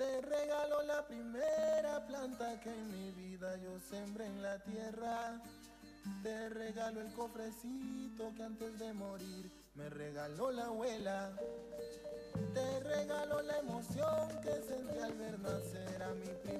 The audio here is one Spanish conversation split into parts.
Te regalo la primera planta que en mi vida yo sembré en la tierra. Te regalo el cofrecito que antes de morir me regaló la abuela. Te regalo la emoción que sentí al ver nacer a mi prima.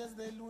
manchas de luna.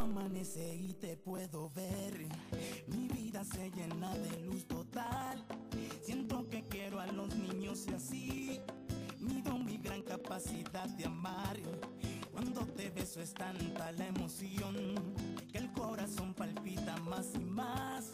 Amanece y te puedo ver, mi vida se llena de luz total. Siento que quiero a los niños y así mido mi gran capacidad de amar. Cuando te beso es tanta la emoción que el corazón palpita más y más.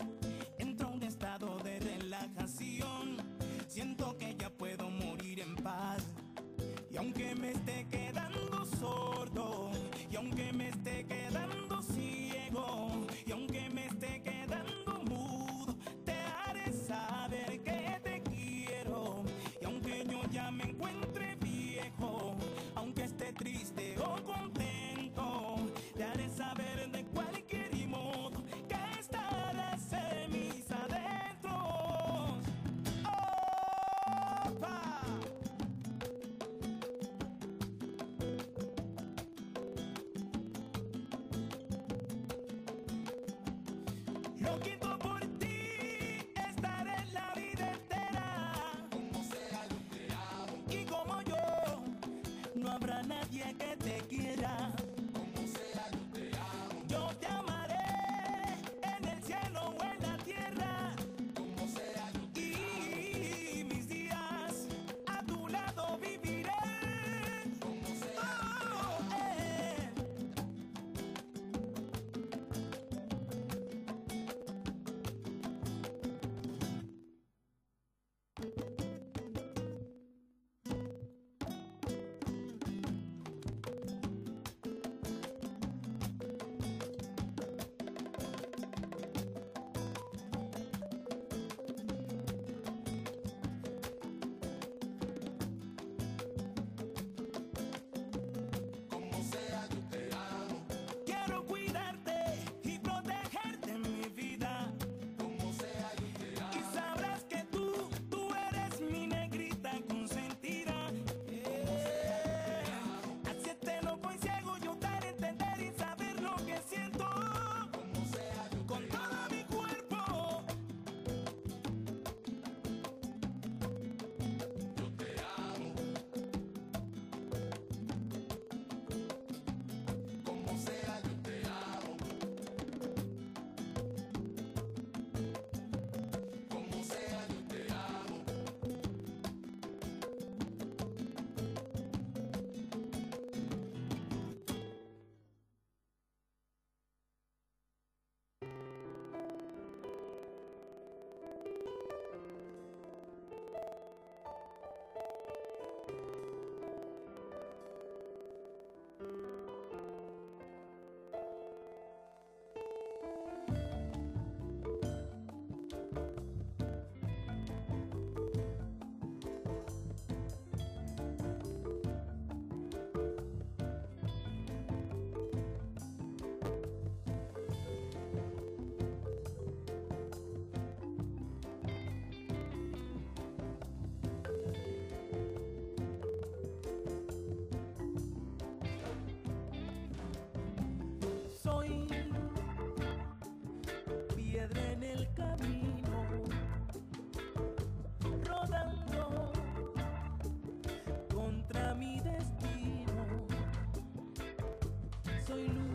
soy luz.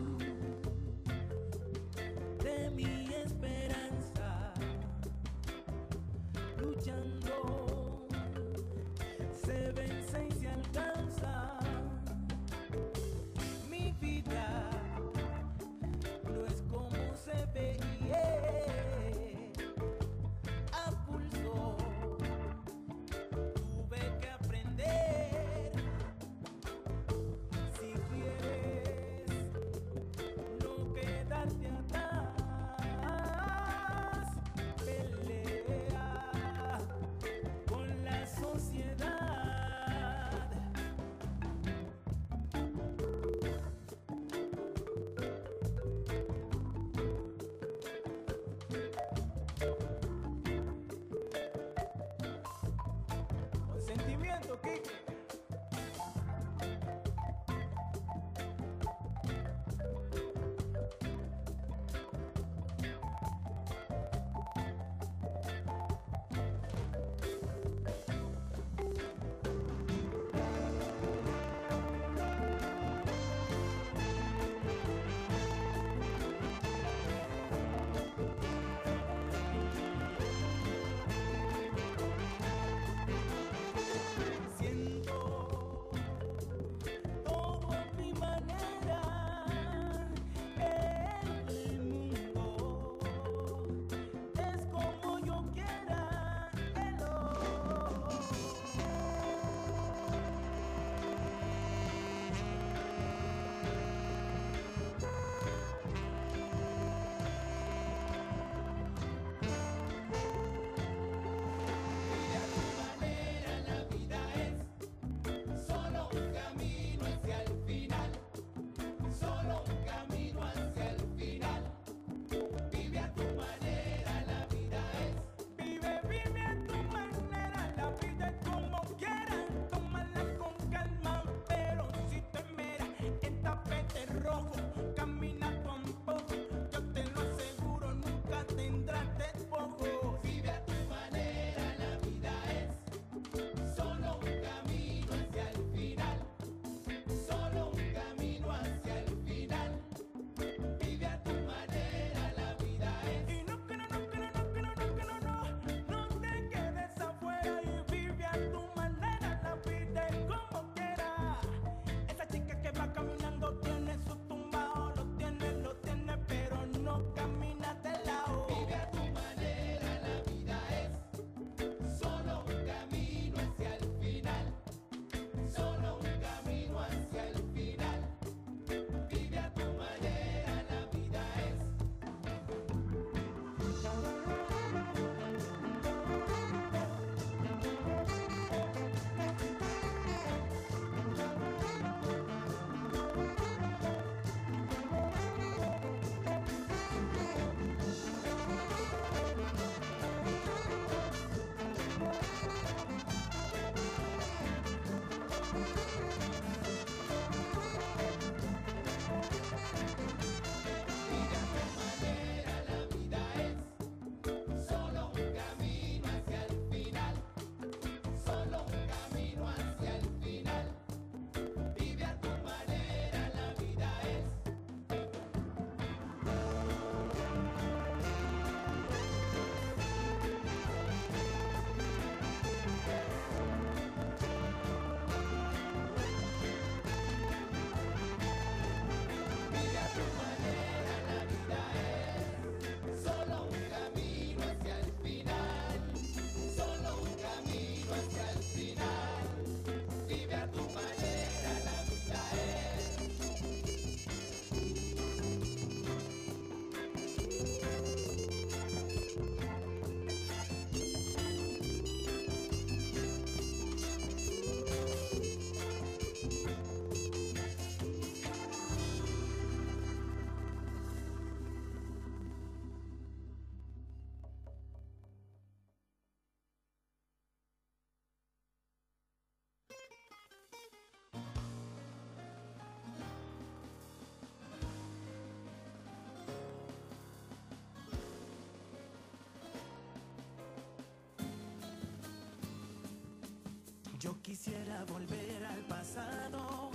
Quisiera volver al pasado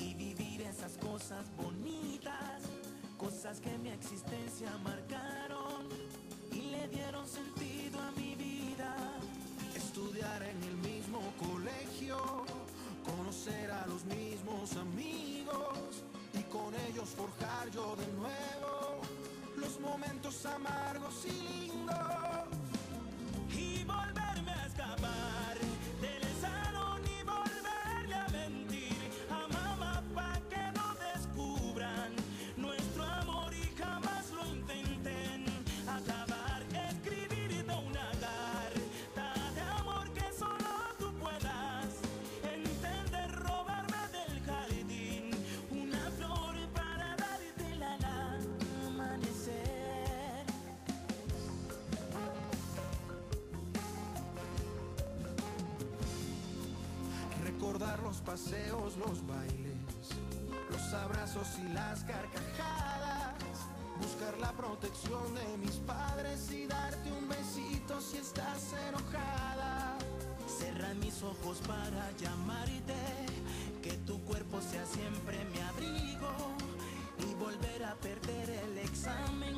y vivir esas cosas bonitas, cosas que mi existencia marcaron y le dieron sentido a mi vida. Estudiar en el mismo colegio, conocer a los mismos amigos y con ellos forjar yo de nuevo los momentos amargos paseos, los bailes, los abrazos y las carcajadas. Buscar la protección de mis padres y darte un besito si estás enojada. Cerrar mis ojos para llamarte, que tu cuerpo sea siempre mi abrigo y volver a perder el examen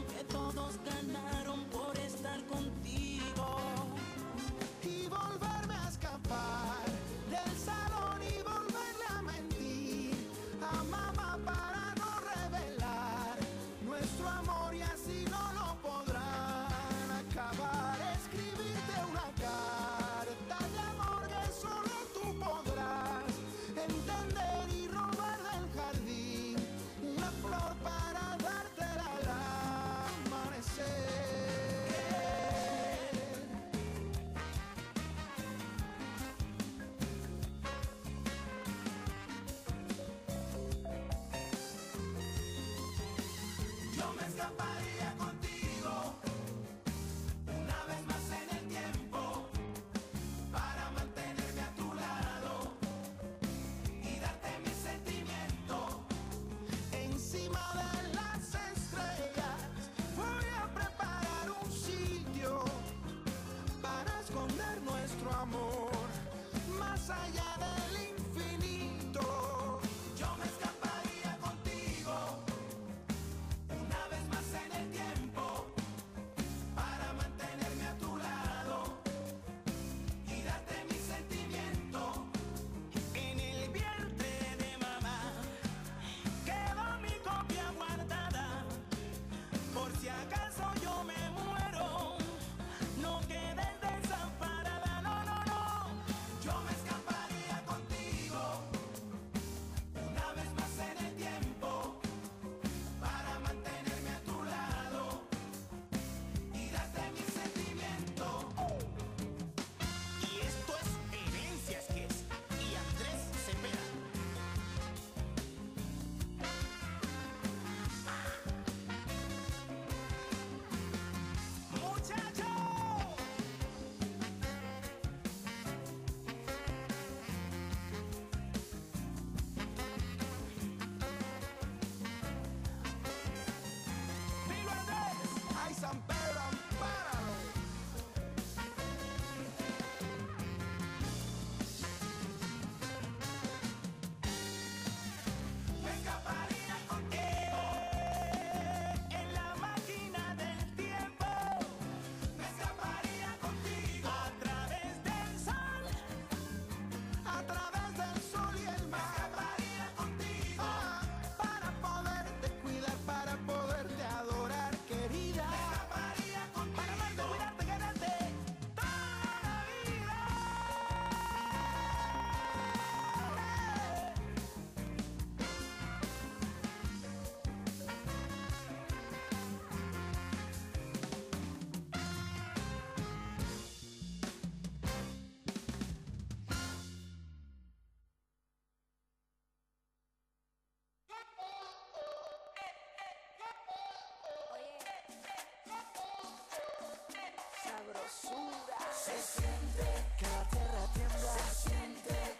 Se siente que la tierra tiembla.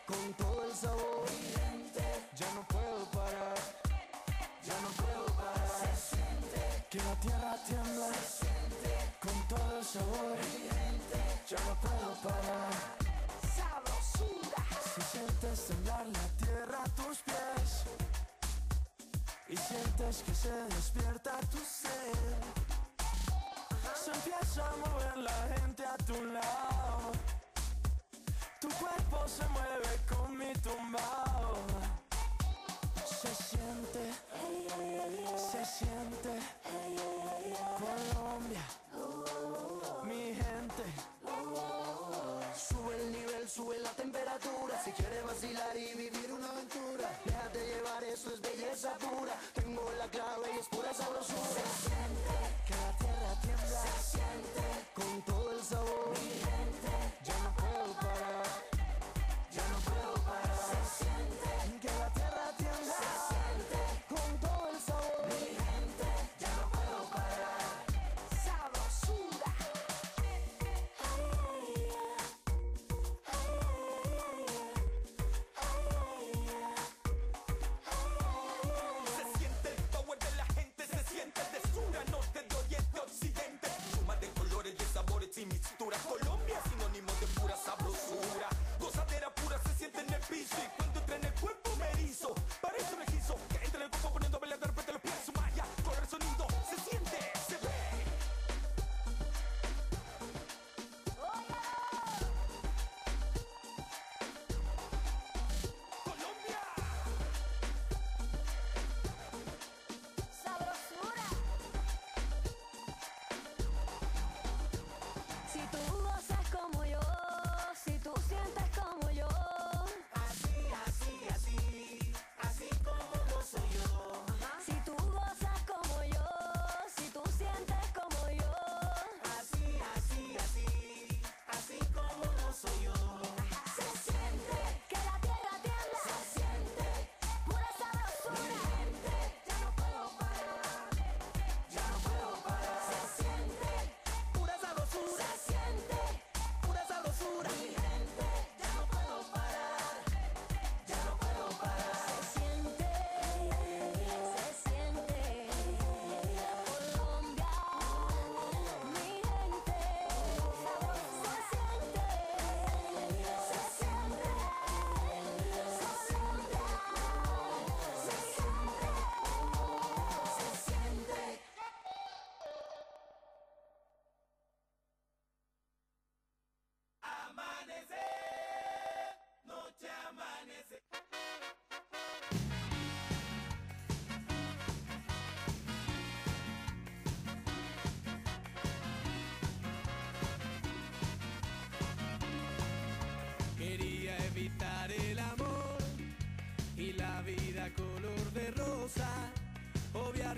Con todo el sabor. Mi gente, ya no puedo parar. Ya no puedo parar. Se siente que la tierra tiembla. Con todo el sabor. Mi gente, ya no puedo parar. Sabrosura. Si sientes temblar la tierra a tus pies y sientes que se despierta tu. Se empieza a mover la gente a tu lado. Tu cuerpo se mueve con mi tumbao. Se siente, se siente. Colombia, mi gente. Sube el nivel, sube la temperatura. Si quieres tú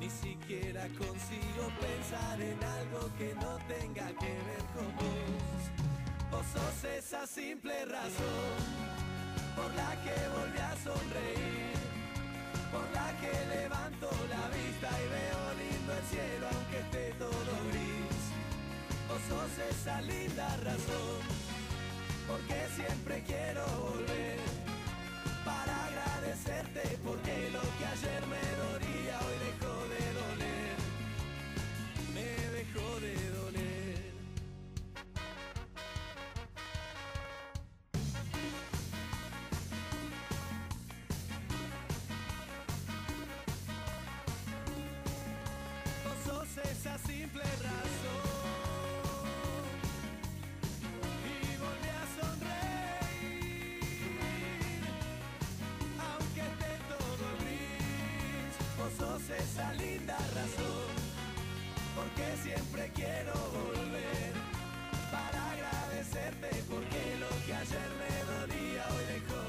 ni siquiera consigo pensar en algo que no tenga que ver con vos. Vos sos esa simple razón por la que volví a sonreír, por la que levanto la vista y veo lindo el cielo aunque esté todo gris. Vos sos esa linda razón, porque siempre quiero volver para agradecerte porque lo que ayer me dolía esa simple razón. Y volví a sonreír, aunque esté todo gris. Vos sos esa linda razón, porque siempre quiero volver. Para agradecerte porque lo que ayer me dolía hoy dejó.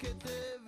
que te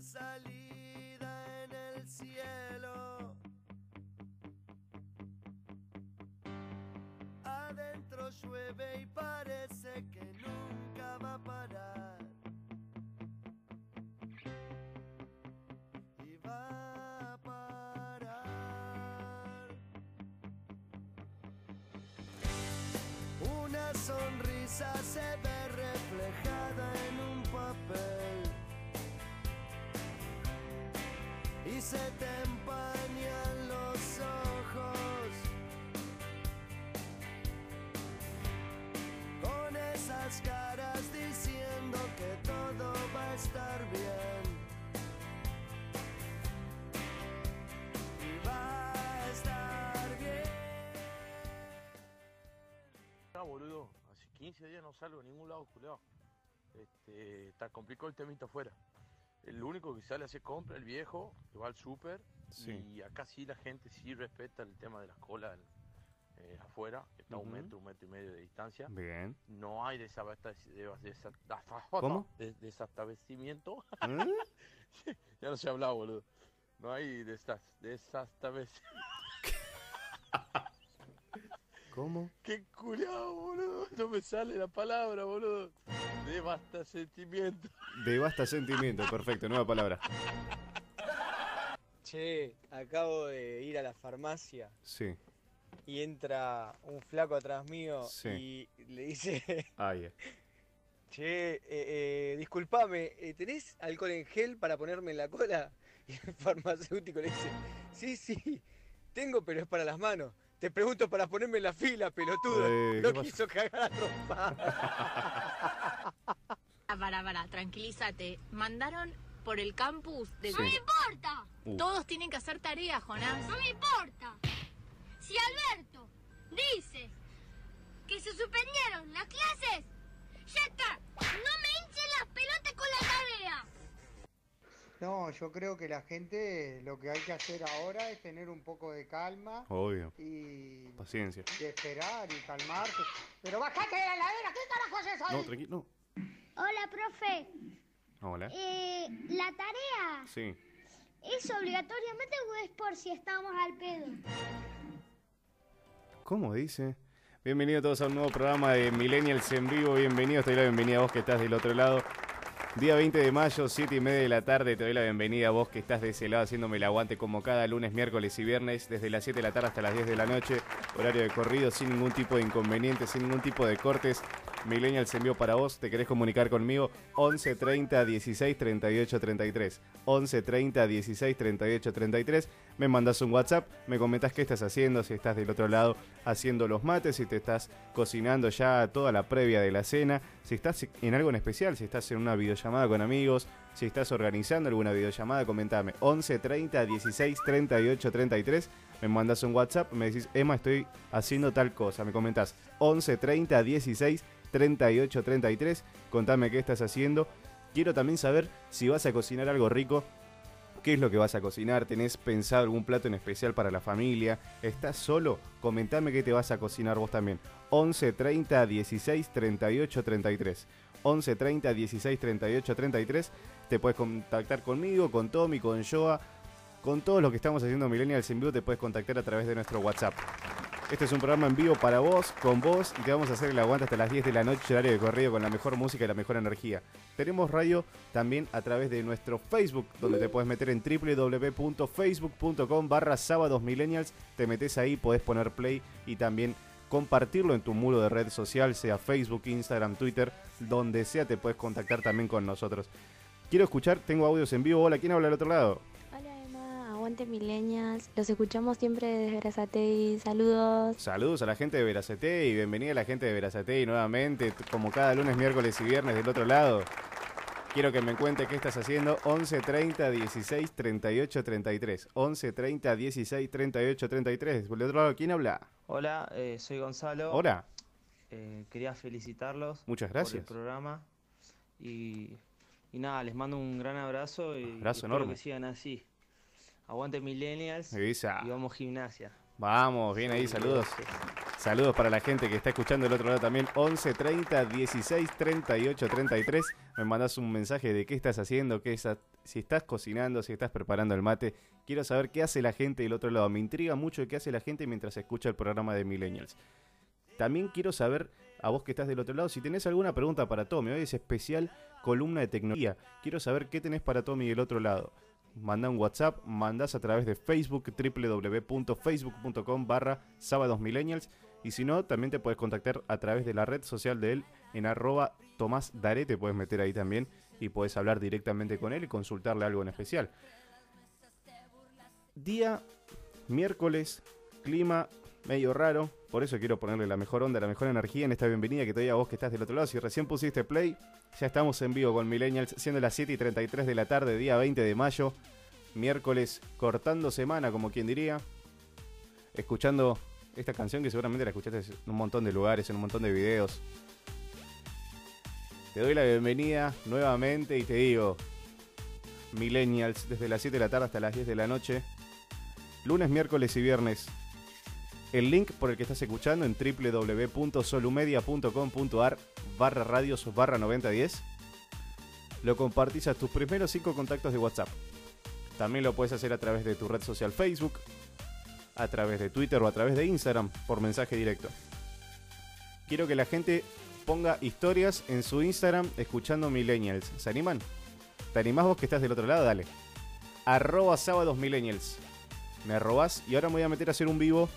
salida en el cielo. Adentro llueve y parece que nunca va a parar. Y va a parar. Una sonrisa se ve reflejada se te empañan los ojos con esas caras diciendo que todo va a estar bien y va a estar bien. No, boludo, hace 15 días no salgo a ningún lado, culiao. Este, está complicado el temito afuera. El único que sale a hacer compra, el viejo, va al súper. Sí. Y acá sí la gente sí respeta el tema de las colas eh, afuera, que está a un metro, un metro y medio de distancia. Bien. No hay desabastecimiento. ¿Eh? ya no se ha hablado, boludo. No hay desabastecimiento. ¿Cómo? Qué culiao, boludo. No me sale la palabra, boludo. Devasta sentimiento. Devasta sentimiento, perfecto, nueva palabra. Che, acabo de ir a la farmacia Sí. y entra un flaco atrás mío Sí. y le dice, Ay, eh. che, eh, eh, disculpame, eh, ¿tenés alcohol en gel para ponerme en la cola? Y el farmacéutico le dice, sí, sí, tengo, pero es para las manos. Te pregunto para ponerme en la fila, pelotudo. Eh, no quiso cagar a trompada. Ah, Para, para, tranquilízate. Mandaron por el campus de... Sí. No me importa, Uh. Todos tienen que hacer tarea, Jonás. no me importa. Si Alberto dice que se suspendieron las clases, ya está. No me hinchen las pelotas con la tarea. No, yo creo que la gente lo que hay que hacer ahora es tener un poco de calma Obvio. y Paciencia. de esperar y calmarse. Pero bajate de la heladera, ¿qué carajo es eso? No, tranquilo. Hola, profe. Hola. Eh, la tarea Sí. es obligatoriamente o es por si estamos al pedo. ¿Cómo dice? Bienvenidos todos a un nuevo programa de Millennials en vivo. Bienvenidos, te doy la bienvenida a vos que estás del otro lado. Día 20 de mayo, 7 y media de la tarde, te doy la bienvenida a vos que estás de ese lado haciéndome el aguante como cada lunes, miércoles y viernes, desde las 7 de la tarde hasta las 10 de la noche, horario de corrido, sin ningún tipo de inconveniente, sin ningún tipo de cortes. Millennials envío para vos, te querés comunicar conmigo, 11 30 16 38 33. 11 30 16 38 33. Me mandas un WhatsApp, me comentas qué estás haciendo, si estás del otro lado haciendo los mates, si te estás cocinando ya toda la previa de la cena, si estás en algo en especial, si estás en una videollamada con amigos, si estás organizando alguna videollamada, comentame. 11 30 16 38 33. Me mandas un WhatsApp, me decís, Emma, estoy haciendo tal cosa. Me comentás 11 30 16 38 33. Contame qué estás haciendo. Quiero también saber si vas a cocinar algo rico. ¿Qué es lo que vas a cocinar? ¿Tenés pensado algún plato en especial para la familia? ¿Estás solo? Comentame qué te vas a cocinar vos también. 11 30 16 38 33. 11 30 16 38 33. Te puedes contactar conmigo, con Tommy, con Joa, con todos los que estamos haciendo Millennials en vivo. Te puedes contactar a través de nuestro WhatsApp. Este es un programa en vivo para vos, con vos, y te vamos a hacer el aguante hasta las 10 de la noche, horario de corrido, con la mejor música y la mejor energía. Tenemos radio también a través de nuestro Facebook, donde te puedes meter en www.facebook.com barra sábados. Te metes ahí, podés poner play y también compartirlo en tu muro de red social, sea Facebook, Instagram, Twitter, donde sea, te puedes contactar también con nosotros. Quiero escuchar, tengo audios en vivo. Hola, ¿quién habla al otro lado? Aguante milenias. Los escuchamos siempre desde Verazatei. Saludos. Saludos a la gente de Veracete y bienvenida a la gente de Veracete y nuevamente, como cada lunes, miércoles y viernes del otro lado. Quiero que me cuente qué estás haciendo. 11 30 16 38 33. 11 30 16 38 33. Del otro lado, ¿quién habla? Hola, eh, soy Gonzalo. Hola. Eh, quería felicitarlos Muchas por el gracias. programa. Y, y nada, les mando un gran abrazo y Abrazo espero enorme. que sigan así. Aguante Millennials Esa. y vamos gimnasia. Vamos, bien ahí, saludos. Saludos para la gente que está escuchando del otro lado también. 11 30 16 38 33. Me mandas un mensaje de qué estás haciendo, qué si estás cocinando, si estás preparando el mate. Quiero saber qué hace la gente del otro lado. Me intriga mucho qué hace la gente mientras escucha el programa de Millennials. También quiero saber, a vos que estás del otro lado, si tenés alguna pregunta para Tommy. Hoy es especial columna de tecnología. Quiero saber qué tenés para Tommy del otro lado. Manda un WhatsApp, mandás a través de Facebook, www.facebook.com barra sábados millennials. Y si no, también te puedes contactar a través de la red social de él en arroba Tomás te puedes meter ahí también y puedes hablar directamente con él y consultarle algo en especial. Día miércoles, clima medio raro, por eso quiero ponerle la mejor onda, la mejor energía en esta bienvenida que te doy a vos que estás del otro lado. Si recién pusiste play, ya estamos en vivo con Millennials, siendo las 7 y 33 de la tarde, día 20 de mayo, miércoles, cortando semana, como quien diría, escuchando esta canción que seguramente la escuchaste en un montón de lugares, en un montón de videos. Te doy la bienvenida nuevamente y te digo, Millennials, desde las 7 de la tarde hasta las 10 de la noche, lunes, miércoles y viernes. El link por el que estás escuchando en www.solumedia.com.ar barra radios barra 9010 lo compartís a tus primeros 5 contactos de WhatsApp. También lo puedes hacer a través de tu red social Facebook, a través de Twitter o a través de Instagram por mensaje directo. Quiero que la gente ponga historias en su Instagram escuchando Millennials. ¿Se animan? ¿Te animás vos que estás del otro lado? Dale. Arroba sábados Millennials. Me robás y ahora me voy a meter a hacer un vivo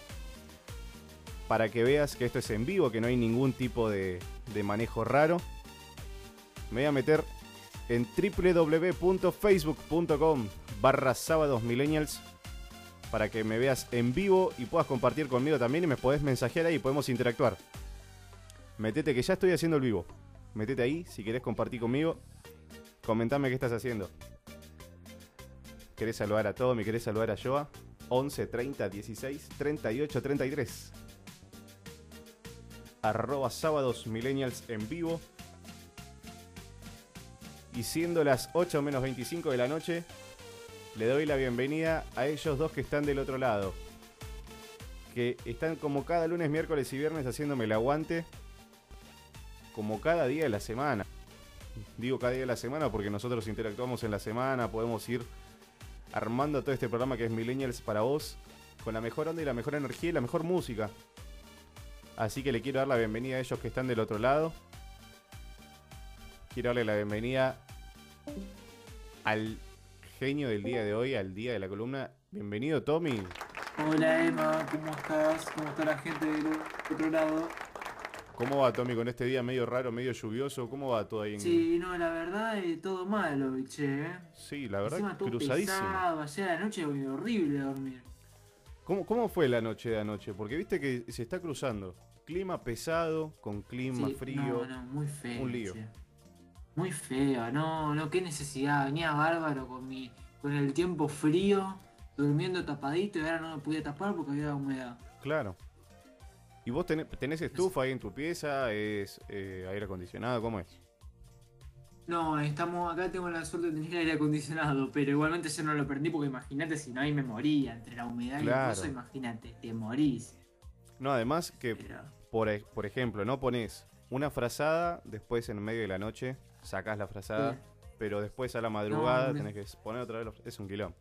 para que veas que esto es en vivo, que no hay ningún tipo de, de manejo raro. Me voy a meter en www.facebook.com barra sábados para que me veas en vivo y puedas compartir conmigo también y me podés mensajear ahí y podemos interactuar. Metete que ya estoy haciendo el vivo. Metete ahí si querés compartir conmigo. Comentame qué estás haciendo. ¿Querés saludar a Tommy? ¿Querés saludar a Joa? 11 30 16 38 33 arroba sábados millennials en vivo. Y siendo las 8 menos 25 de la noche, le doy la bienvenida a ellos dos que están del otro lado. Que están como cada lunes, miércoles y viernes haciéndome el aguante. Como cada día de la semana. Digo cada día de la semana porque nosotros interactuamos en la semana, podemos ir armando todo este programa que es Millennials para vos. Con la mejor onda y la mejor energía y la mejor música. Así que le quiero dar la bienvenida a ellos que están del otro lado. Quiero darle la bienvenida al genio del día de hoy, al día de la columna. Bienvenido, Tommy. Hola Emma, ¿cómo estás? ¿Cómo está la gente del otro lado? ¿Cómo va, Tommy, con este día medio raro, medio lluvioso? ¿Cómo va todo ahí? En... Sí, no, la verdad es todo malo, che. ¿eh? Sí, la verdad, Encima todo cruzadísimo. pesado, ayer a la noche horrible dormir. ¿Cómo, ¿Cómo fue la noche de anoche? Porque viste que se está cruzando. Clima pesado, con clima Sí, frío. No, no, muy feo. Un lío. che. Muy feo, no, no, qué necesidad. Venía bárbaro con mi, con el tiempo frío, durmiendo tapadito y ahora no me podía tapar porque había humedad. Claro. ¿Y vos tenés, tenés estufa ahí en tu pieza? ¿Es eh, aire acondicionado? ¿Cómo es? No, estamos acá, tengo la suerte de tener aire acondicionado, pero igualmente yo no lo prendí porque imagínate si no ahí me moría entre la humedad y Claro. el coso, imagínate, te morís. No, además que, por, por ejemplo, no pones una frazada, después en medio de la noche sacás la frazada, Sí. pero después a la madrugada No, tenés que poner otra vez la frazada. Es un quilombo.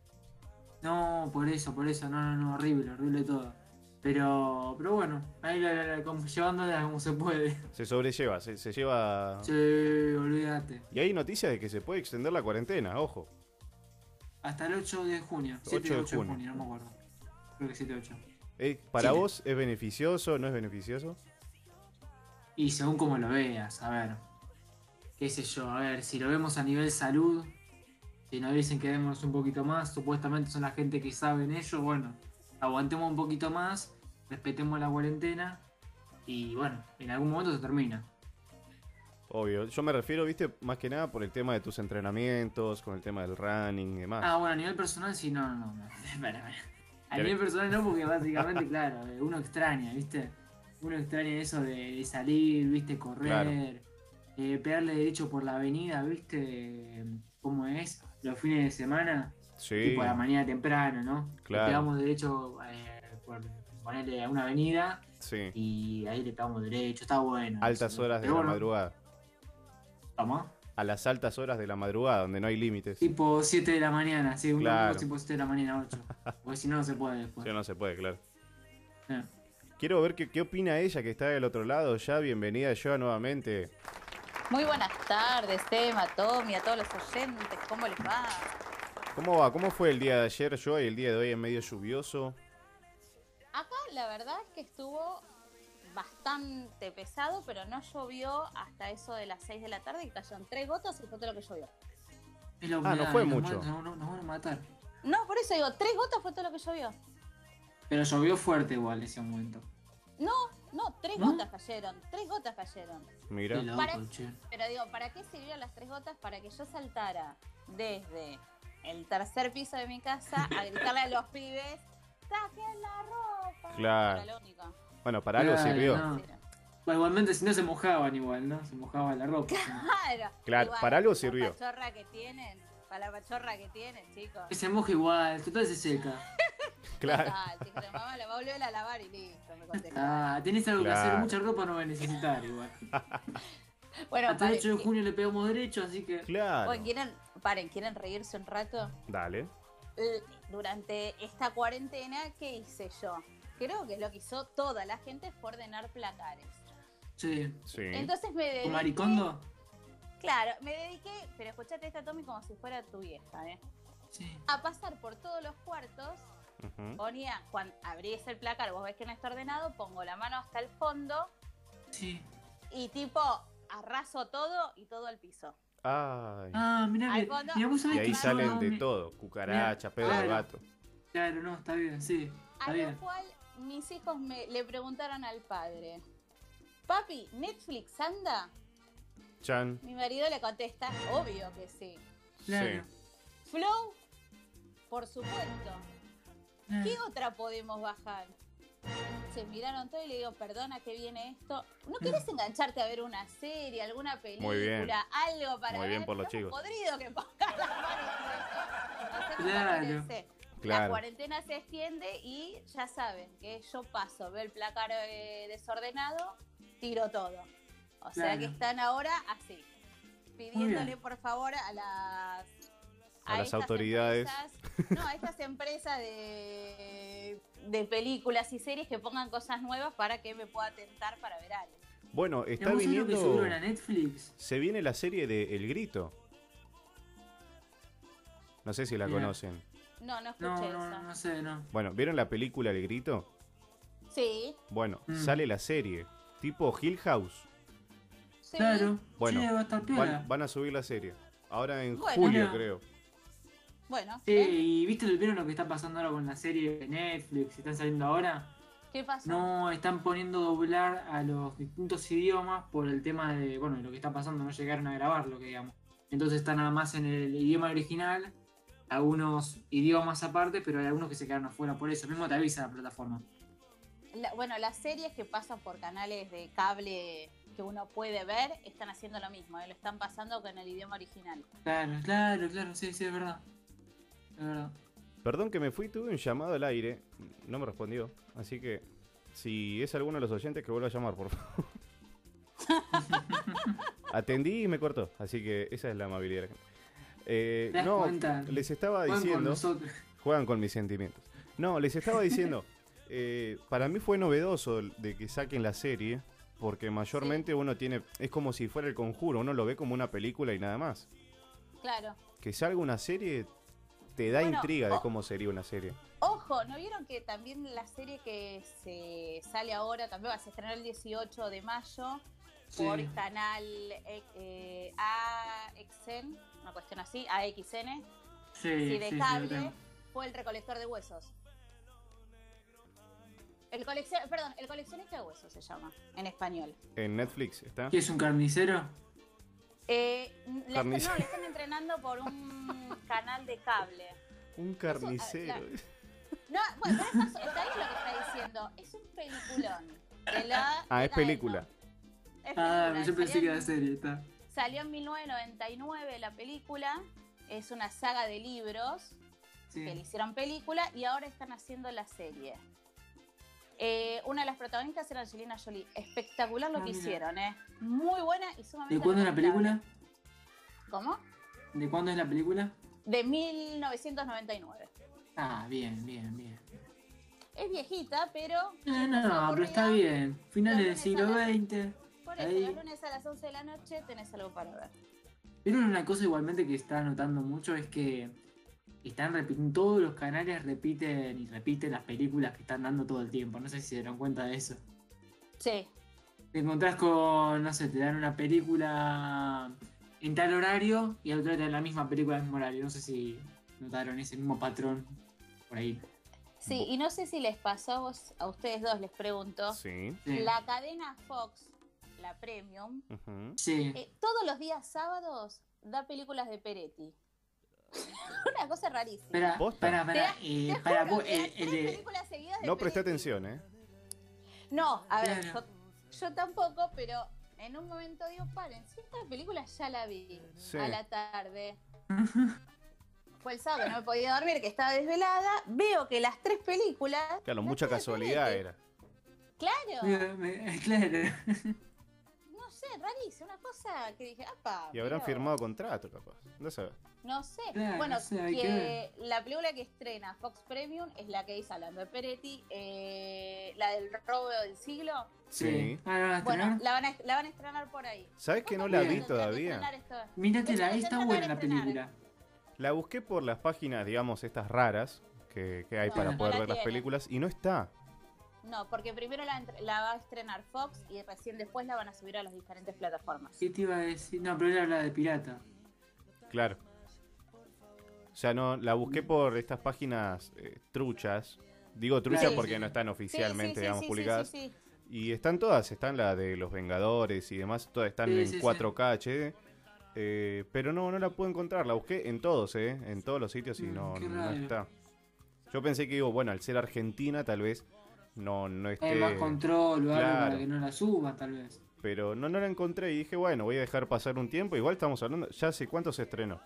No, por eso, por eso, no, no, no, horrible, horrible todo. Pero, pero bueno, ahí la, la- la- como- llevándola como se puede. Se sobrelleva, se, se lleva... Sí, olvídate. Y hay noticias de que se puede extender la cuarentena, ojo. Hasta el 8 de junio, 7 8 de 8 de junio. junio, no me acuerdo. Creo que 7 8. Eh, ¿Para Chile. vos es beneficioso no es beneficioso? Y según como lo veas, a ver. Qué sé yo, a ver, si lo vemos a nivel salud, si nos dicen que demos un poquito más, supuestamente son la gente que saben ello, bueno, aguantemos un poquito más, respetemos la cuarentena y bueno, en algún momento se termina. Obvio. Yo me refiero, viste, más que nada por el tema de tus entrenamientos, con el tema del running y demás. Ah, bueno, a nivel personal sí, no, no, no. Espera, espera. A nivel personal no, porque básicamente, claro, uno extraña, ¿viste? Uno extraña eso de, de salir, ¿viste? Correr, Claro. eh, pegarle derecho por la avenida, ¿viste? ¿Cómo es? Los fines de semana, Sí. tipo a la mañana temprano, ¿no? Le Claro. Pegamos derecho eh, por ponerle a una avenida Sí. y ahí le pegamos derecho, está bueno. Altas eso. horas de la madrugada. ¿Cómo? A las altas horas de la madrugada, donde no hay límites. Tipo 7 de la mañana, sí, un Claro. tipo 7 de la mañana, 8. Porque si no, no se puede después. Ya no se puede, claro. Eh. Quiero ver qué, qué opina ella que está del otro lado. Ya, bienvenida yo nuevamente. Muy buenas tardes, Tema, Tommy, a todos los oyentes, ¿cómo les va? ¿Cómo va? ¿Cómo fue el día de ayer yo y el día de hoy es medio lluvioso? Acá la verdad es que estuvo bastante pesado, pero no llovió hasta eso de las 6 de la tarde y cayeron tres gotas y fue todo lo que llovió. Ah, no fue nos mucho. nos van a matar. No, por eso digo, tres gotas fue todo lo que llovió. Pero llovió fuerte igual ese momento. No, no, tres ¿No? gotas cayeron, tres gotas cayeron. Mira. Loco, Para-. Pero digo, ¿para qué sirvieron las tres gotas? Para que yo saltara desde el tercer piso de mi casa a gritarle a los pibes, ¡saquen la ropa! Claro. Era lo único. Bueno, para algo Claro, sirvió. no. Bueno, igualmente si no se mojaban igual, ¿no? Se mojaba la ropa. Claro. Claro, Igual, para algo la sirvió. pachorra que tienen, para la pachorra que tienen, chicos. Que se moja igual, total se seca. Claro. Total, chicos, la mamá la va a volver a lavar y listo, me. Ah, tenés algo que hacer, mucha ropa no va a necesitar igual. Bueno, Hasta el paren, 8 de junio le pegamos derecho, así que. Claro. bueno, ¿quieren, paren, ¿quieren reírse un rato? Dale. Durante esta cuarentena, ¿qué hice yo? Creo que lo que hizo toda la gente fue ordenar placares. Sí. Sí. Entonces me dediqué... ¿Con maricondo? Claro, me dediqué, pero escuchate esta Tommy como si fuera tu vieja, ¿eh? Sí. A pasar por todos los cuartos, ponía, cuando abrís el placar, vos ves que no está ordenado, pongo la mano hasta el fondo Sí. y tipo arraso todo y todo al piso. Ay. Ah, mirá Al que. fondo- mirá, vos Y ahí que salen no de me- todo. Cucaracha, pedo de claro. gato. Claro, no, está bien, sí. Está A bien. lo cual mis hijos me, le preguntaron al padre, papi, ¿Netflix anda? Chan. Mi marido le contesta, obvio que sí. Claro. Flow, por supuesto. ¿Qué otra podemos bajar? Se miraron todo y le digo, perdona que viene esto. ¿No querés engancharte a ver una serie, alguna película, Muy bien. algo para Muy bien ver? por los chicos. Podrido que pongas las manos en eso. No sé Claro. La cuarentena se extiende y ya saben que yo paso, veo el placar eh, desordenado, tiro todo. O sea que están ahora así, pidiéndole por favor a las A las autoridades. empresas- no, a estas empresas de, de películas y series que pongan cosas nuevas para que me pueda tentar para ver algo. Bueno, ¿Y está que viniendo. Netflix? Se viene la serie de El Grito. No sé si la conocen. No, no No, escuché no, esa. no sé, no. Bueno, ¿vieron la película El Grito? Sí, Bueno, Mm. sale la serie. Tipo Hill House. sí. Claro. Bueno, Sí, va a estar piola. Van, van a subir la serie. Ahora en Bueno. julio, creo. Bueno, Sí, ¿eh? ¿y viste vieron lo que está pasando ahora con la serie de Netflix? ¿Están saliendo ahora? ¿qué pasó? No, están poniendo doblar a los distintos idiomas por el tema de, bueno, lo que está pasando, no llegaron a grabarlo, que digamos. Entonces está nada más en el idioma original, algunos idiomas aparte, pero hay algunos que se quedaron afuera por eso. Mismo te avisa la plataforma. La- bueno, las series que pasan por canales de cable que uno puede ver están haciendo lo mismo, ¿eh? lo están pasando con el idioma original. Claro, claro, claro, sí, sí, es verdad. Es verdad. Perdón que me fui, tuve un llamado al aire. No me respondió. Así que, si es alguno de los oyentes, que vuelva a llamar, por favor. Atendí y me cortó. Así que esa es la amabilidad. Eh, ¿Te das no, cuenta? les estaba Juegan con diciendo. nosotros. Juegan con mis sentimientos. No, les estaba diciendo. eh, para mí fue novedoso el- de que saquen la serie. Porque mayormente uno tiene. Es como si fuera el conjuro. Uno lo ve como una película y nada más. Claro. Que salga una serie. Te da Bueno, intriga de cómo sería una serie. Ojo, ¿no vieron que también la serie que se sale ahora, también va a se estrenar el 18 de mayo por canal eh, eh, AXN, una cuestión así, AXN, Sí, sí, de sí, cable, fue el recolector de huesos. El coleccion, perdón, el coleccionista de huesos se llama en español. En Netflix está. ¿Qué es un carnicero? Eh, le no, le están entrenando por un canal de cable. Un carnicero. la- No, bueno, pero eso, está ahí lo que está diciendo. Es un peliculón. De la, Ah, de es la película. Es Ah, película, yo pensé que era serie, está. Salió en 1999 la película. Es una saga de libros Sí. que le hicieron película y ahora están haciendo la serie. Eh, una de las protagonistas era Angelina Jolie. Espectacular lo Ah, que mira. hicieron, ¿eh? Muy buena y sumamente ¿De cuándo es la película? ¿Cómo? ¿De cuándo es la película? De 1999. Ah, bien, bien, bien. Es viejita, pero. No, no, pero está bien. Finales del siglo XX. Por eso, Ahí. los lunes a las 11 de la noche tenés algo para ver. Pero una cosa igualmente que está notando mucho es que están repitiendo, todos los canales repiten y repiten las películas que están dando todo el tiempo. No sé si se dieron cuenta de eso. Sí. Te encontrás con, no sé, te dan una película en tal horario y al otro día te dan la misma película en el mismo horario. No sé si notaron ese mismo patrón por ahí. Sí, y no sé si les pasó a, vos- a ustedes dos, les pregunto. Sí. La cadena Fox, la Premium. Sí. eh, todos los días sábados da películas de Peretti. Una cosa rarísima. Espera, espera, espera. Te- eh, para vos, de. No presté atención, ¿eh? No, a ver, Claro. yo, yo tampoco, pero en un momento digo, paren, si esta película ya la vi Sí. a la tarde. Fue el sábado, no me podía dormir, que estaba desvelada. Veo que las tres películas. Claro, mucha casualidad era. Claro, me- Claro. No sé, rarísimo, una cosa que dije, apa. Y habrán pero- firmado contrato, capaz. No sé. No sé. Claro, bueno, no sé, hay que, la película que estrena Fox Premium es la que hizo hablando de Peretti, eh, la del robo del siglo. Sí. Ah, ¿la van a Bueno, estrenar? la van a, la van a estrenar por ahí. ¿Sabes que no la vi todavía? Míratela, hecho, está buena la película. La busqué por las páginas, digamos, estas raras que, que hay para no poder ver las películas y no está. No, porque primero la, va a estrenar Fox y recién después la van a subir a las diferentes plataformas. ¿Qué te iba a decir? No, pero él habla de pirata. Claro. O sea, no, la busqué por estas páginas eh, truchas. Digo truchas porque no están oficialmente, sí, digamos, publicadas. sí, sí. Y están todas, están la de los Vengadores y demás, todas están Sí, en sí, sí. 4K HD. eh, pero no, no la pude encontrar, la busqué en todos, ¿eh? En todos los sitios y Mm, no, no está. Yo pensé que, digo, bueno, al ser Argentina tal vez no, no esté... Hay más control o algo para claro. que no la suba, tal vez. Pero no, no la encontré y dije, bueno, voy a dejar pasar un tiempo. Igual estamos hablando, ya sé cuánto se estrenó.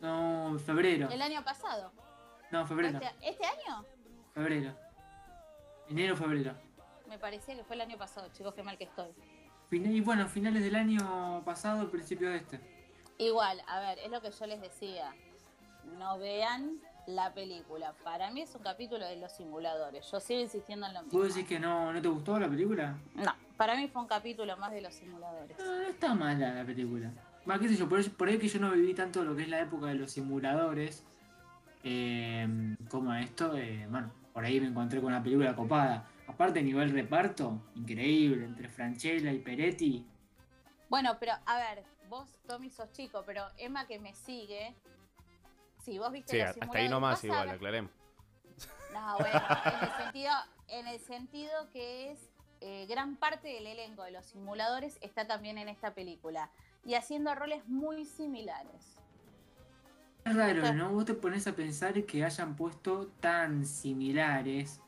No, febrero. El año pasado. No, febrero. Este, este año? Febrero. Enero, febrero. Me parecía que fue el año pasado, chicos, qué mal que estoy. Y bueno, finales del año pasado, principio de este. Igual, a ver, es lo que yo les decía. No vean la película. Para mí es un capítulo de los simuladores. Yo sigo insistiendo en lo mismo. ¿Vos decís que no, no te gustó la película? No, para mí fue un capítulo más de los simuladores. No, no está mala la película. Va, qué sé yo, por, eso- por ahí que yo no viví tanto lo que es la época de los simuladores. eh, como esto, eh, bueno, por ahí me encontré con una película copada. Aparte, nivel reparto, increíble, entre Franchella y Peretti. Bueno, pero a ver, vos, Tommy, sos chico, pero Emma que me sigue. Si vos viste Sí, los hasta ahí nomás igual, aclaremos. No, bueno, en el sentido, en el sentido que es eh, gran parte del elenco de los simuladores está también en esta película y haciendo roles muy similares. Es raro, ¿no? Vos te pones a pensar que hayan puesto tan similares.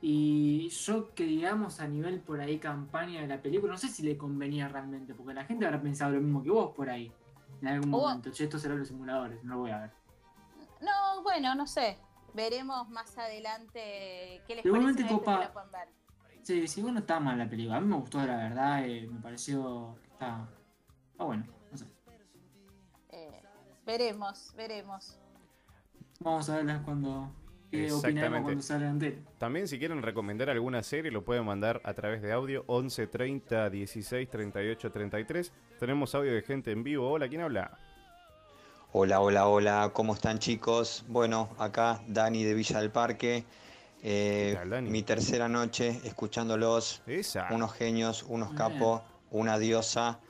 Y yo que digamos a nivel por ahí campaña de la película, no sé si le convenía realmente, porque la gente habrá pensado lo mismo que vos por ahí. En algún momento, che, estos serán los simuladores, no lo voy a ver. No, bueno, no sé. Veremos más adelante qué les Igualmente, parece Copa- que la pueden ver. Sí, sí, bueno, está mal la película. A mí me gustó, la verdad, eh, me pareció que está, está bueno, no sé. Eh, veremos, veremos. Vamos a verlas cuando. ¿Qué opinamos Exactamente. También si quieren recomendar alguna serie lo pueden mandar a través de audio 11 30 16 38 33. Tenemos audio de gente en vivo. Hola, ¿quién habla? Hola, hola, hola, ¿cómo están chicos? Bueno, acá Dani de Villa del Parque. Eh, mi tercera noche escuchándolos. Unos genios, unos capos, una diosa.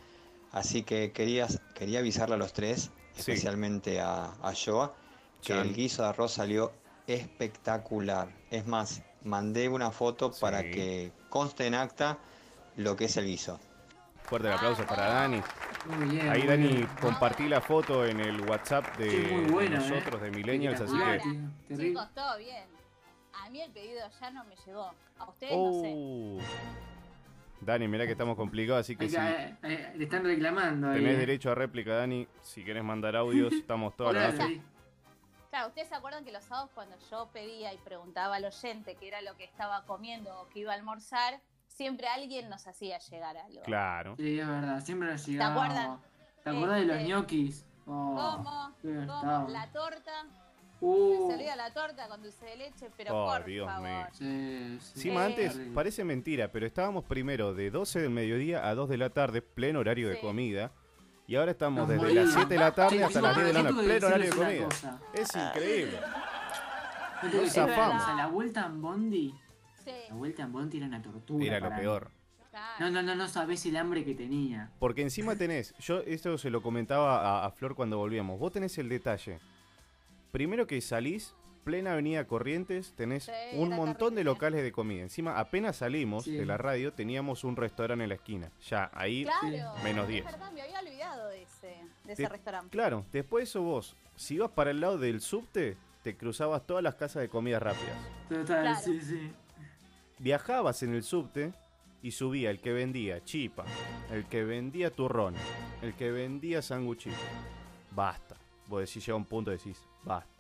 Así que quería, quería avisarle a los tres, especialmente a, a Joa, que Chan. el guiso de arroz salió espectacular. Es más, mandé una foto para que conste en acta lo que es el guiso. Fuerte el aplauso para Dani. Muy bien, Ahí muy Dani bien. compartí la foto en el WhatsApp de Sí, muy buena, nosotros, eh. de Millennials, así que... chicos, todo bien. A mí el pedido ya no me llegó. A ustedes no sé. Uh. Dani, mirá que estamos complicados, así que Ahí, si eh, eh, le están reclamando ahí. tenés eh. derecho a réplica, Dani, si querés mandar audios, estamos toda la noche. Claro, ustedes se acuerdan que los sábados cuando yo pedía y preguntaba al oyente qué era lo que estaba comiendo o qué iba a almorzar, siempre alguien nos hacía llegar algo. Claro. Sí, es verdad, siempre nos llegaba. acuerdas? ¿Te acuerdas de los Este, ñoquis? Oh, ¿Cómo? ¿Cómo? La torta. Uh. Me salía la torta con dulce de leche, pero Oh, por Dios favor. mío. Sí, sí. Encima Sí. antes, parece mentira, pero estábamos primero de 12 del mediodía a 2 de la tarde, pleno horario de comida. Y ahora estamos Nos desde morimos. las 7 de la tarde hasta las 10 de la noche, pleno horario de comida. cosa. Es increíble. No zafamos. cosa, la vuelta en Bondi, Sí. la vuelta en Bondi era una tortura. Era lo para mí. peor. No, no, no, no sabés el hambre que tenía. Porque encima tenés, yo esto se lo comentaba a, a Flor cuando volvíamos, vos tenés el detalle. Primero que salís, plena avenida Corrientes, tenés Sí, un montón de locales de comida. Encima, apenas salimos de la radio, teníamos un restaurante en la esquina. Ya, ahí, Claro. menos Es 10. verdad, me había olvidado de ese, de ese Te- restaurante. Claro, después de eso vos, si ibas para el lado del subte, te cruzabas todas las casas de comida rápidas. Total, Claro. sí, sí. Viajabas en el subte y subía el que vendía chipa, el que vendía turrón, el que vendía sanguchito. Basta. Vos decís, llega un punto y decís, basta.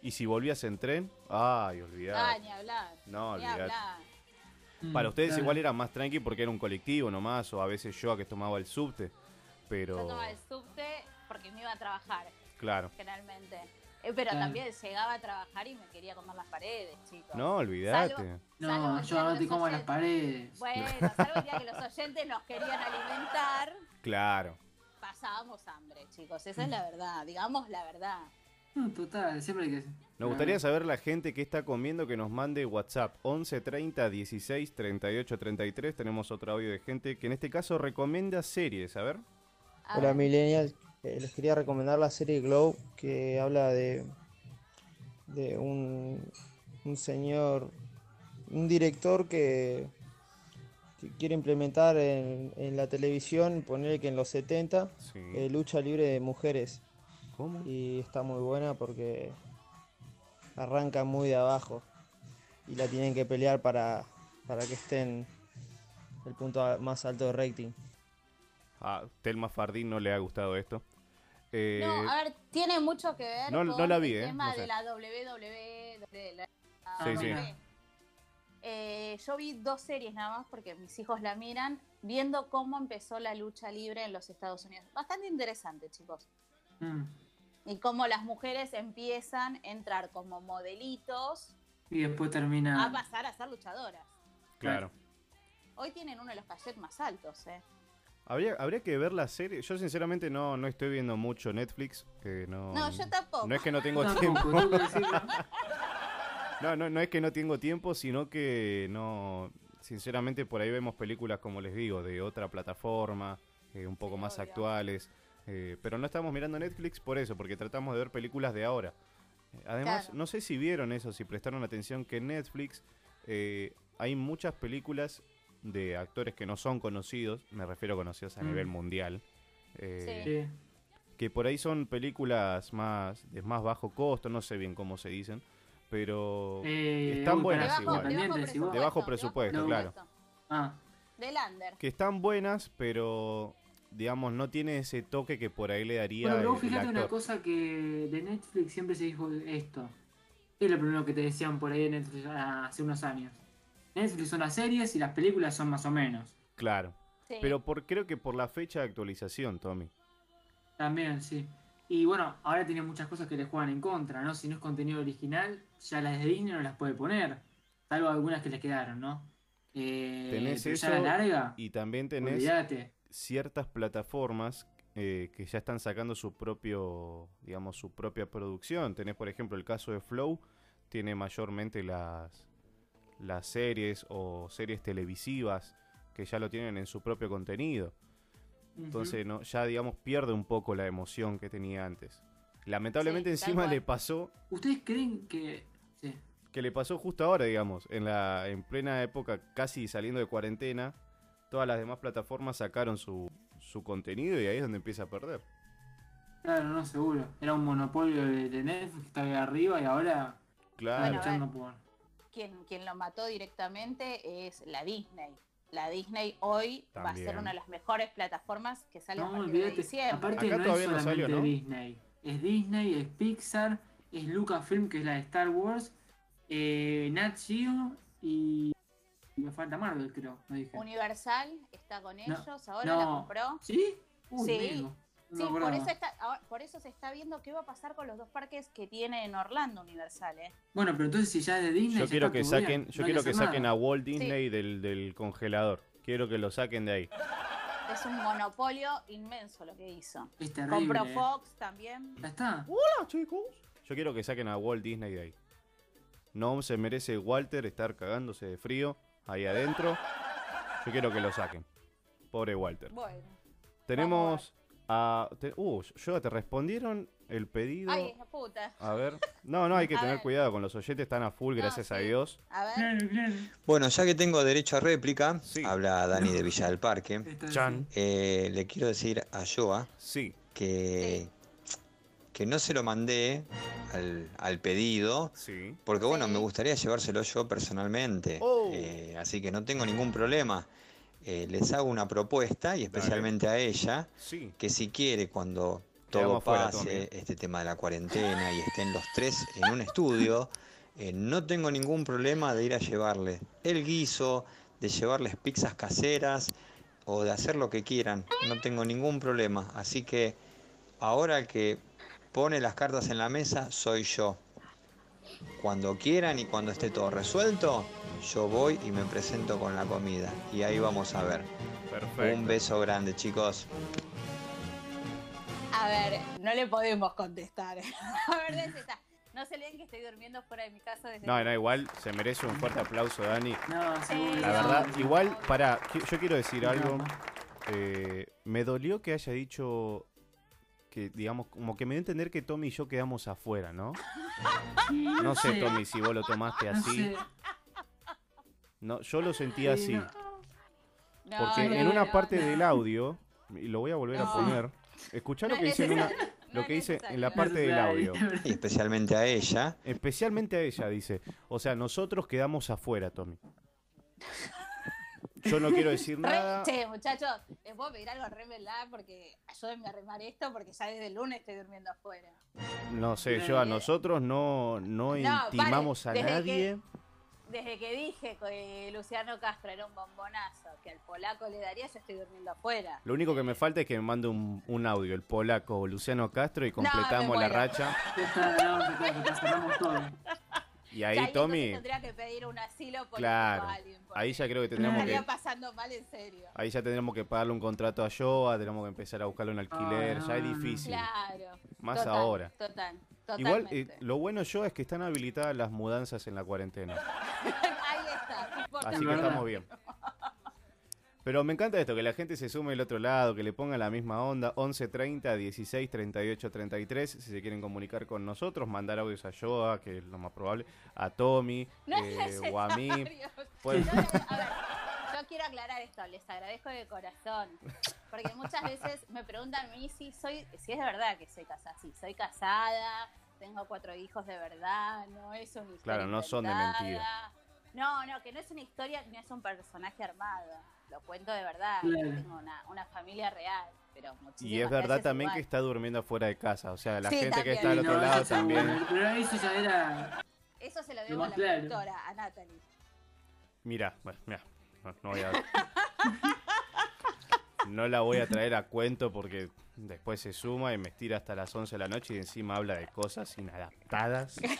Y si volvías en tren, ay, Ah, olvidate. ni hablar. No, ni olvidate. hablar. Para ustedes claro. igual era más tranqui porque era un colectivo nomás, o a veces yo a que tomaba el subte. Yo Pero, tomaba el subte porque me iba a trabajar, claro. generalmente. Eh, pero Claro. también llegaba a trabajar y me quería comer las paredes, chicos. No, olvidate. Salvo- No, salvo yo que te como las paredes. Bueno, salvo el día que los oyentes nos querían alimentar, Claro. pasábamos hambre, chicos. Esa es la verdad, digamos la verdad. No, total, siempre hay que. Nos gustaría saber la gente que está comiendo que nos mande WhatsApp 11 30 16 38 33. Tenemos otro audio de gente que en este caso recomienda series. A ver. A Hola ver, millennials, Eh, les quería recomendar la serie Glow que habla de, de un, un señor, un director que, que quiere implementar en, en la televisión, poner que en los 70, Sí. eh, lucha libre de mujeres. ¿Cómo? Y está muy buena porque arranca muy de abajo y la tienen que pelear para, para que esté en el punto más alto de rating. A Telma Fardín no le ha gustado esto. Eh, no, a ver, tiene mucho que ver no- con no la vi, el eh, tema no sé. de la WWE. de la- Sí, sí. WWE. Eh, yo vi dos series nada más porque mis hijos la miran, viendo cómo empezó la lucha libre en los Estados Unidos. Bastante interesante, chicos. Mm. Y cómo las mujeres empiezan a entrar como modelitos Y después termina. a pasar a ser luchadoras. claro. Hoy tienen uno de los cachets más altos, ¿eh? Habría, habría que ver la serie. Yo sinceramente no, no estoy viendo mucho Netflix. que no, No, yo tampoco. No es que no tengo Tampoco, tiempo. No, no, no es que no tengo tiempo, sino que no. Sinceramente, por ahí vemos películas, como les digo, de otra plataforma, eh, un poco Sí, más obvio. actuales. eh, pero no estamos mirando Netflix por eso, porque tratamos de ver películas de ahora. Además, Claro. no sé si vieron eso, si prestaron atención, que en Netflix eh, hay muchas películas de actores que no son conocidos, me refiero a conocidos a Mm. nivel mundial. eh, Sí. que por ahí son películas más de más bajo costo, no sé bien cómo se dicen, pero Eh, están uy, buenas pará, De bajo, igual. de bajo igual. De bajo presupuesto, No. claro. Ah, De Lander. Que están buenas, pero digamos no tiene ese toque que por ahí le daría bueno, el fíjate una actor. cosa que de Netflix siempre se dijo esto. Es lo primero que te decían por ahí de Netflix hace unos años. Netflix son las series y las películas son más o menos. Claro. Sí. Pero por creo que por la fecha de actualización, Tommy. También, sí. Y bueno, ahora tiene muchas cosas que le juegan en contra, ¿no? Si no es contenido original, ya las de Disney no las puede poner. Salvo algunas que le quedaron, ¿no? Eh, Tenés eso la larga, y también tenés ciertas plataformas eh, que ya están sacando su propio, digamos, su propia producción. Tenés, por ejemplo, el caso de Flow, tiene mayormente las, las series o series televisivas que ya lo tienen en su propio contenido. Entonces, no, ya, digamos, pierde un poco la emoción que tenía antes. Lamentablemente Sí, encima le pasó ¿Ustedes creen que... Sí. que le pasó justo ahora, digamos, en la en plena época casi saliendo de cuarentena, todas las demás plataformas sacaron su, su contenido y ahí es donde empieza a perder. Claro, no, seguro. Era un monopolio de, Netflix que estaba ahí arriba y ahora Claro. Bueno, luchando por... Quien, quien lo mató directamente es la Disney. La Disney hoy va a ser una de las mejores plataformas que sale a No, partir de diciembre. Aparte Acá no todavía es no solamente salió, ¿no? Disney. Es Disney, es Pixar, es Lucasfilm, que es la de Star Wars, eh, Nat Geo y, me falta Marvel, creo. No dije. Universal está con No, ellos, ahora no. la compró. ¿Sí? Uy, sí. Sí, por eso, está, por eso se está viendo qué va a pasar con los dos parques que tiene en Orlando Universal, ¿eh? Bueno, pero entonces si ya es de Disney. Yo quiero que saquen, no yo quiero que saquen a Walt Disney del, del congelador. Quiero que lo saquen de ahí. Es un monopolio inmenso lo que hizo. Es terrible, Compró eh. Fox también. Ya está. Hola, chicos. Yo quiero que saquen a Walt Disney de ahí. No se merece Walter estar cagándose de frío ahí adentro. Yo quiero que lo saquen. Pobre Walter. Bueno. Tenemos a. te- uh, yo te respondieron el pedido. Ay, puta. A ver. No, no, hay que A tener ver. cuidado con los oyentes, están a full, gracias a Dios. A ver. Bueno, ya que tengo derecho a réplica, habla Dani de Villa del Parque. Chan. Eh, le quiero decir a Joa sí. que, que no se lo mandé al, al pedido, Sí. porque bueno, me gustaría llevárselo yo personalmente. Oh. Eh, así que no tengo ningún problema. Eh, les hago una propuesta y especialmente a ella, Sí. que si quiere cuando todo pase, este tema de la cuarentena y estén los tres en un estudio, eh, no tengo ningún problema de ir a llevarle el guiso, de llevarles pizzas caseras o de hacer lo que quieran. No tengo ningún problema. Así que ahora que pone las cartas en la mesa soy yo. Cuando quieran y cuando esté todo resuelto, yo voy y me presento con la comida. Y ahí vamos a ver. Perfecto. Un beso grande, chicos. A ver, no le podemos contestar. A ver, ¿dónde está? No se leen que estoy durmiendo fuera de mi casa desde No, no, igual se merece un fuerte aplauso, Dani. No, seguro. La verdad, igual, para, yo quiero decir algo. Eh, me dolió que haya dicho que, digamos, como que me dio a entender que Tommy y yo quedamos afuera, ¿no? No sé, Tommy, si vos lo tomaste No así. No, yo lo sentí Sí, así. no. Porque No, en no, una no, parte no. del audio, y lo voy a volver a poner, escuchá lo que dice en una, necesario, no lo es que dice en necesario. la parte del audio. Y especialmente a ella. Especialmente a ella, dice. O sea, nosotros quedamos afuera, Tommy. Yo no quiero decir Re- nada. Che, muchachos, les puedo pedir algo re verdad porque ayúdenme a remar esto porque ya desde el lunes estoy durmiendo afuera. No sé, yo a nosotros no, no intimamos a nadie. Desde que dije que Luciano Castro era un bombonazo, que al polaco le daría, yo estoy durmiendo afuera. Lo único que me falta es que me mande un, un audio, el polaco Luciano Castro, y completamos la racha. Y ahí, Tommy, tendría que pedir un asilo político claro. a alguien. Ahí ya creo que estaría que. pasando mal en serio. Ahí ya tendríamos que pagarle un contrato a Joa, tenemos que empezar a buscarle un alquiler, Ah, ya es no. difícil. Claro. Más total, ahora. Total. Igual, eh, lo bueno yo es que están habilitadas las mudanzas en la cuarentena. Ahí está. no Así que estamos bien. Pero me encanta esto, que la gente se sume del otro lado, que le ponga la misma onda. 11 30 16 38 33. Si se quieren comunicar con nosotros, mandar audios a Joa, que es lo más probable, a Tommy, No eh, o a mí. Pueden- Yo, a ver, yo quiero aclarar esto, les agradezco de corazón. Porque muchas veces me preguntan a mí si soy, si es de verdad que soy casada. Sí, soy casada, tengo cuatro hijos de verdad, no es una historia. Claro, no son de mentira. No, no, que no es una historia, ni es un personaje armado. Lo cuento de verdad. Claro. Tengo una, una familia real. Pero Y es verdad también igual. que está durmiendo fuera de casa. O sea, la Sí, gente que está al otro no, lado también. Pero eso ya era. Eso se lo debo a la claro. productora, a Natalie. Mira, bueno, mira, no, no voy a... No la voy a traer a cuento porque después se suma y me estira hasta las 11 de la noche y encima habla de cosas inadaptadas.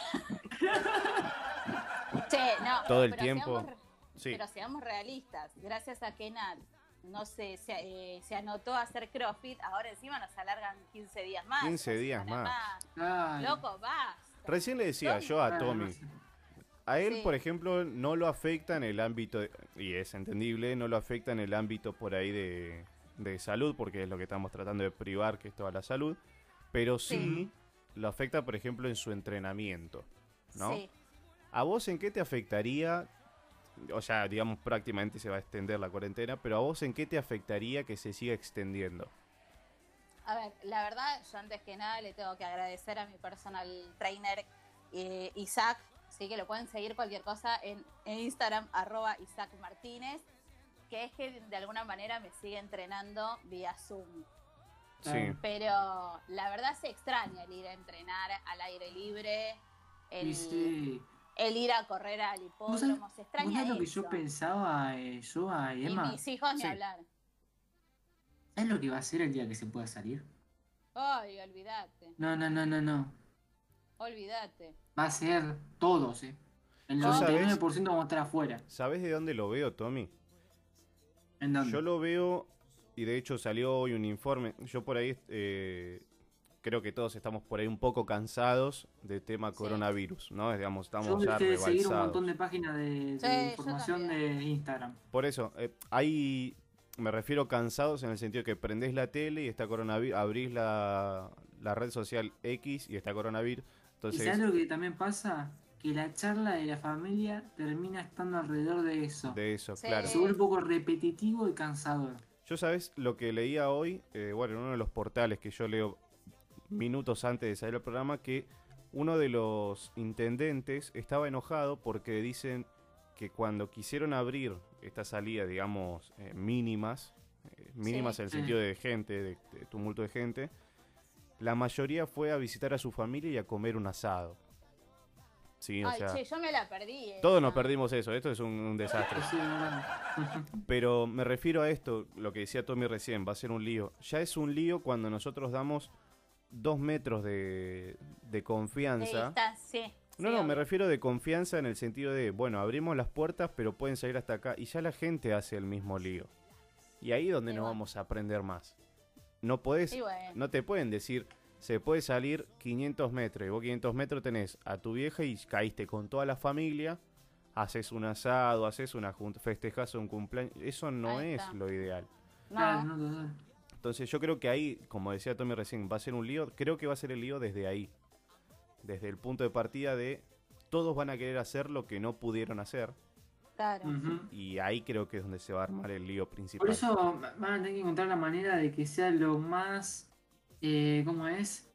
Che, no, Todo el pero tiempo. seamos re- Sí. Pero seamos realistas. Gracias a que Nat no se, se, eh, se anotó a hacer CrossFit, ahora encima nos alargan 15 días más. 15 una días más. Loco, vas. Recién le decía Tommy. yo a Tommy. sé. A él, Sí. por ejemplo, no lo afecta en el ámbito, de- y es entendible, no lo afecta en el ámbito por ahí de, de salud, porque es lo que estamos tratando de privar, que es toda la salud, pero sí, Sí. lo afecta, por ejemplo, en su entrenamiento, ¿no? Sí. ¿A vos en qué te afectaría? O sea, digamos, prácticamente se va a extender la cuarentena, pero ¿a vos en qué te afectaría que se siga extendiendo? A ver, la verdad, yo antes que nada le tengo que agradecer a mi personal trainer eh, Isaac, sí que lo pueden seguir cualquier cosa en, en Instagram, arroba Isaac Martínez, que es que de alguna manera me sigue entrenando vía Zoom. Sí. Pero la verdad se extraña el ir a entrenar al aire libre, el, Y sí. el ir a correr al ¿Vos sabés- hipódromo, se extraña lo que yo pensaba, eh, yo a Y Emma? mis hijos ni hablar. ¿Sabes lo que va a hacer el día que se pueda salir? Ay, olvídate, No, no, no, no, no. olvídate. Va a ser todos, ¿eh? El ¿Tú sabes? 99% vamos a estar afuera. ¿Sabes de dónde lo veo, Tommy? ¿En dónde? Yo lo veo, y de hecho salió hoy un informe. Yo por ahí eh, creo que todos estamos por ahí un poco cansados del tema coronavirus, ¿no? Digamos, Yo estamos ya de seguir un montón de páginas de, de Sí, yo información de Instagram. Por eso, eh, hay, me refiero cansados en el sentido que prendés la tele y está coronavirus, abrís la, la red social X y está coronavirus. ¿Y Entonces, sabes lo que también pasa? Que la charla de la familia termina estando alrededor de eso. de eso, claro. Se vuelve un poco repetitivo y cansador. Yo sabes lo que leía hoy, eh, bueno, en uno de los portales que yo leo minutos antes de salir al programa, que uno de los intendentes estaba enojado porque dicen que cuando quisieron abrir esta salida, digamos, eh, mínimas, eh, mínimas Sí. en el Sí. sentido de gente, de, de tumulto de gente, la mayoría fue a visitar a su familia y a comer un asado. Sí, o Ay, sea, che, yo me la perdí. eh. todos nos perdimos eso, esto es un, un desastre. Pero me refiero a esto, lo que decía Tommy recién, va a ser un lío. Ya es un lío cuando nosotros damos dos metros de, de confianza. distancia, sí. No, no, me refiero de confianza en el sentido de, bueno, abrimos las puertas, pero pueden salir hasta acá. Y ya la gente hace el mismo lío. Y ahí es donde nos vamos a aprender más. No podés, bueno. no te pueden decir, se puede salir 500 metros. Y vos 500 metros tenés a tu vieja y caíste con toda la familia. Haces un asado, haces una junta, festejas un cumpleaños. Eso no es lo ideal. Claro, no. Entonces yo creo que ahí, como decía Tommy recién, va a ser un lío. Creo que va a ser el lío desde ahí. Desde el punto de partida de todos van a querer hacer lo que no pudieron hacer. Claro. Y ahí creo que es donde se va a armar el lío principal. Por eso van a tener que encontrar la manera de que sea lo más, eh, ¿cómo es?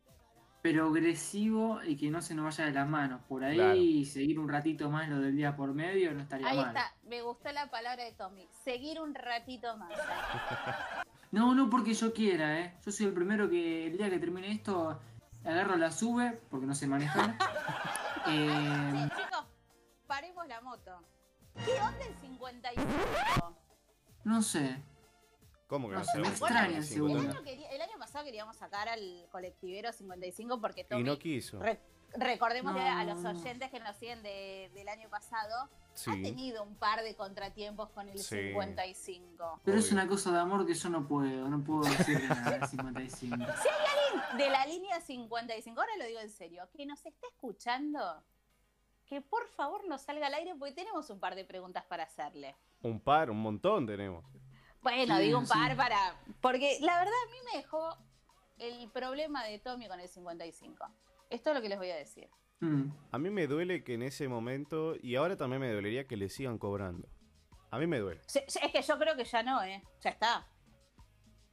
Progresivo y que no se nos vaya de las manos. Por ahí Claro. seguir un ratito más lo del día por medio no estaría Ahí mal. está, me gustó la palabra de Tommy. Seguir un ratito más. No, no porque yo quiera, ¿eh? Yo soy el primero que el día que termine esto agarro la sube, porque no sé manejar. Eh, Che, chicos, paremos la moto. ¿Qué onda el 55? no sé. ¿Cómo que No no se extraña ese El 50? año, quería- el año pasado queríamos sacar al colectivero 55 porque Tommy, Y no quiso. re- recordémosle a los oyentes que nos siguen de- del año pasado, Sí. ha tenido un par de contratiempos con el Sí. 55. Pero es una cosa de amor que yo no puedo, no puedo decirle nada del 55. Si hay alguien de la línea 55, ahora lo digo en serio, que nos está escuchando, que por favor nos salga al aire porque tenemos un par de preguntas para hacerle. Un par, un montón tenemos. Bueno, Sí, digo un sí. par para. Porque la verdad a mí me dejó el problema de Tommy con el 55. Esto es lo que les voy a decir. Mm. A mí me duele que en ese momento, y ahora también me dolería que le sigan cobrando. A mí me duele. Es que yo creo que ya no, ¿eh? Ya está.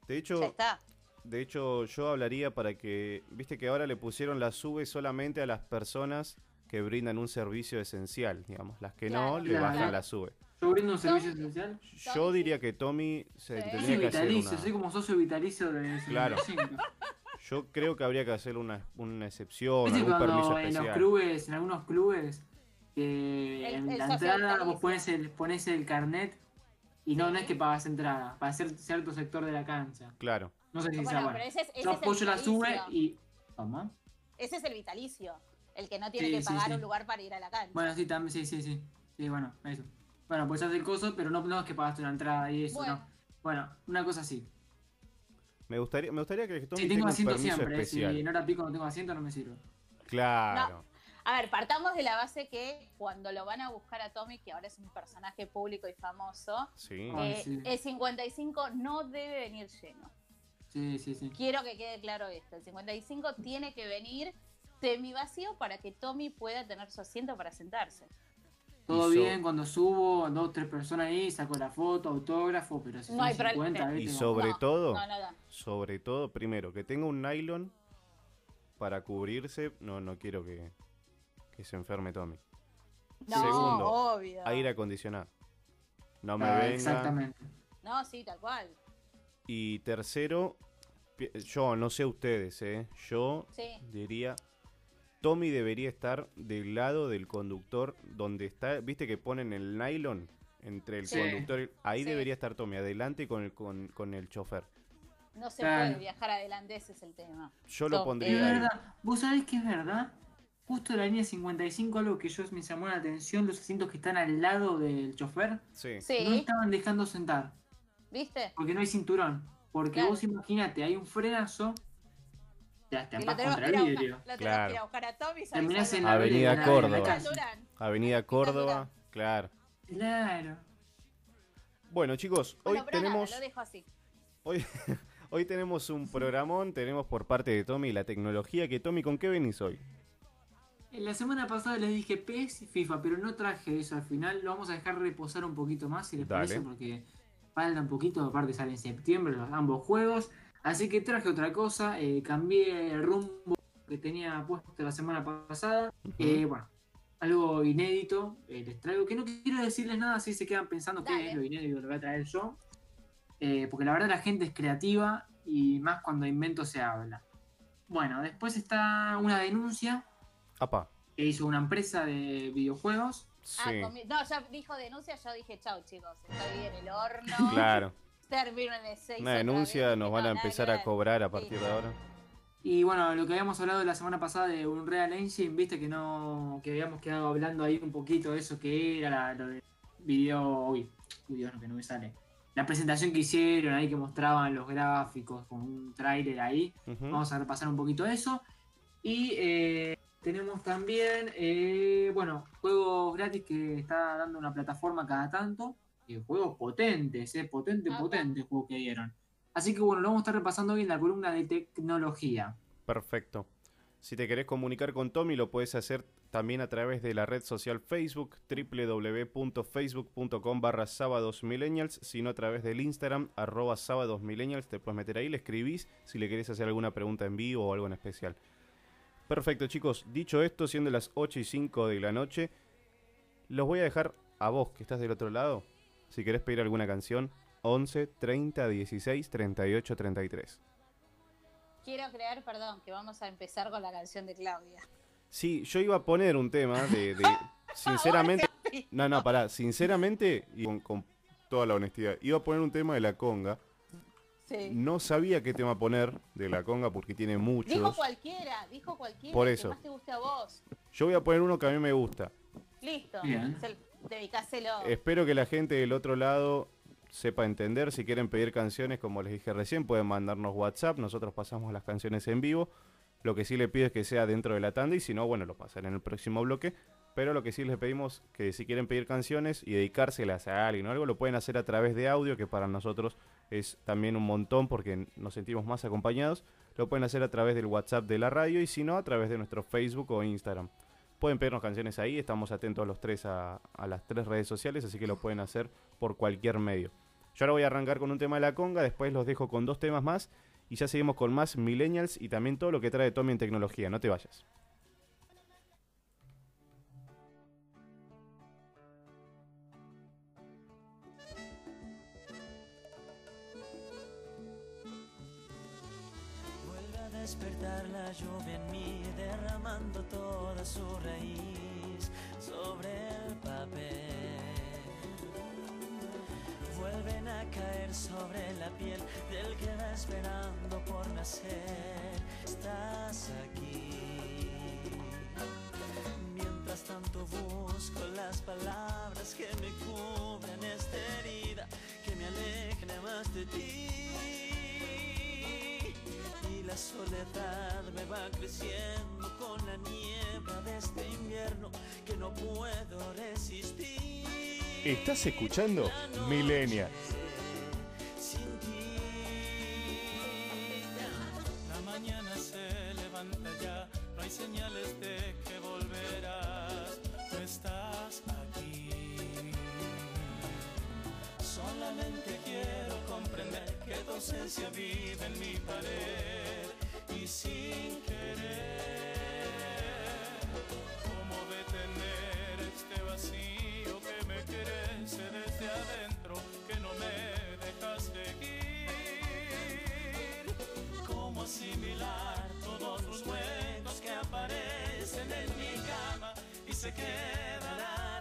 De hecho, Ya está. de hecho yo hablaría para que, viste que ahora le pusieron la sube solamente a las personas que brindan un servicio esencial, digamos. Las que no, Claro. le Claro. bajan la sube. Yo brindo un servicio esencial. Yo diría que Tommy se soy tendría que hacer vitalicio, una... soy como socio vitalicio de Claro. 55. Yo creo que habría que hacer una, una excepción, ¿Viste algún permiso cuando en los especial. clubes, en algunos clubes, que El- en el la socio entrada vitalicio. vos pones el, pones el carnet y no, no es que pagas entrada, para hacer cierto sector de la cancha. Claro. No sé si Bueno, sea bueno. pero ese es- ese Yo es el apoyo la sube vitalicio. y... ¿Toma? Ese es el vitalicio. El que no tiene Sí, que sí, pagar sí. un lugar para ir a la cancha. Bueno, sí, también, sí, sí, sí. Sí, bueno, eso. Bueno, pues haces el coso, pero no, no es que pagaste una entrada y eso, Bueno. no. Bueno, una cosa así. Me gustaría, me gustaría que Si tenga tengo asiento siempre, especial. si en hora pico no tengo asiento no me sirve. Claro. A ver, partamos de la base que cuando lo van a buscar a Tommy, que ahora es un personaje público y famoso, Sí. Ay, eh, sí. el 55 no debe venir lleno. Sí, sí, sí. Quiero que quede claro esto. El 55 tiene que venir semi vacío para que Tommy pueda tener su asiento para sentarse. Todo so- bien, cuando subo, dos, tres personas ahí, saco la foto, autógrafo, pero si No son hay problema. 50, Y ¿viste? sobre No, todo, no, no, no. sobre todo, primero, que tenga un nylon para cubrirse. No, no quiero que, que se enferme Tommy. No, Segundo, obvio. aire acondicionado. No me Ah, venga. Exactamente. No, sí, tal cual. Y tercero, yo no sé ustedes, ¿eh? Yo Sí. diría, Tommy debería estar del lado del conductor donde está, viste que ponen el nylon entre el Sí. conductor, y- ahí Sí. debería estar Tommy, adelante con el, con, con el chofer. No se Claro. puede viajar adelante, ese es el tema. Yo lo pondría Es ahí. verdad. Vos sabés que es verdad. Justo en la línea 55, algo que yo me llamó la atención, los asientos que están al lado del chofer, Sí. Sí. no estaban dejando sentar. ¿Viste? Porque no hay cinturón. Porque Claro. vos imaginate, hay un frenazo, te contra el vidrio. lo tenemos Claro. que ir a buscar a Tommy. ¿sabes? Terminás en la Avenida vereda, en la Córdoba. calle. Avenida Córdoba, claro. Claro. Bueno, chicos, hoy Bueno, pero nada, tenemos lo dejo así. hoy, hoy tenemos un programón, tenemos por parte de Tommy la tecnología, que Tommy, ¿con qué venís hoy? En La semana pasada les dije PES y FIFA, pero no traje eso al final. Lo vamos a dejar reposar un poquito más, si les Dale. parece, porque falta un poquito. Aparte sale en septiembre los ambos juegos. Así que traje otra cosa. eh, cambié el rumbo que tenía puesto la semana pasada. Eh, bueno, algo inédito. eh, les traigo que no quiero decirles nada si se quedan pensando qué es lo inédito que lo voy a traer yo. Eh, porque la verdad la gente es creativa y más cuando invento se habla. Bueno, después está una denuncia Apa, que hizo una empresa de videojuegos. Ah, comi- no, ya dijo denuncia, yo dije, chau chicos, estoy en el horno. Claro. Termino en el 6 Una denuncia, nos van a empezar a cobrar a partir de ahora. Y bueno, lo que habíamos hablado la semana pasada de Unreal Engine, viste que no. que habíamos quedado hablando ahí un poquito de eso que era la, lo de video. Uy, uy, Dios, no, que no me sale. La presentación que hicieron ahí que mostraban los gráficos con un tráiler ahí. Vamos a repasar un poquito eso. Y eh, tenemos también, eh, bueno, juegos gratis que está dando una plataforma cada tanto. Y juegos potentes, eh, potente, potente juego que dieron. Así que bueno, lo vamos a estar repasando hoy en la columna de tecnología. Perfecto. Si te querés comunicar con Tommy, lo puedes hacer también a través de la red social Facebook, www.facebook.com barra sábados millennials, sino a través del Instagram, arroba sábados millennials, te puedes meter ahí, le escribís si le querés hacer alguna pregunta en vivo o algo en especial. Perfecto, chicos. Dicho esto, siendo las 8 y 5 de la noche, los voy a dejar a vos que estás del otro lado. Si querés pedir alguna canción, 11 30 16 38 33. Quiero creer, perdón, que vamos a empezar con la canción de Claudia. Sí, yo iba a poner un tema de. de- sinceramente. No, no, pará. Sinceramente, y con, con toda la honestidad, iba a poner un tema de la conga. Sí. No sabía qué tema poner de la conga porque tiene Dijo muchos. cualquiera, dijo cualquiera. Por eso. Que más te guste a vos. Yo voy a poner uno que a mí me gusta. Listo. Bien. Espero que la gente del otro lado sepa entender. Si quieren pedir canciones, como les dije recién, pueden mandarnos WhatsApp. Nosotros pasamos las canciones en vivo. Lo que sí le pido es que sea dentro de la tanda y si no, bueno, lo pasaré en el próximo bloque. Pero lo que sí les pedimos que si quieren pedir canciones y dedicárselas a alguien o algo, lo pueden hacer a través de audio, que para nosotros es también un montón porque nos sentimos más acompañados. Lo pueden hacer a través del WhatsApp de la radio y si no, a través de nuestro Facebook o Instagram. Pueden pedirnos canciones ahí, estamos atentos los tres a, las tres redes sociales, así que lo pueden hacer por cualquier medio. Yo ahora voy a arrancar con un tema de la conga, después los dejo con dos temas más y ya seguimos con más millennials y también todo lo que trae Tommy en tecnología. No te vayas. Despertar la lluvia su raíz sobre el papel. Vuelven a caer sobre la piel del que va esperando por nacer. Estás aquí. Mientras tanto busco las palabras que me cubran esta herida, que me alejen más de ti la soledad me va creciendo con la niebla de este invierno que no puedo resistir. Estás escuchando Millennial. Sin ti. La mañana se levanta ya, no hay señales de que Solamente quiero comprender que tu vive en mi pared y sin querer. ¿Cómo detener este vacío que me crece desde adentro, que no me dejas seguir? ¿Cómo asimilar todos los huecos que aparecen en mi cama y se quedarán?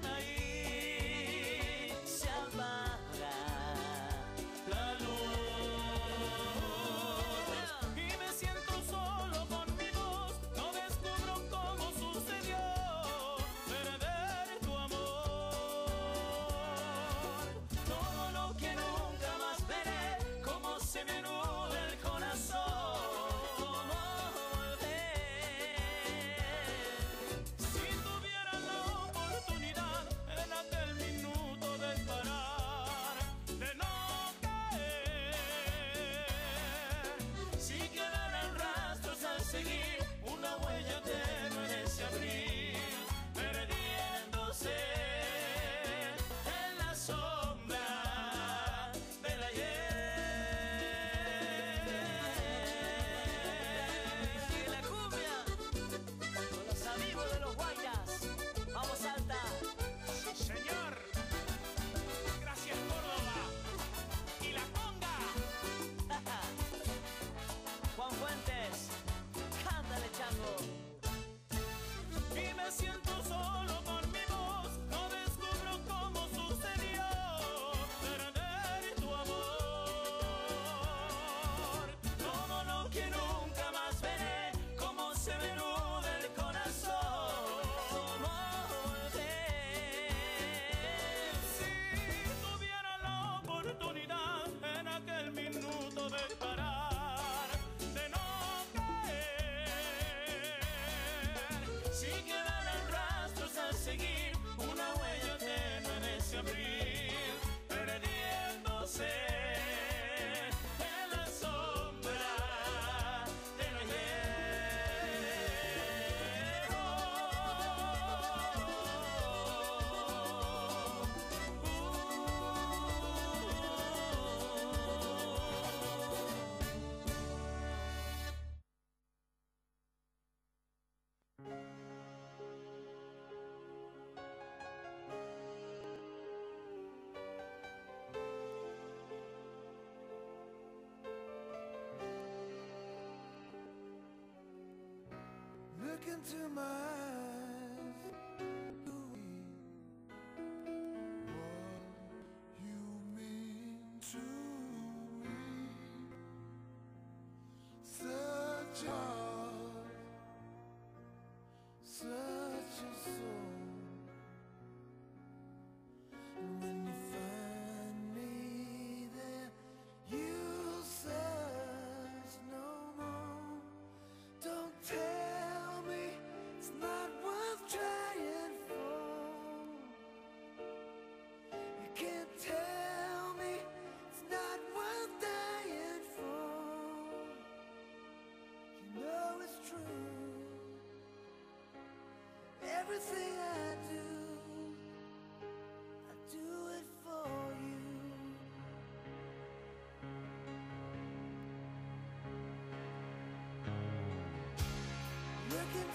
Into my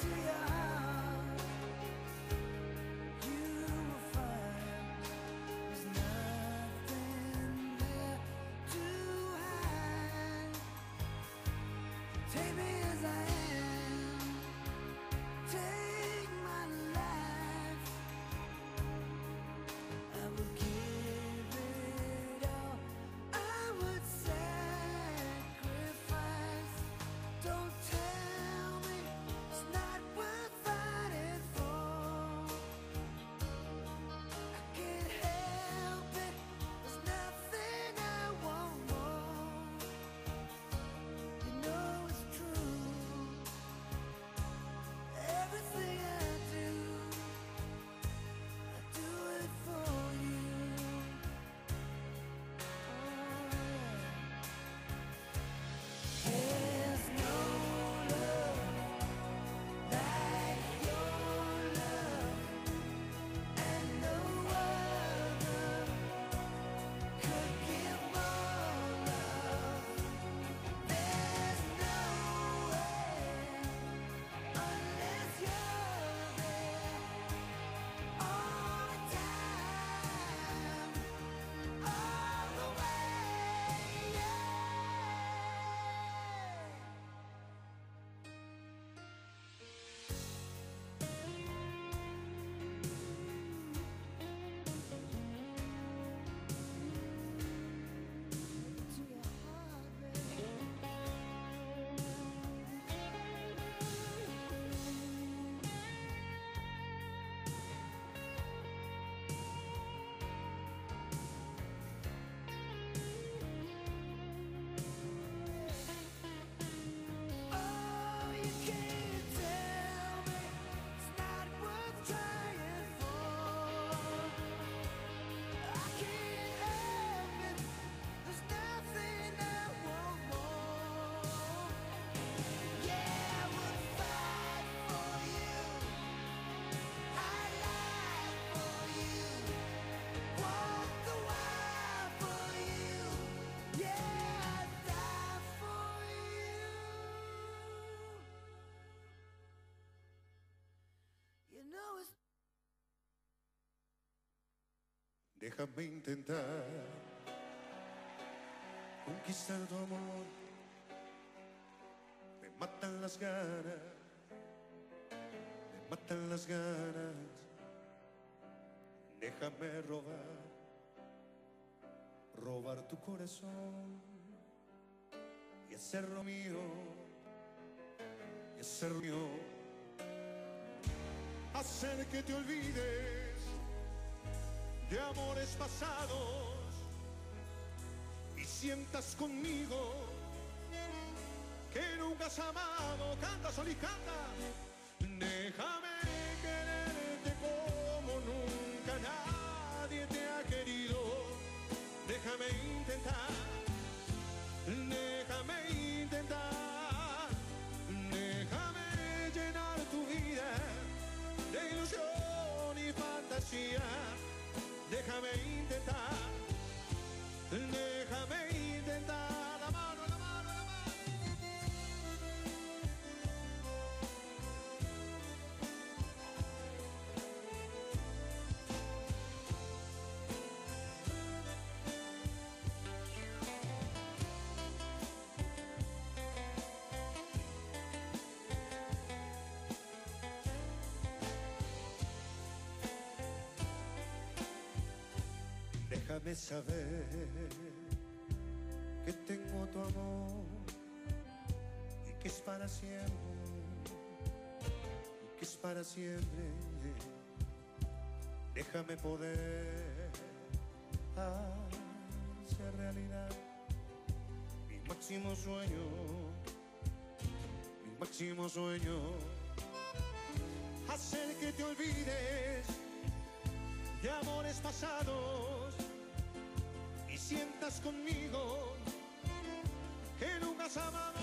to your Déjame intentar conquistar tu amor. Me matan las ganas, me matan las ganas. Déjame robar, robar tu corazón y hacerlo mío, y hacerlo mío. Hacer que te olvides de amores pasados y sientas conmigo que nunca has amado. Canta, Sol y canta. Déjame saber que tengo tu amor y que es para siempre, y que es para siempre. Déjame poder hacer realidad mi máximo sueño, mi máximo sueño. Hacer que te olvides de amores pasados sientas conmigo que nunca has amado.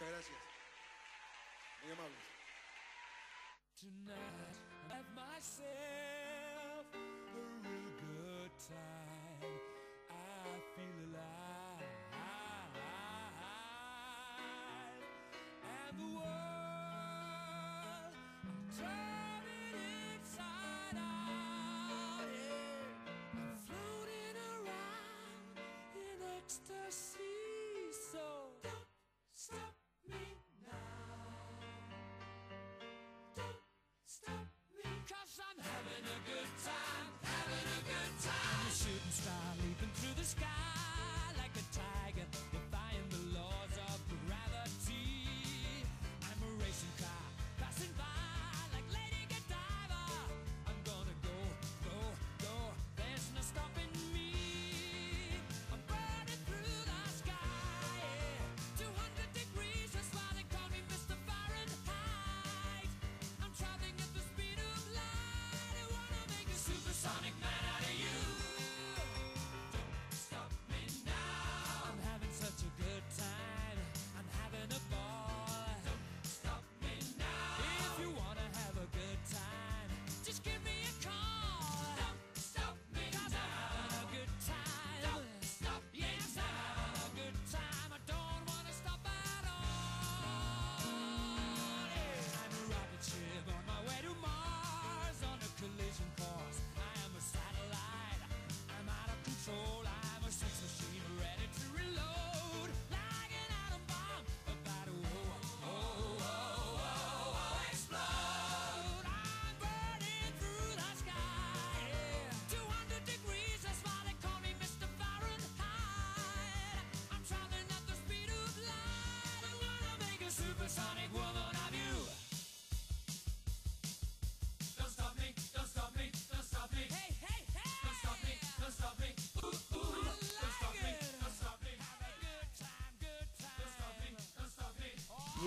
Muchas gracias. Muy amables. Tonight, I have myself a real good time. I feel alive. And the world, I'm turning inside out. I'm floating around in ecstasy.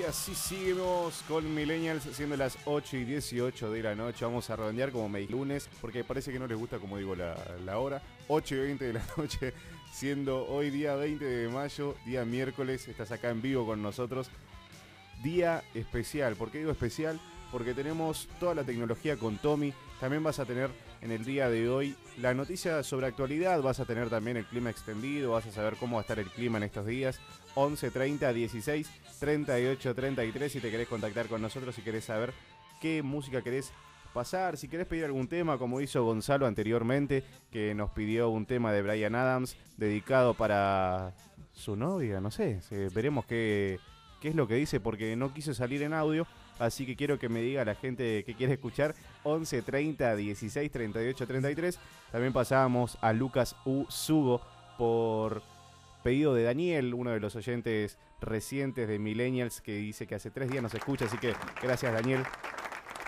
Y así seguimos con Millennials siendo las 8 y 18 de la noche. Vamos a redondear como me lunes, porque parece que no les gusta, como digo, la, la hora. 8 y 20 de la noche siendo hoy día 20 de mayo, día miércoles, estás acá en vivo con nosotros. Día especial. ¿Por qué digo especial? Porque tenemos toda la tecnología con Tommy. También vas a tener en el día de hoy la noticia sobre actualidad. Vas a tener también el clima extendido. Vas a saber cómo va a estar el clima en estos días. 11 30 16 38 33 si te querés contactar con nosotros, si querés saber qué música querés pasar, si querés pedir algún tema como hizo Gonzalo anteriormente, que nos pidió un tema de Brian Adams dedicado para su novia, no sé, veremos qué, qué es lo que dice porque no quiso salir en audio, así que quiero que me diga la gente que quiere escuchar 11 30 16 38 33. También pasábamos a Lucas U. Sugo por pedido de Daniel, uno de los oyentes recientes de Millennials, que dice que hace tres días nos escucha, así que gracias Daniel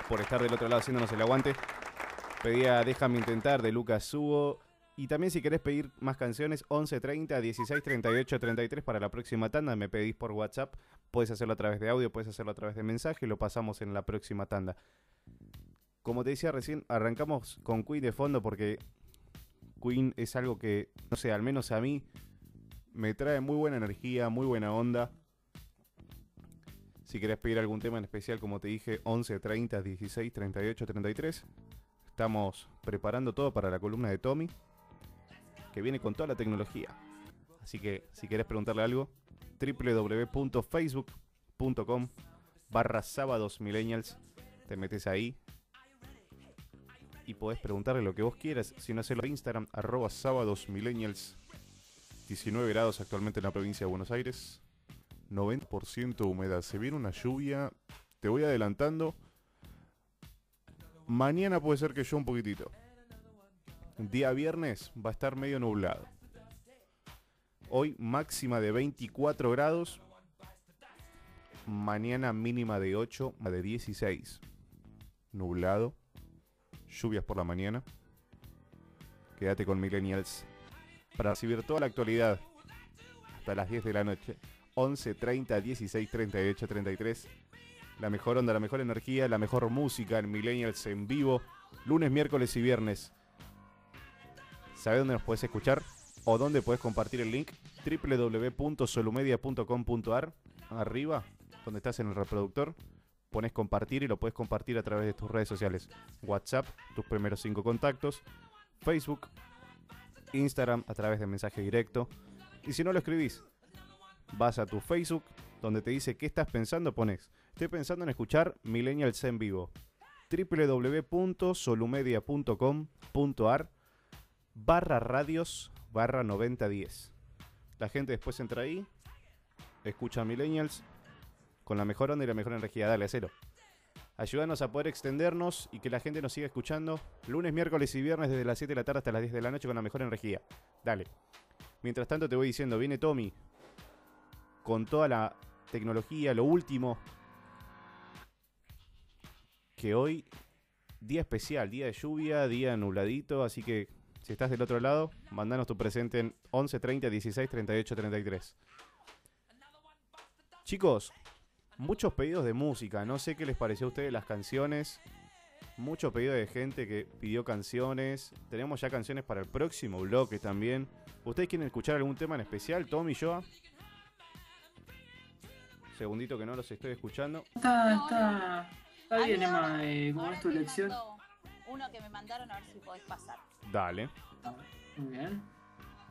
por estar del otro lado haciéndonos el aguante. Pedía Déjame intentar de Lucas Sugo. Y también si querés pedir más canciones, 11 30 16 38 33 para la próxima tanda. Me pedís por WhatsApp. Puedes hacerlo a través de audio, puedes hacerlo a través de mensaje. Lo pasamos en la próxima tanda. Como te decía recién, arrancamos con Queen de fondo porque Queen es algo que, no sé, al menos a mí me trae muy buena energía, muy buena onda. Si querés pedir algún tema en especial, como te dije, 11 30 16 38 33. Estamos preparando todo para la columna de Tommy, que viene con toda la tecnología. Así que si querés preguntarle algo, www.facebook.com barra sábados millennials. Te metes ahí y podés preguntarle lo que vos quieras. Si no, hacerlo a Instagram, arroba sábados millennials. 19 grados actualmente en la provincia de Buenos Aires. 90% humedad. Se viene una lluvia. Te voy adelantando. Mañana puede ser que yo un poquitito. Día viernes va a estar medio nublado. Hoy máxima de 24 grados. Mañana mínima de 8, de 16. Nublado. Lluvias por la mañana. Quédate con Millennials para recibir toda la actualidad hasta las 10 de la noche. 11 30 16 38 33. La mejor onda, la mejor energía, la mejor música en Millennials en vivo. Lunes, miércoles y viernes. ¿Sabes dónde nos puedes escuchar? ¿O dónde puedes compartir el link? www.solumedia.com.ar Arriba, donde estás en el reproductor, pones compartir y lo puedes compartir a través de tus redes sociales. WhatsApp, tus primeros cinco contactos. Facebook, Instagram a través de mensaje directo. Y si no lo escribís, vas a tu Facebook, donde te dice qué estás pensando, pones. Estoy pensando en escuchar Millennials en vivo. www.solumedia.com.ar barra radios barra 9010. La gente después entra ahí, escucha Millennials con la mejor onda y la mejor energía. Dale, a cero. Ayúdanos a poder extendernos y que la gente nos siga escuchando lunes, miércoles y viernes desde las 7 de la tarde hasta las 10 de la noche con la mejor energía. Dale. Mientras tanto te voy diciendo, viene Tommy con toda la tecnología, lo último. Que hoy, día especial, día de lluvia, día nubladito, así que si estás del otro lado, mandanos tu presente en 11 30 16 38 33. Chicos, muchos pedidos de música. No sé qué les pareció a ustedes las canciones. Mucho pedido de gente que pidió canciones. Tenemos ya canciones para el próximo bloque también. ¿Ustedes quieren escuchar algún tema en especial, Tom y Joa? Segundito que no los estoy escuchando. Está, está, está bien, Emma. eh, ¿Cómo ahora es tu elección? Uno que me mandaron a ver si podés pasar. Dale. Muy bien.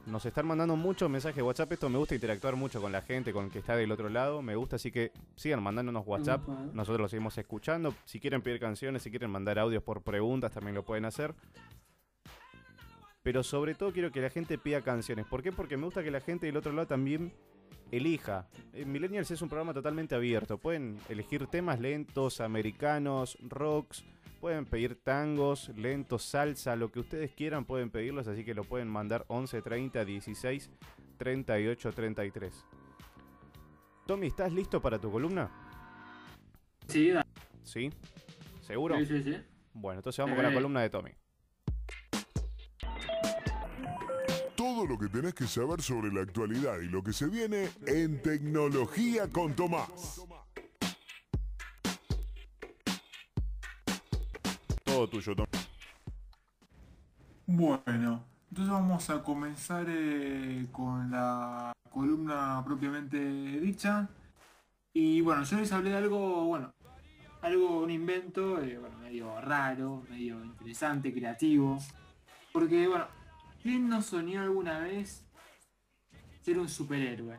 Nos están mandando muchos mensajes de WhatsApp. Esto me gusta interactuar mucho con la gente, con el que está del otro lado. Me gusta, así que sigan mandándonos WhatsApp. Nosotros los seguimos escuchando. Si quieren pedir canciones, si quieren mandar audios por preguntas, también lo pueden hacer. Pero sobre todo quiero que la gente pida canciones. ¿Por qué? Porque me gusta que la gente del otro lado también elija. Eh, Millennials es un programa totalmente abierto. Pueden elegir temas lentos, americanos, rocks. Pueden pedir tangos, lentos, salsa, lo que ustedes quieran pueden pedirlos, así que lo pueden mandar 11 30 16 38 33. Tommy, ¿estás listo para tu columna? Sí. ¿Sí? ¿Seguro? Sí, sí, sí. Bueno, entonces vamos con la Eh. columna de Tommy. Todo lo que tenés que saber sobre la actualidad y lo que se viene en Tecnología con Tomás. Todo tuyo, Tom. Bueno, entonces vamos a comenzar eh, con la columna propiamente dicha. Y bueno, yo les hablé de algo, bueno, algo, un invento, eh, bueno, medio raro, medio interesante, creativo. Porque, bueno, ¿quién no soñó alguna vez ser un superhéroe?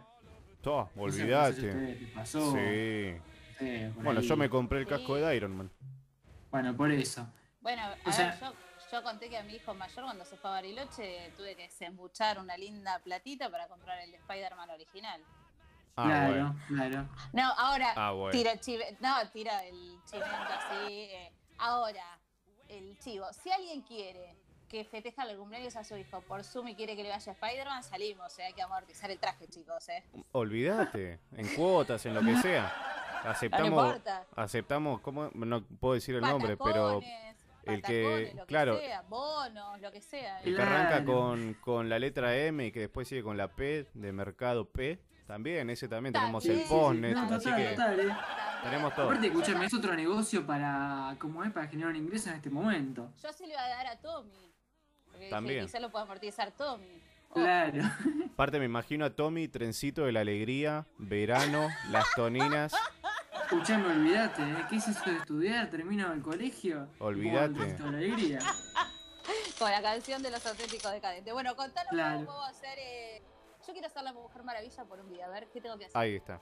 Pasó. Sí. Sí, por Bueno, ahí. yo me compré el casco de Iron Man. Bueno, por eso. Bueno, a O sea- ver, yo, yo conté que a mi hijo mayor cuando se fue a Bariloche tuve que desembuchar una linda platita para comprar el Spider-Man original. Ah, claro, bueno. claro. No, ahora Ah, bueno. tira el chive, no, tira el chivento así. eh. Ahora, el chivo. Si alguien quiere que festeja el cumpleaños a su hijo por Zoom y quiere que le vaya a Spider-Man, salimos, eh, hay que amortizar el traje, chicos, eh. Olvídate, en cuotas, en lo que sea. Aceptamos, importa. aceptamos, ¿cómo? No puedo decir el nombre, pero Patacones, el patacones, que, lo que claro, sea, bonos, lo que sea. el que arranca con, con la letra M y que después sigue con la P de Mercado P, también, ese también tenemos el Sí, sí, postnet, no, así total, que total, eh. tenemos todo. Aparte, escúchame, es otro negocio para, ¿cómo es? Para generar un ingreso en este momento. Yo se lo iba a dar a Tommy. Porque También. dije, quizá lo pueda amortizar Tommy. Claro. Aparte me imagino a Tommy, Trencito de la Alegría, Verano, Las Toninas, Escuchame, olvídate, ¿eh? ¿qué es eso de estudiar? Termino el colegio. Olvídate. Alegría. Con la canción de los auténticos decadentes. Bueno, contanos Claro. cómo puedo hacer. eh, Yo quiero ser la Mujer Maravilla por un día. A ver, ¿qué tengo que hacer? ahí está.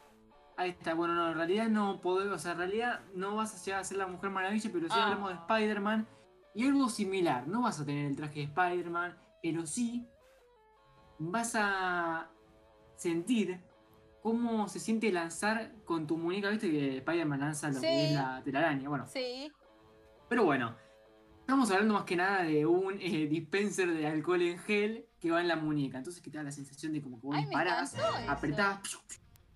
Ahí está, bueno, no, en realidad no podés, o sea, en realidad no vas a llegar a ser la Mujer Maravilla, pero sí Ah. hablamos de Spider-Man y algo similar. No vas a tener el traje de Spider-Man, pero sí vas a sentir cómo se siente lanzar con tu muñeca, viste que Spider-Man lanza lo Sí. que es la telaraña, bueno. Sí. Pero bueno, estamos hablando más que nada de un eh, dispenser de alcohol en gel que va en la muñeca. Entonces que te da la sensación de como que vos Ay, disparás, eso. apretás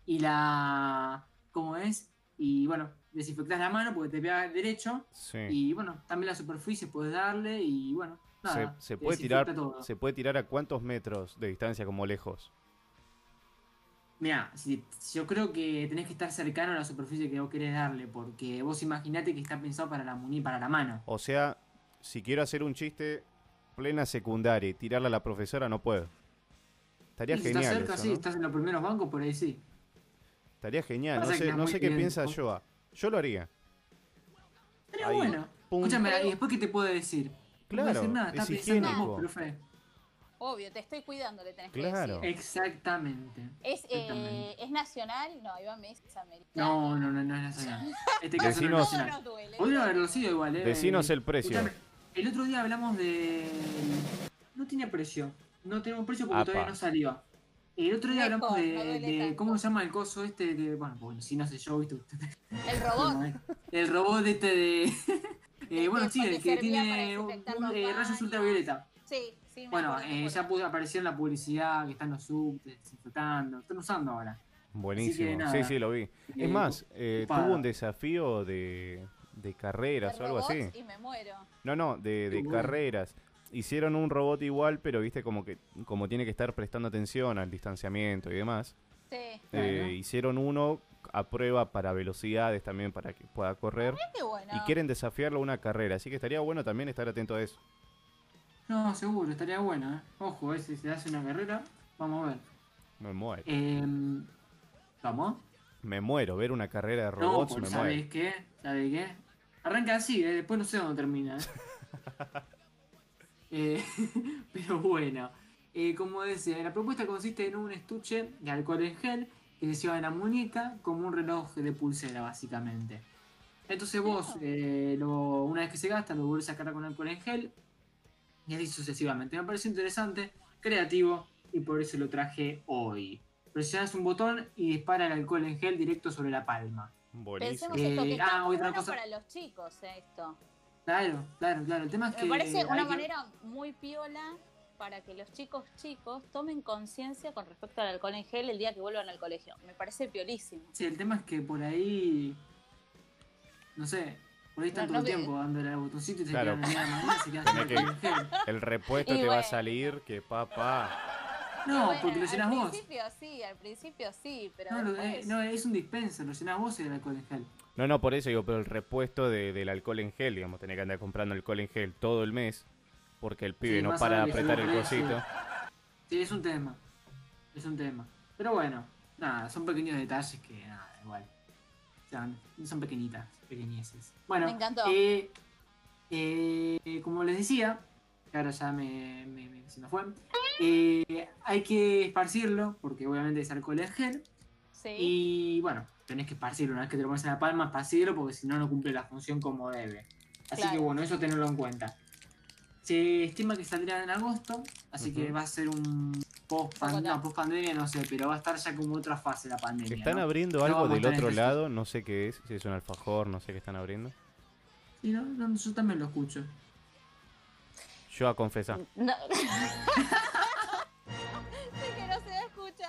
y la... ¿Cómo es? Y bueno, desinfectás la mano porque te pega derecho. Sí. Y bueno, también la superficie puedes darle y bueno, Se, nada. se puede tirar, todo. se puede tirar a cuántos metros de distancia como lejos. Mira, si, yo creo que tenés que estar cercano a la superficie que vos querés darle, porque vos imaginate que está pensado para la muñeca, para la mano. O sea, si quiero hacer un chiste plena secundaria y tirarla a la profesora, no puedo. Estaría si genial. estás cerca, eso, sí, ¿no? estás en los primeros bancos, por ahí sí. Estaría genial. No Pasa sé, no sé qué piensa Joa. Yo lo haría. Pero Ahí, bueno, pum. escúchame, ¿y después qué te puedo decir? no Claro, puedo decir nada, es está pensando en higiénico. vos, profe. Obvio, te estoy cuidando, le tenés Claro. que decir. Exactamente. ¿Es, eh, Exactamente. ¿Es nacional? No, Iván me dice es americano. No, no, no, no es nacional. Este caso no es nacional. No nos duele. Podría haberlo sido igual, eh. Decinos el precio. Escuchame, el otro día hablamos de. No tiene precio. No tenemos precio porque Apa. todavía no salió. El otro día hablamos de, no de-. ¿Cómo se llama el coso este? Que, bueno, bueno, si no sé yo, ¿viste? El robot. El robot este de. eh, bueno, sí, que el que tiene un, un, los eh, rayos ultravioleta. Sí, sí. Bueno, eh, ya pudo, apareció en la publicidad que están los subtes desinfectando. Están usando ahora. Buenísimo. sí, sí, lo vi. Eh, Es más, eh, tuvo un desafío de, de carreras De o algo así. Y me muero. No, no, de, de carreras. Hicieron un robot igual, pero viste como que como tiene que estar prestando atención al distanciamiento y demás. Sí. Eh, hicieron uno a prueba para velocidades también para que pueda correr. Qué bueno. Y quieren desafiarlo a una carrera, así que estaría bueno también estar atento a eso. No, seguro, estaría bueno, ¿eh? Ojo, eh, si se hace una carrera, vamos a ver. Me muero. Em, ¿Vamos? Me muero, ver una carrera de No, robots porque me ¿sabes muero. qué? ¿Sabes qué? Arranca así, ¿eh? después no sé dónde termina. ¿eh? Eh, pero bueno, eh, como decía, la propuesta consiste en un estuche de alcohol en gel que se lleva en la muñeca como un reloj de pulsera, básicamente. Entonces vos, eh, lo- una vez que se gasta, lo vuelves a cargar con alcohol en gel y así sucesivamente. Me pareció interesante, creativo y por eso lo traje hoy. Presionas un botón y dispara el alcohol en gel directo sobre la palma. Buenísimo. Pensemos esto, que Eh, está ah, otra bueno cosa. para los chicos, eh, esto. Claro, claro, claro. El tema es que. Me parece una que- manera muy piola para que los chicos chicos tomen conciencia con respecto al alcohol en gel el día que vuelvan al colegio. Me parece piolísimo. Sí, el tema es que por ahí. No sé, por ahí están No, todo no el tiempo dándole al botoncito y se Claro. quedan en la y se quedan que-. El repuesto Y te va a bueno. salir que papá. No, Bueno, porque lo llenas al vos. principio sí, al principio sí, pero No, eh, después... no, es un dispenser, lo llenas vos el alcohol en gel. No, no, por eso digo, pero el repuesto de- del alcohol en gel, digamos, tenés que andar comprando alcohol en gel todo el mes, porque el pibe Sí, no para de apretar el cosito. Sí, es un tema. Es un tema. Pero bueno, nada, son pequeños detalles que, nada, igual. Son, son pequeñitas, pequeñeces. Bueno, Me encantó. eh, eh, como les decía, ahora ya me, me- me- se me fue, eh, hay que esparcirlo, porque obviamente es alcohol en gel. Sí. Y bueno, tenés que esparcirlo, una vez que te lo pones en la palma, esparcirlo, porque si no, no cumple la función como debe. Así que bueno, eso tenerlo en cuenta. Se estima que saldrá en agosto, así que va a ser un post, Poco no, post pandemia, no sé, pero va a estar ya como otra fase la pandemia. Están ¿no? abriendo No algo del otro lado, no sé qué es, si es un alfajor, no sé qué están abriendo. Sí, no, no, yo también lo escucho. Yo a confesar. No. Sé que no se escucha.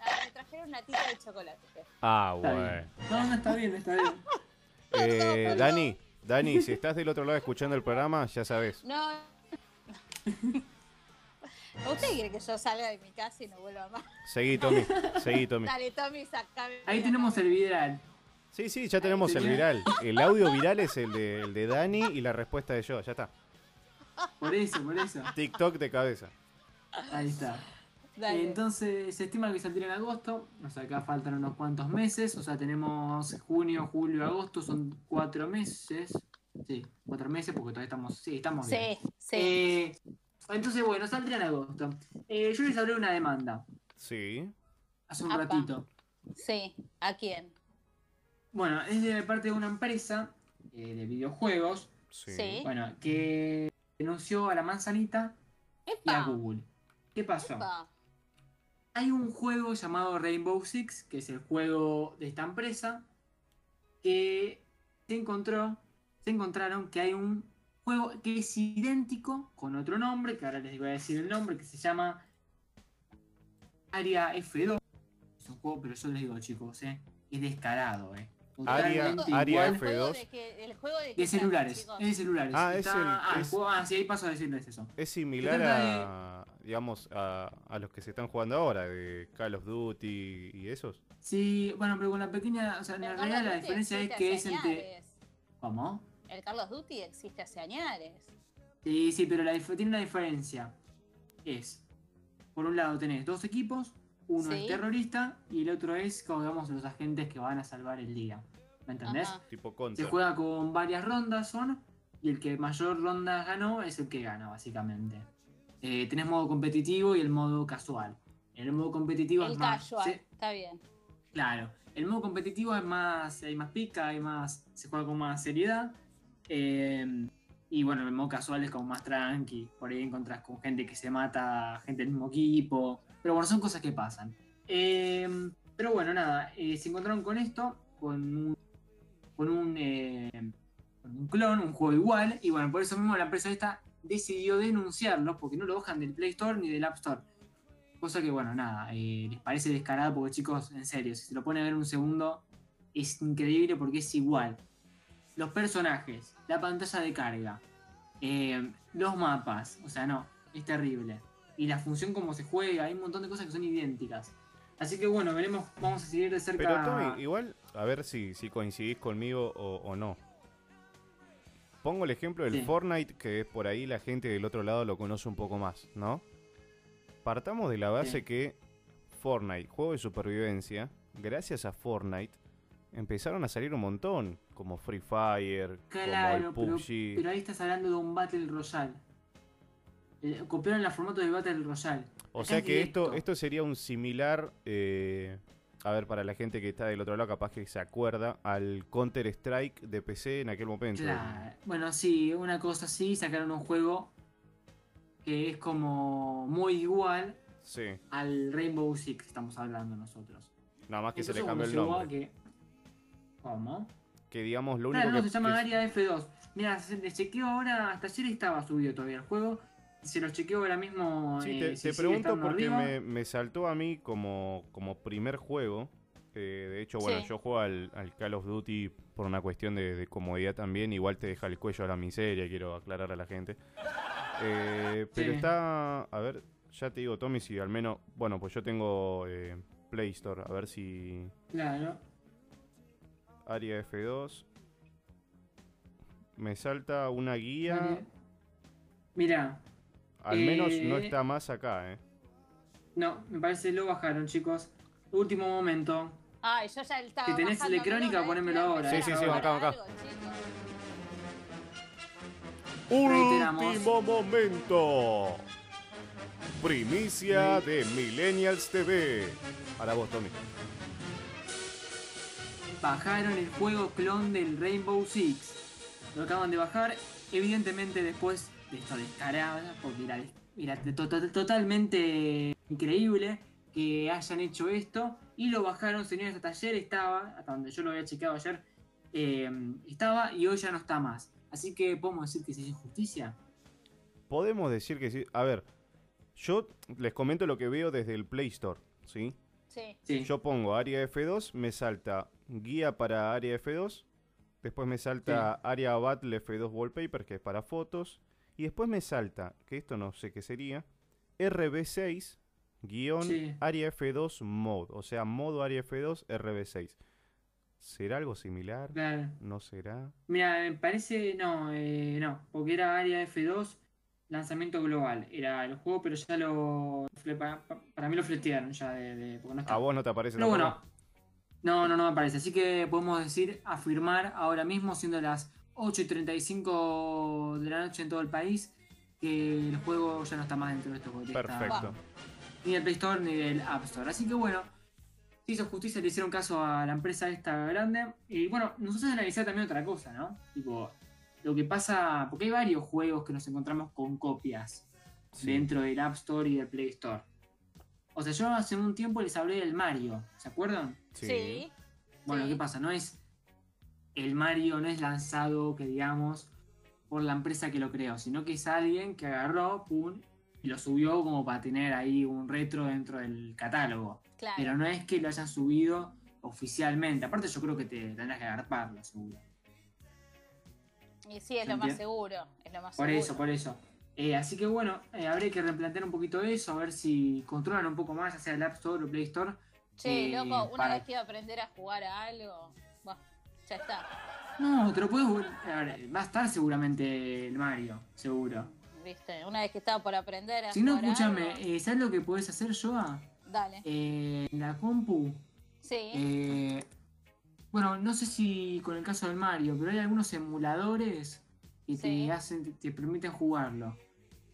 Ah, me trajeron una tita de chocolate. Ah, bueno. No, no, está bien, está bien. Eh, Dani, Dani, si estás del otro lado escuchando el programa, ya sabes. No. ¿Usted quiere que yo salga de mi casa y no vuelva más? Seguí, Tommy, seguí, Tommy. Dale, Tommy, sacame. Ahí tenemos el viral. Sí, sí, ya tenemos el viral. El audio viral es el de, el de Dani y la respuesta de yo, ya está. Por eso, por eso. TikTok de cabeza. Ahí está. Dale. Entonces se estima que saldrá en agosto, o sea, acá faltan unos cuantos meses, o sea, tenemos junio, julio, agosto, son cuatro meses. Sí, cuatro meses porque todavía estamos, sí, estamos bien. Sí, sí. Eh, entonces, bueno, saldría en agosto. Eh, yo les hablé de una demanda Sí. hace un Apa. ratito. Sí, ¿a quién? Bueno, es de parte de una empresa eh, de videojuegos, Sí. Sí. bueno, que denunció a la manzanita y a Google. ¿Qué pasó? epa. Hay un juego llamado Rainbow Six, que es el juego de esta empresa, que se encontró, se encontraron que hay un juego que es idéntico con otro nombre, que ahora les voy a decir el nombre, que se llama Aria F2. Es un juego, pero yo les digo, chicos, ¿eh? es descarado, ¿eh? Aria- Totalmente Aria igual. F2. ¿El juego de juego de celulares, es de celulares. Ah, es el- ah, es- juego- ah, sí, ahí paso a decirles eso. Es similar a, digamos, a, a los que se están jugando ahora, de Call of Duty y esos. Sí, bueno, pero con la pequeña, o sea, en Pero realidad la Duty diferencia es que es entre... ¿Cómo? El Call of Duty existe hace añares. Sí, sí, pero la dif- tiene una diferencia. Es, por un lado tenés dos equipos, uno Sí. es terrorista y el otro es, como digamos, los agentes que van a salvar el día. ¿Me entendés? Ajá. Tipo Se Counter. juega con varias rondas, son, y el que mayor rondas ganó es el que gana, básicamente. Eh, tenés modo competitivo y el modo casual. En el modo competitivo El es más... casual, se- está bien. Claro, el modo competitivo es más, hay más pica, hay más, se juega con más seriedad. eh, y bueno, el modo casual es como más tranqui. Por ahí encontrás con gente que se mata, gente del mismo equipo. Pero bueno, son cosas que pasan. Eh, pero bueno, nada, eh, se encontraron con esto, con un, con un, eh, con un clon, un juego igual. Y bueno, por eso mismo la empresa esta decidió denunciarlo porque no lo bajan del Play Store ni del App Store. Cosa que, bueno, nada, eh, les parece descarado porque, chicos, en serio, si se lo ponen a ver un segundo, es increíble porque es igual. Los personajes, la pantalla de carga, eh, los mapas, o sea, no, es terrible. Y la función como se juega, hay un montón de cosas que son idénticas. Así que, bueno, veremos, vamos a seguir de cerca. Pero Tommy, igual, a ver si, si coincidís conmigo o no. Pongo el ejemplo del Sí. Fortnite, que es por ahí la gente del otro lado lo conoce un poco más, ¿no? Partamos de la base Sí. que Fortnite, juego de supervivencia, gracias a Fortnite, empezaron a salir un montón, como Free Fire, Claro, como el pero, PUBG. pero ahí estás hablando de un Battle Royale. Eh, copiaron el formato de Battle Royale. O Acá sea es que esto, esto sería un similar, eh, a ver, para la gente que está del otro lado, capaz que se acuerda, al Counter Strike de PC en aquel momento. Claro. Bueno, sí, una cosa así, sacaron un juego que es como muy igual Sí, al Rainbow Six que estamos hablando nosotros. nada más que se le cambió el nombre. que- ¿Cómo? Que digamos, lo único Claro, no, que... se llama que- Área F2. Mira, se le chequeo ahora, hasta ayer estaba subido todavía el juego. Se los chequeo ahora mismo. Sí, eh, te, si te sigue pregunto porque me, me saltó a mí como, como primer juego. eh, de hecho, bueno, Sí. yo juego al, al Call of Duty por una cuestión de, de comodidad también. Igual te deja el cuello a la miseria, quiero aclarar a la gente. Eh, pero Sí. está, a ver, ya te digo, Tommy, si al menos, bueno, pues yo tengo eh, Play Store, a ver si... Claro. Aria F2. Me salta una guía. Aria- Mira, Al menos no Eh, está más acá, ¿eh? no, me parece lo bajaron, chicos. Último momento. Ay, yo ya estaba Si tenés electrónica, pero no, ponémelo ahora. Sí, eh, sí, sí, acá, acá. Último momento. Primicia de Millennials TV. Para vos, Tommy. bajaron el juego clon del Rainbow Six. Lo acaban de bajar, evidentemente después de esto descarada, porque era, era to- to- totalmente increíble que hayan hecho esto. Y lo bajaron, señores, hasta ayer estaba, hasta donde yo lo había chequeado ayer, eh, estaba y hoy ya no está más. Así que podemos decir que se hizo justicia. Podemos decir que sí. A ver, yo les comento lo que veo desde el Play Store, ¿sí? Sí. Yo pongo Aria F2, me salta guía para Aria F2, después me salta Aria Battle F2 Wallpaper, que es para fotos, y después me salta, que esto no sé qué sería, RB6 guion Sí. Aria F2 Mode, o sea, modo Aria F2 RB6. ¿Será algo similar? Claro. ¿No será? Mira, me parece, no, eh, no, porque era área F2, lanzamiento global. Era el juego, pero ya lo. Para, para mí lo fletearon ya de. de- porque no está. ¿A vos no te aparece Pero bueno, no, no, no me parece. Así que podemos decir, afirmar ahora mismo, siendo las 8 y 35 de la noche en todo el país, que el juego ya no está más dentro de estos juegos. Perfecto. Ni del Play Store ni del App Store. Así que bueno, se hizo justicia, le hicieron caso a la empresa esta grande. Y bueno, nos hace analizar también otra cosa, ¿no? Tipo, lo que pasa, porque hay varios juegos que nos encontramos con copias Sí. dentro del App Store y del Play Store. O sea, yo hace un tiempo les hablé del Mario, ¿se acuerdan? Sí. Bueno, Sí. ¿qué pasa? No es. El Mario no es lanzado, que digamos, por la empresa que lo creó, sino que es alguien que agarró, pum, y lo subió como para tener ahí un retro dentro del catálogo. Claro. Pero no es que lo hayan subido oficialmente. Aparte, yo creo que te tendrás que agarparlo, seguro. Y sí, es ¿Se lo más seguro. Es lo más Por seguro. eso, por eso. Eh, así que bueno, eh, habría que replantear un poquito eso, a ver si controlan un poco más, ya sea el App Store o Play Store. Che, eh, loco, una para- vez que iba a aprender a jugar a algo, ya está. No, te lo puedes. vol- a ver, va a estar seguramente el Mario, seguro. ¿Viste? Una vez que estaba por aprender a Si no, escúchame, algo, eh, ¿sabes lo que puedes hacer, Joa? Dale. Eh, en la compu. Sí. eh, bueno, no sé si con el caso del Mario, pero hay algunos emuladores que Sí. te hacen, te, te permiten jugarlo.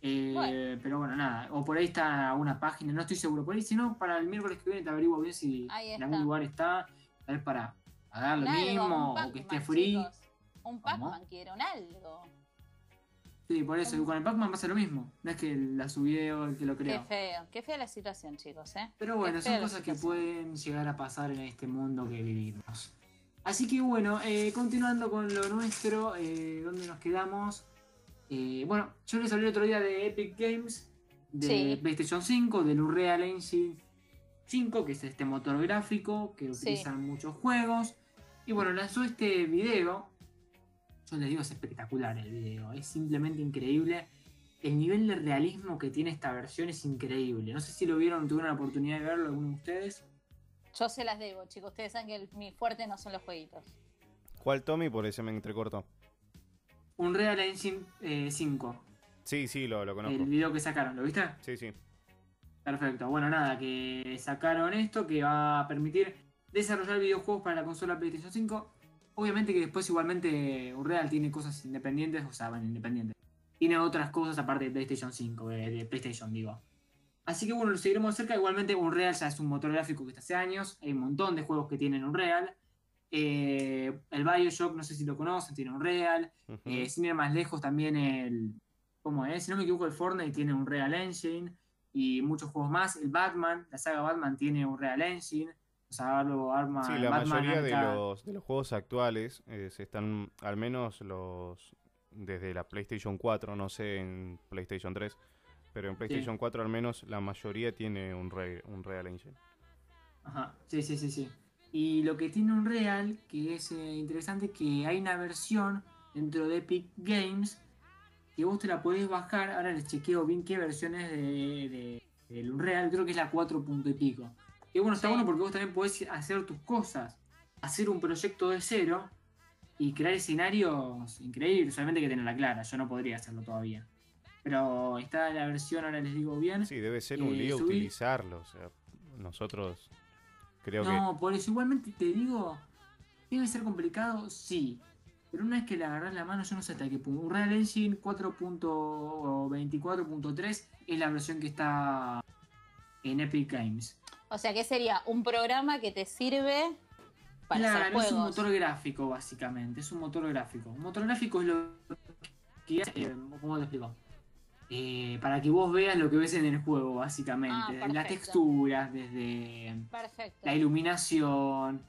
Eh, Bueno. Pero bueno, nada. O por ahí está una página, no estoy seguro. Por ahí, si no, para el miércoles que viene te averiguo bien si en algún lugar está. A ver, para pagar lo algo, mismo o que esté free. chicos. Un Pac-Man quiero, un algo. Sí, por eso. Y con el Pac-Man pasa lo mismo. No es que la subí o el que lo Qué creó. feo, qué fea la situación, chicos, ¿eh? Pero Qué bueno, son cosas que pueden llegar a pasar en este mundo que vivimos. Así que bueno, eh, continuando con lo nuestro, eh, ¿dónde nos quedamos? Eh, bueno, yo les hablé el otro día de Epic Games, de Sí. PlayStation 5, del Unreal Engine 5, que es este motor gráfico que Sí. utilizan muchos juegos. Y bueno, lanzó este video. Yo les digo, es espectacular el video, es simplemente increíble. El nivel de realismo que tiene esta versión es increíble. No sé si lo vieron, tuvieron la oportunidad de verlo alguno de ustedes. Yo se las debo, chicos. Ustedes saben que el- mi fuerte no son los jueguitos. ¿Cuál Tommy? Por eso me entrecortó. Unreal Engine eh, 5, Sí, sí, lo, lo conozco. el video que sacaron, ¿lo viste? Sí, sí. Perfecto. Bueno, nada, que sacaron esto que va a permitir desarrollar videojuegos para la consola PlayStation 5. Obviamente que después igualmente Unreal tiene cosas independientes, o sea, bueno, independientes. Tiene otras cosas aparte de PlayStation 5, de, de PlayStation digo. Así que bueno, lo seguiremos cerca. Igualmente Unreal ya es un motor gráfico que está hace años. Hay un montón de juegos que tienen Unreal. Eh, el Bioshock, no sé si lo conocen, tiene Unreal. Ujú. Eh, sin ir más lejos, también el. ¿Cómo es? Si no me equivoco, el Fortnite tiene un Real Engine y muchos juegos más. El Batman, la saga Batman tiene un Real Engine. O sea, algo arma. Sí, la Batman mayoría de los, de los juegos actuales eh, se están, al menos los desde la PlayStation 4, no sé en PlayStation 3, pero en PlayStation 4 al menos la mayoría tiene un, re- un Real Engine. Ajá, sí, sí, sí, sí. Y lo que tiene un Real, que es eh, interesante, que hay una versión dentro de Epic Games que vos te la podés bajar. Ahora les chequeo bien qué versiones de, de, del Unreal, creo que es la 4 punto y pico. Que bueno, está bueno porque vos también podés hacer tus cosas. hacer un proyecto de cero y crear escenarios increíbles. Solamente hay que tenerla clara, yo no podría hacerlo todavía. Pero está la versión, ahora les digo bien. Sí, debe ser un eh, lío utilizarlo. O sea, nosotros creo No, por eso igualmente te digo, debe ser complicado, sí. Pero una vez que le agarras la mano, yo no sé hasta qué punto. Unreal Engine 4.24.3 es la versión que está en Epic Games. O sea, que sería un programa que te sirve para Claro, hacer es un juegos. motor gráfico, básicamente. Es un motor gráfico. Un motor gráfico es lo que hace. eh, ¿Cómo te explico? Eh, para que vos veas lo que ves en el juego, básicamente. Ah, Desde las texturas, desde Perfecto. la iluminación,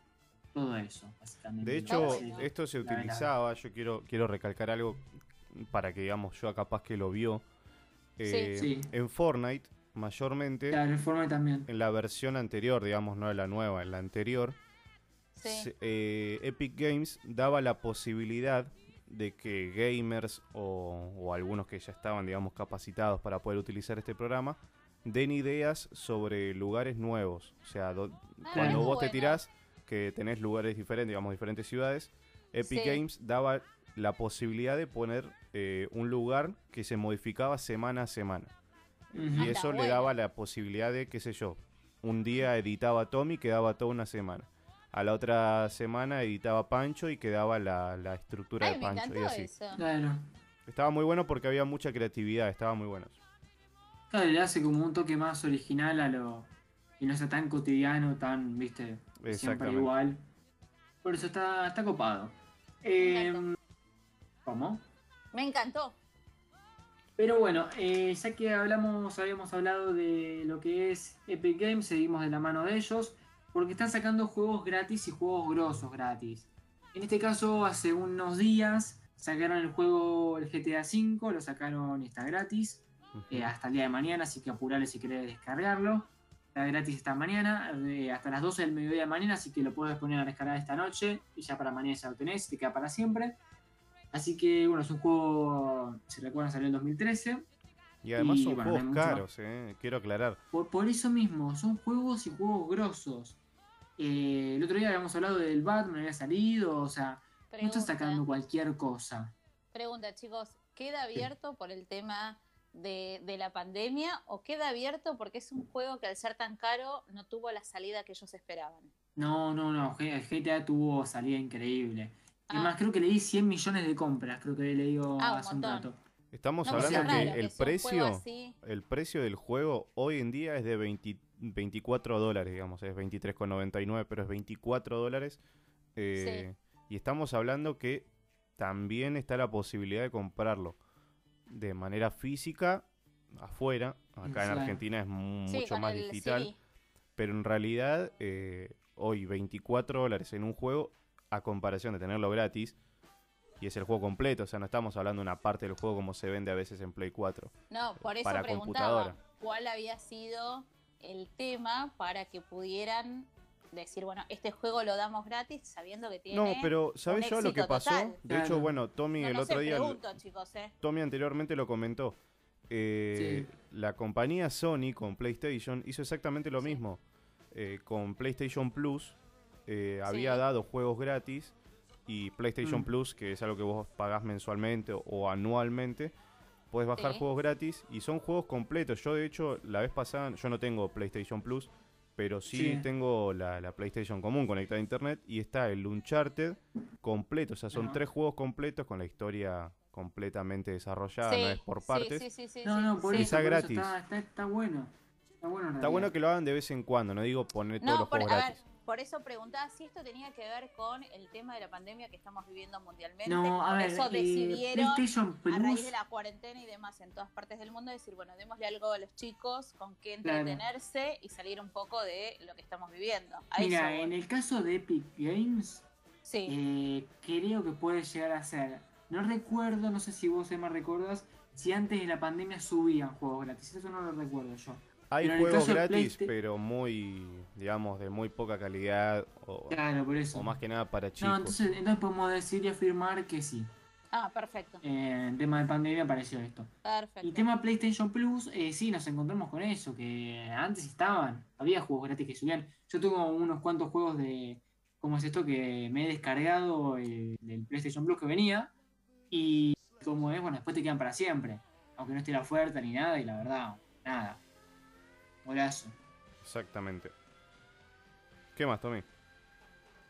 todo eso, básicamente. De hecho, esto se utilizaba, yo quiero, quiero recalcar algo para que digamos yo capaz que lo vio. eh, Sí. En Fortnite, mayormente. Claro, también. En la versión anterior, digamos, no en la nueva, en la anterior. se- eh, Epic Games daba la posibilidad de que gamers o, o algunos que ya estaban, digamos, capacitados para poder utilizar este programa, den ideas sobre lugares nuevos. O sea, do- cuando vos te tirás, que tenés lugares diferentes, digamos, diferentes ciudades, Epic Sí. Games daba la posibilidad de poner eh, un lugar que se modificaba semana a semana. Y eso le daba la posibilidad de, qué sé yo, un día editaba Tommy y quedaba toda una semana. A la otra semana editaba Pancho y quedaba la, la estructura Ay, de Pancho. y así. eso. Claro. Estaba muy bueno porque había mucha creatividad, estaba muy bueno. Claro, le hace como un toque más original a lo. Y no sea tan cotidiano, tan, viste, siempre igual. Por eso está, está copado. Eh, ¿Cómo? Me encantó. Pero bueno, eh, ya que hablamos, habíamos hablado de lo que es Epic Games, seguimos de la mano de ellos, porque están sacando juegos gratis y juegos grosos gratis. En este caso, hace unos días sacaron el juego, el GTA V, lo sacaron y está gratis eh, hasta el día de mañana, así que apurale si querés descargarlo. Está gratis esta mañana, eh, hasta las 12 del mediodía de mañana, así que lo puedes poner a descargar esta noche y ya para mañana ya lo tenés, te queda para siempre. Así que bueno, es un juego, si recuerdan, salió en 2013. Y además Y, son bueno, juegos caros, eh, quiero aclarar. Por, por eso mismo, son juegos y juegos grosos. Eh, el otro día habíamos hablado del Batman, había salido, o sea, no están sacando cualquier cosa. Pregunta, chicos, ¿queda abierto por el tema de, de la pandemia o queda abierto porque es un juego que al ser tan caro no tuvo la salida que ellos esperaban? No, no, no, GTA tuvo salida increíble. Ah. Es más, creo que leí 100 millones de compras, creo que le digo Ah, hace un rato. Estamos No, pues hablando que raro el que precio, el precio del juego hoy en día es de 20 24 dólares, digamos, es 23,99, pero es 24 dólares. eh, Y estamos hablando que también está la posibilidad de comprarlo de manera física afuera. Acá en. Argentina es Sí, mucho más el digital. Pero en realidad, eh, hoy 24 dólares en un juego, a comparación de tenerlo gratis, y es el juego completo, o sea, no estamos hablando de una parte del juego como se vende a veces en Play 4. No, por eso Para preguntaba computadora. cuál había sido el tema para que pudieran decir, bueno, este juego lo damos gratis sabiendo que tiene No, pero ¿sabes yo lo que pasó? total. De hecho, bueno, Tommy No, el no otro día... pregunto, chicos, ¿eh? Tommy anteriormente lo comentó. Eh, La compañía Sony con PlayStation hizo exactamente lo mismo. Eh, con PlayStation Plus eh, había dado juegos gratis y PlayStation Mm. Plus, que es algo que vos pagás mensualmente o, o anualmente, puedes bajar Sí. juegos gratis y son juegos completos. Yo de hecho la vez pasada, yo no tengo PlayStation Plus, pero sí, Sí. tengo la, la PlayStation común conectada a internet y está el Uncharted completo. O sea, son tres juegos completos con la historia completamente desarrollada, Sí, no es por partes. sí, sí, sí, No, no, por Y eso, está por eso gratis. está, está, está bueno. Está bueno, en Está bueno que lo hagan de vez en cuando, no digo poner todos los por, juegos a ver, gratis. Por eso preguntaba si esto tenía que ver con el tema de la pandemia que estamos viviendo mundialmente. No, a por ver, eso eh, decidieron, a raíz de la cuarentena y demás en todas partes del mundo, decir, bueno, démosle algo a los chicos con qué Claro. entretenerse y salir un poco de lo que estamos viviendo. Mira, en el caso de Epic Games, Sí. eh, creo que puede llegar a ser. No recuerdo, no sé si vos, Emma, recuerdas, si antes de la pandemia subían juegos gratis. Eso no lo recuerdo yo. Hay Pero el juegos gratis, pero muy, digamos, de muy poca calidad o, Claro, por eso. o más que nada para chicos. No, entonces, entonces podemos decir y afirmar que sí. Ah, perfecto. Eh, en tema de pandemia apareció esto. Perfecto. Y tema PlayStation Plus, eh, sí, nos encontramos con eso, que antes estaban, había juegos gratis que subían. Yo tengo unos cuantos juegos de cómo es esto que me he descargado el, del PlayStation Plus que venía y como es, bueno, después te quedan para siempre, aunque no esté la oferta ni nada y la verdad, nada. Golazo. Exactamente. ¿Qué más, Tommy?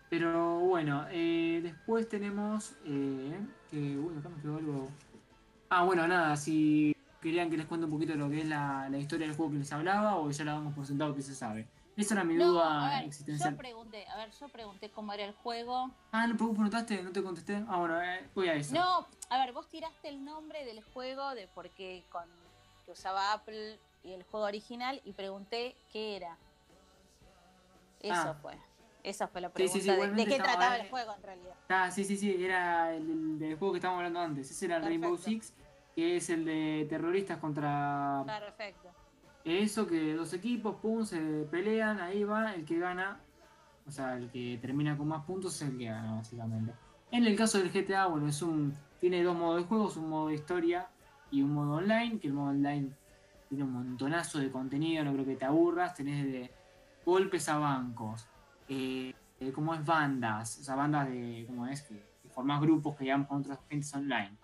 Pero bueno, eh, después tenemos eh, que, uy, acá me quedó algo. Ah, bueno, nada, si querían que les cuente un poquito lo que es la, la historia del juego que les hablaba o ya la damos por sentado que se sabe. Esa era mi No, duda a ver, existencial. yo pregunté, a ver, yo pregunté cómo era el juego. Ah, ¿no vos preguntaste? ¿No te contesté? Ah, bueno, eh, voy a eso. No, a ver, vos tiraste el nombre del juego de por qué con que usaba Apple el juego original y pregunté qué era. Eso Ah. fue. Esa fue la pregunta sí, sí, de- qué trataba el juego en realidad. Ah, sí, sí, sí, era el, el del juego que estábamos hablando antes. Ese era el Rainbow. Six, que es el de terroristas contra Perfecto. Eso que dos equipos, pum, se pelean, ahí va, el que gana, o sea, el que termina con más puntos es el que gana, básicamente. En el caso del GTA, bueno, es un tiene dos modos de juegos, un modo de historia y un modo online, que el modo online tiene un montonazo de contenido, no creo que te aburras, tenés de golpes a bancos, eh, como es bandas, o bandas de, como es, que, que grupos que llevan con otras gentes online.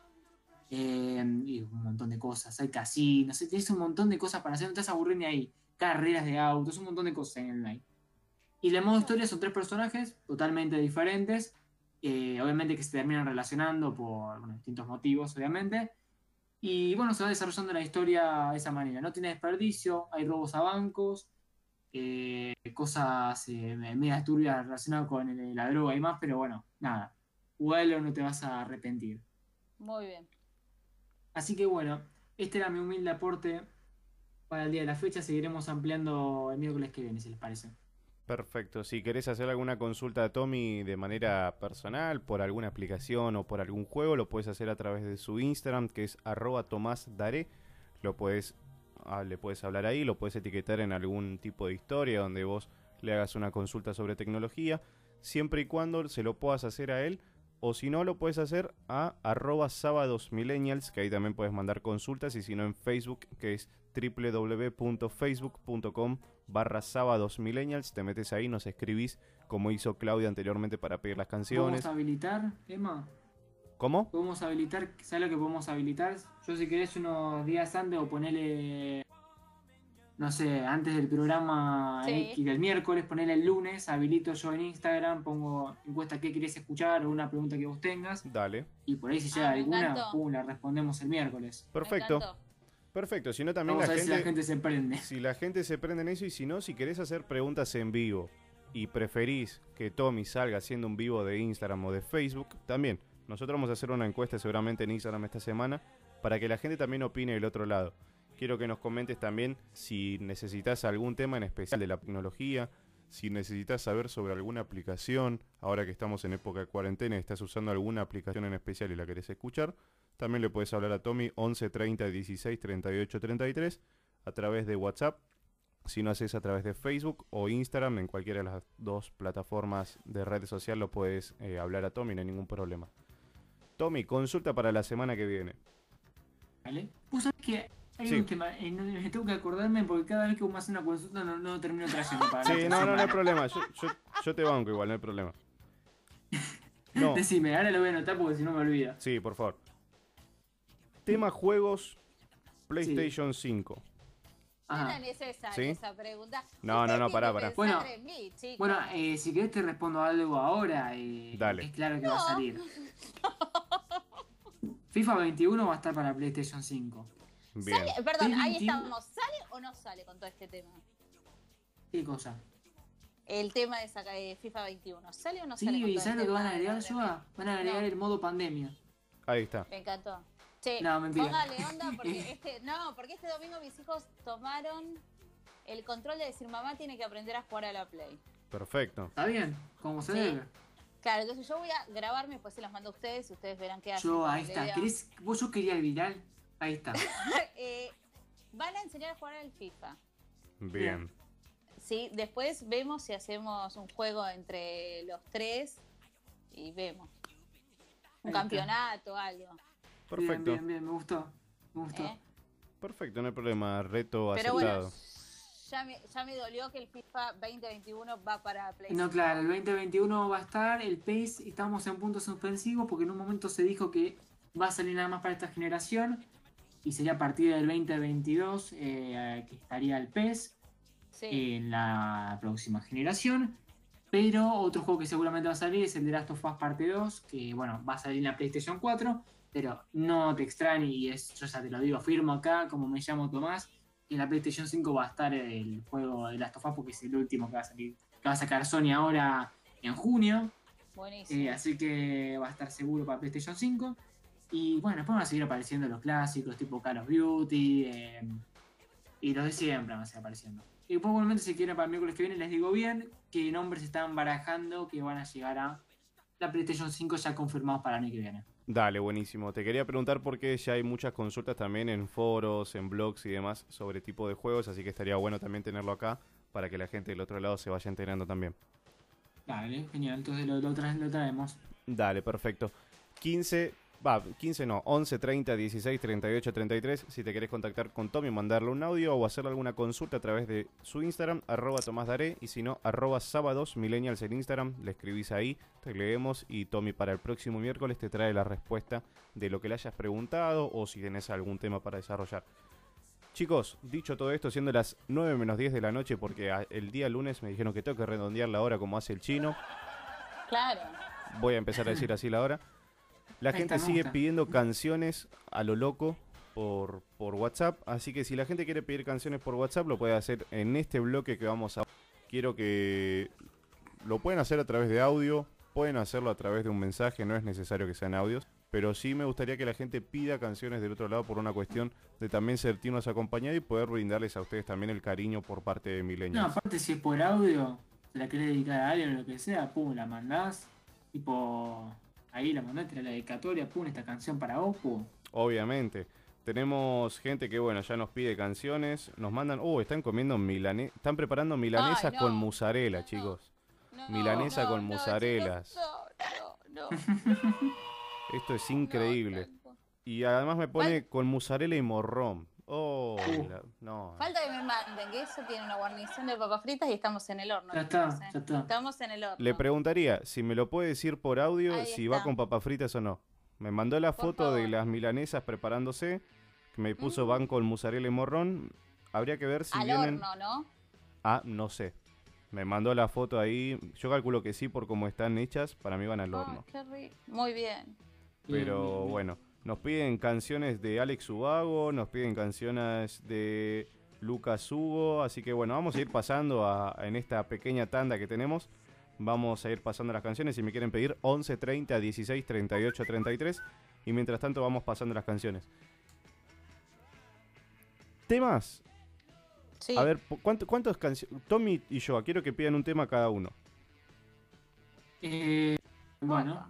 Eh, y un montón de cosas. Hay casinos, tienes un montón de cosas para hacer, no te vas a ni ahí. Carreras de autos, un montón de cosas en online. Y el modo historia son tres personajes totalmente diferentes. eh, obviamente que se terminan relacionando por distintos motivos, obviamente. Y bueno, se va desarrollando la historia de esa manera. No tiene desperdicio, hay robos a bancos, eh, cosas eh, medias turbias relacionadas con el- la droga y más, pero bueno, nada. Jugalo, no te vas a arrepentir. Muy bien. Así que bueno, este era mi humilde aporte para el día de la fecha. Seguiremos ampliando el miércoles que viene, si les parece. Perfecto. Si querés hacer alguna consulta a Tommy de manera personal, por alguna aplicación o por algún juego, lo puedes hacer a través de su Instagram, que es arroba tomasdaré. Lo puedes, ah, le puedes hablar ahí, lo puedes etiquetar en algún tipo de historia donde vos le hagas una consulta sobre tecnología, siempre y cuando se lo puedas hacer a él. O si no, lo puedes hacer a arroba sábados que ahí también puedes mandar consultas. Y si no, en Facebook, que es www.facebook.com barra sábados millennials. Te metes ahí, nos escribís como hizo Claudia anteriormente para pedir las canciones. ¿Podemos habilitar, Emma? ¿Cómo? ¿Podemos habilitar? ¿Sabes lo que podemos habilitar? Yo si querés unos días antes o ponele, no sé, antes del programa Sí. X del miércoles, ponele el lunes, habilito yo en Instagram, pongo encuesta qué querés escuchar o una pregunta que vos tengas. Dale. Y por ahí si llega Ah, alguna, pum, la respondemos el miércoles. Perfecto. Perfecto. Si no, también Vamos la a ver gente, si la gente se prende. si la gente se prende en eso y si no, si querés hacer preguntas en vivo y preferís que Tommy salga haciendo un vivo de Instagram o de Facebook, también. Nosotros vamos a hacer una encuesta seguramente en Instagram esta semana para que la gente también opine del otro lado. Quiero que nos comentes también si necesitas algún tema en especial de la tecnología, si necesitas saber sobre alguna aplicación, ahora que estamos en época de cuarentena y estás usando alguna aplicación en especial y la querés escuchar, también le puedes hablar a Tommy 11 30 16 38 33 a través de WhatsApp. Si no haces a través de Facebook o Instagram, en cualquiera de las dos plataformas de red social lo puedes eh, hablar a Tommy, no hay ningún problema. Tommy, consulta para la semana que viene. ¿Vale? Vos sabés que hay Sí. un tema, eh, no- tengo que acordarme porque cada vez que vos me haces una consulta no, no termino trayendo para Sí, no, no, no hay problema. Yo, yo- yo te banco igual, no hay problema. No, Decime, ahora lo voy a anotar porque si no me olvida. sí, por favor. Tema juegos PlayStation 5. No Ajá. era necesaria ¿Sí? esa pregunta. No, no, no, pará, pará. Bueno, pensar en mí, chicos. Bueno, eh, si querés te respondo algo ahora. eh, Dale. Es claro que va a No. salir. FIFA 21 va a estar para PlayStation 5. Bien. Sale- perdón, ahí 21. estamos. ¿Sale o no sale con todo este tema? ¿Qué cosa? El tema de sacar de FIFA 21. ¿Sale o no Sí, sale con ¿y todo sabes lo que van a agregar? Van a agregar No. el modo pandemia. Ahí está. Me encantó. Che, No, mentira. póngale onda porque este, no, porque este domingo mis hijos tomaron el control de decir mamá tiene que aprender a jugar a la Play. Perfecto. ¿Está bien? Como se Sí. debe. Claro, entonces yo voy a grabarme, después se las mando a ustedes y ustedes verán qué hacen. Yo, ahí está. ¿Querés? ¿Vos yo quería el viral? Ahí está. Eh, van a enseñar a jugar al FIFA. Bien. Sí, después vemos si hacemos un juego entre los tres y vemos. Un campeonato, algo. Perfecto. Bien, bien, bien. Me gustó. Me gustó. ¿eh? Perfecto, no hay problema. Reto Pero bueno, aceptado. ya me, ya me dolió que el FIFA 2021 va para PlayStation. No, claro, el 2021 va a estar, el PACE, estamos en punto suspensivo porque en un momento se dijo que va a salir nada más para esta generación y sería a partir del 2022 eh, que estaría el PES en la próxima generación. Pero otro juego que seguramente va a salir es el de Last of Us Parte 2, que bueno, va a salir en la PlayStation 4, pero no te extrañes, y es, yo ya te lo digo, firmo acá, como me llamo Tomás, que en la PlayStation 5 va a estar el juego de Last of Us porque es el último que va a salir, que va a sacar Sony ahora en junio. Buenísimo. Eh, así que va a estar seguro para PlayStation 5. Y bueno, después van a seguir apareciendo los clásicos, tipo Call of Duty. eh, y los de siempre van a seguir apareciendo. Y probablemente, si quieren para el miércoles que viene, les digo bien qué nombres están barajando que van a llegar a la PlayStation 5 ya confirmados para el año que viene. Dale, buenísimo. Te quería preguntar porque ya hay muchas consultas también en foros, en blogs y demás sobre tipo de juegos, así que estaría bueno también tenerlo acá para que la gente del otro lado se vaya enterando también. Dale, genial. Entonces lo, lo, tra- lo traemos. Dale, perfecto. 15, va, 15 no, 11, 30, 16, 38, 33. Si te querés contactar con Tommy, mandarle un audio o hacerle alguna consulta a través de su Instagram, arroba Tomás Daré, y si no, arroba sábados millennials en Instagram, le escribís ahí, te leemos y Tommy para el próximo miércoles te trae la respuesta de lo que le hayas preguntado o si tenés algún tema para desarrollar. Chicos, dicho todo esto, siendo las 9 menos 10 de la noche, porque el día lunes me dijeron que tengo que redondear la hora como hace el chino. Claro. Voy a empezar a decir así la hora. La gente sigue pidiendo canciones a lo loco por, por WhatsApp. Así que si la gente quiere pedir canciones por WhatsApp, lo puede hacer en este bloque que vamos a. Quiero que lo pueden hacer a través de audio, pueden hacerlo a través de un mensaje, no es necesario que sean audios. Pero sí me gustaría que la gente pida canciones del otro lado por una cuestión de también sentirnos acompañados y poder brindarles a ustedes también el cariño por parte de No, Millennials. aparte si es por audio, la querés dedicar a alguien o lo que sea, pum, la mandás. Tipo, ahí la mandaste a la dedicatoria, pum, esta canción para pum. Obviamente. Tenemos gente que, bueno, ya nos pide canciones. Nos mandan. Oh, están comiendo milanesas. Están preparando milanesas no. con mozzarella, chicos. Milanesa con no, mozzarellas. No, no. Esto es increíble. y además me pone con mozzarella y morrón. Oh, la- no. Falta que me manden, que eso tiene una guarnición de papas fritas y estamos en el horno. Ya está, chicos, ¿eh? ya está. Estamos en el horno. Le preguntaría si me lo puede decir por audio Ahí si va está. con papas fritas o no. Me mandó la Por foto de favor. las milanesas preparándose. Que me puso Mm. van con mozzarella y morrón. Habría que ver si Al vienen. horno, ¿no? Ah, no sé. Me mandó la foto ahí. Yo calculo que sí por cómo están hechas. Para mí van al Ay, horno. qué rico. Muy bien. Pero bueno, nos piden canciones de Alex Ubago, nos piden canciones de Lucas Hugo. Así que bueno, vamos a ir pasando a, en esta pequeña tanda que tenemos. Vamos a ir pasando las canciones. Si me quieren pedir 11, 30, 16, 38, 33. Y mientras tanto vamos pasando las canciones. ¿Temas? Sí. A ver, ¿cuánto, ¿cuántas canciones? Tommy y yo, quiero que pidan un tema cada uno. Eh, bueno,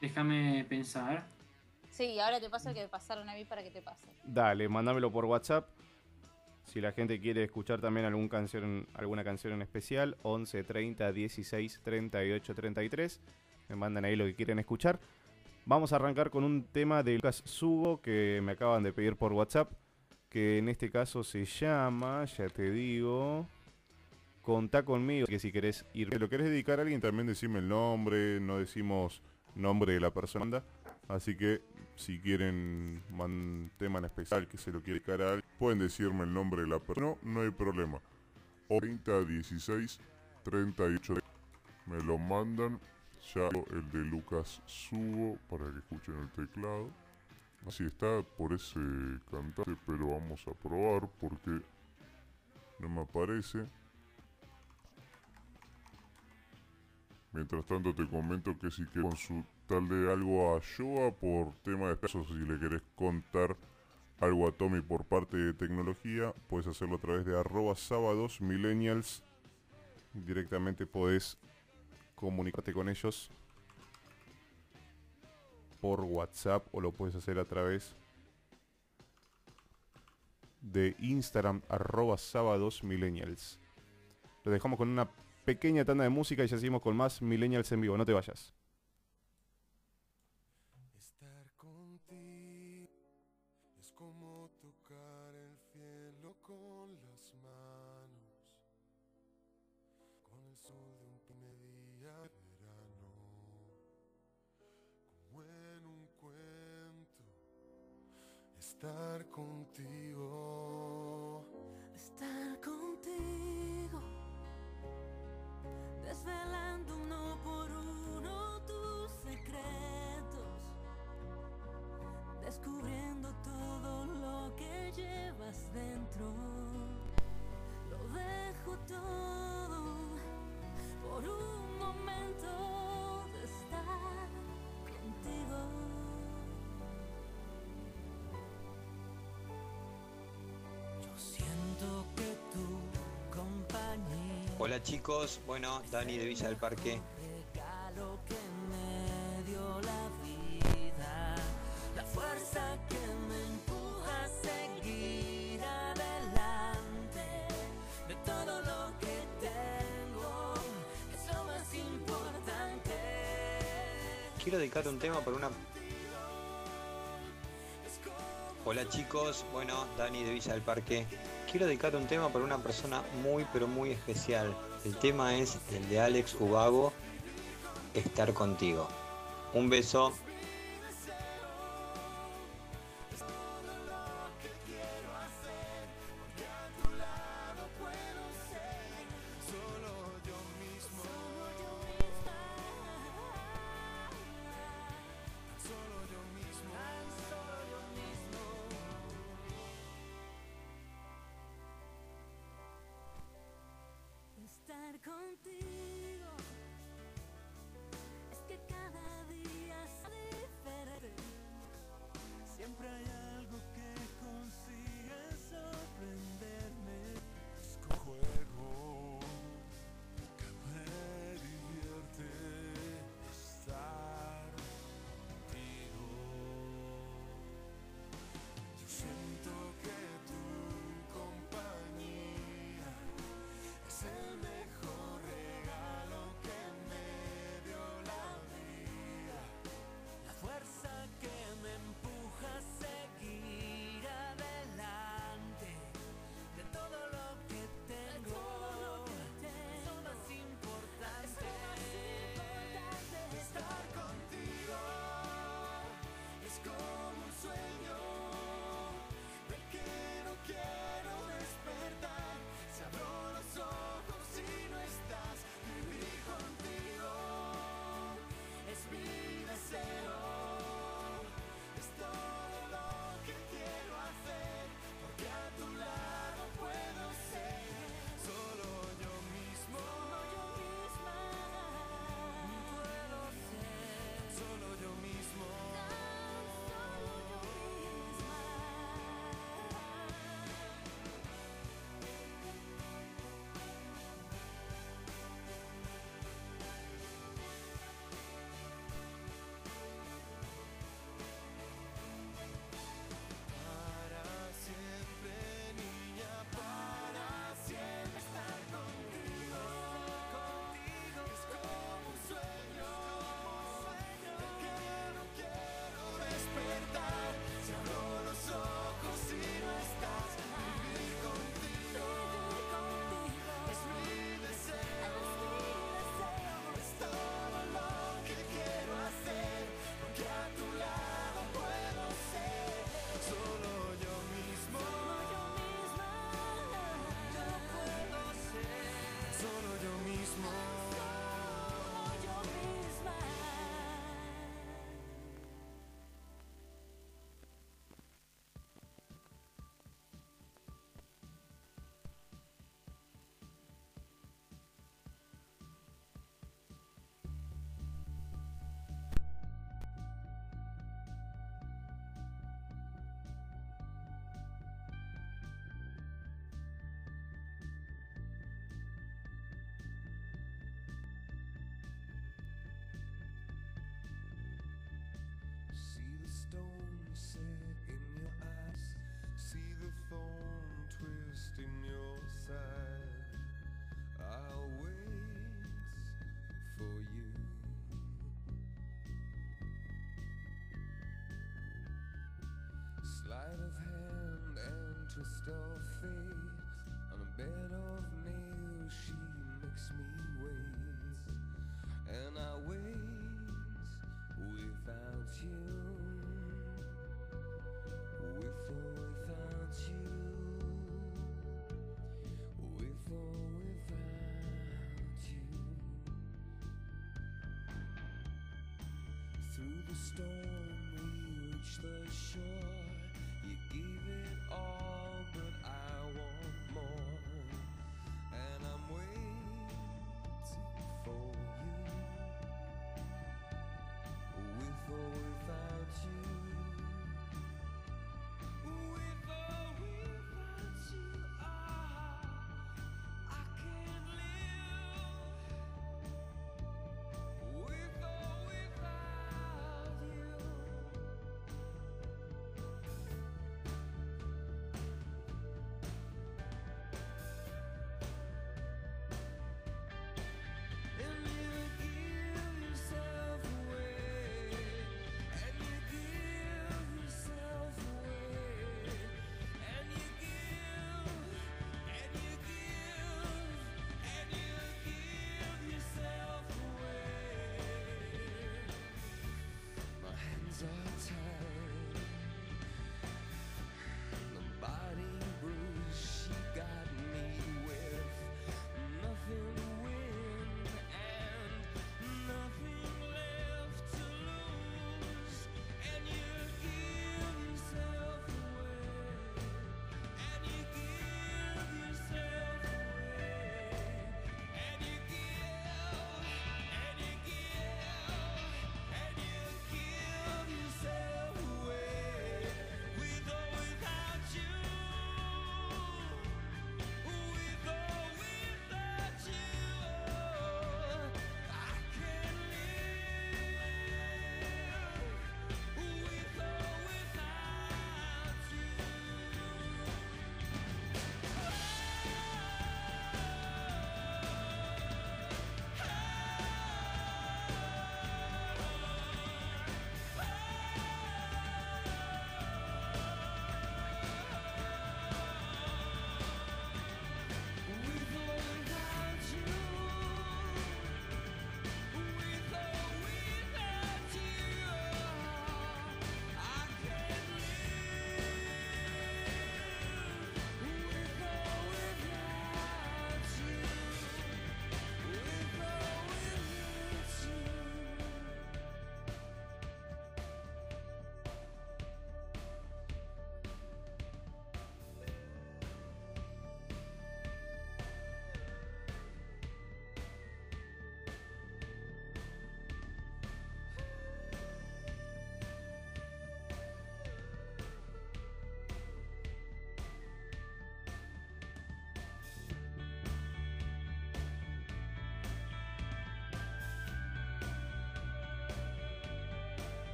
déjame pensar. Sí, ahora te paso el que me pasaron a mí para que te pase. Dale, mándamelo por WhatsApp. Si la gente quiere escuchar también algún canción, alguna canción en especial, 11 30 16 38 33. Me mandan ahí lo que quieren escuchar. Vamos a arrancar con un tema de Lucas Sugo que me acaban de pedir por WhatsApp. Que en este caso se llama, ya te digo, Contá conmigo. Que si querés ir. Si lo querés dedicar a alguien, también decime el nombre, no decimos nombre de la persona. Así que si quieren un tema en especial que se lo quiere dedicar a alguien, pueden decirme el nombre de la persona. No, no hay problema. O 30 16 38 me lo mandan. Ya el de Lucas Subo para que escuchen el teclado. Así está por ese cantante, pero vamos a probar porque no me aparece. Mientras tanto te comento que si quieres consultarle algo a Joa por tema de pesos, si le querés contar algo a Tommy por parte de tecnología, puedes hacerlo a través de arroba sábados millennials. Directamente podés comunicarte con ellos por WhatsApp o lo puedes hacer a través de Instagram arroba sábados millennials. Lo dejamos con una pequeña tanda de música y ya seguimos con más millennials en vivo. No te vayas. estar contigo. Estar contigo. Desvelando uno por uno tus secretos. Descubriendo todo lo que llevas dentro. Lo dejo todo por un momento de estar contigo. Hola chicos, bueno, Dani de Villa del Parque. Quiero dedicar un tema por una. Hola chicos, bueno, Dani de Villa del Parque quiero dedicar un tema para una persona muy pero muy especial. El tema es el de Alex Ubago, Estar contigo. Un beso. 就 the storm we reached the shore.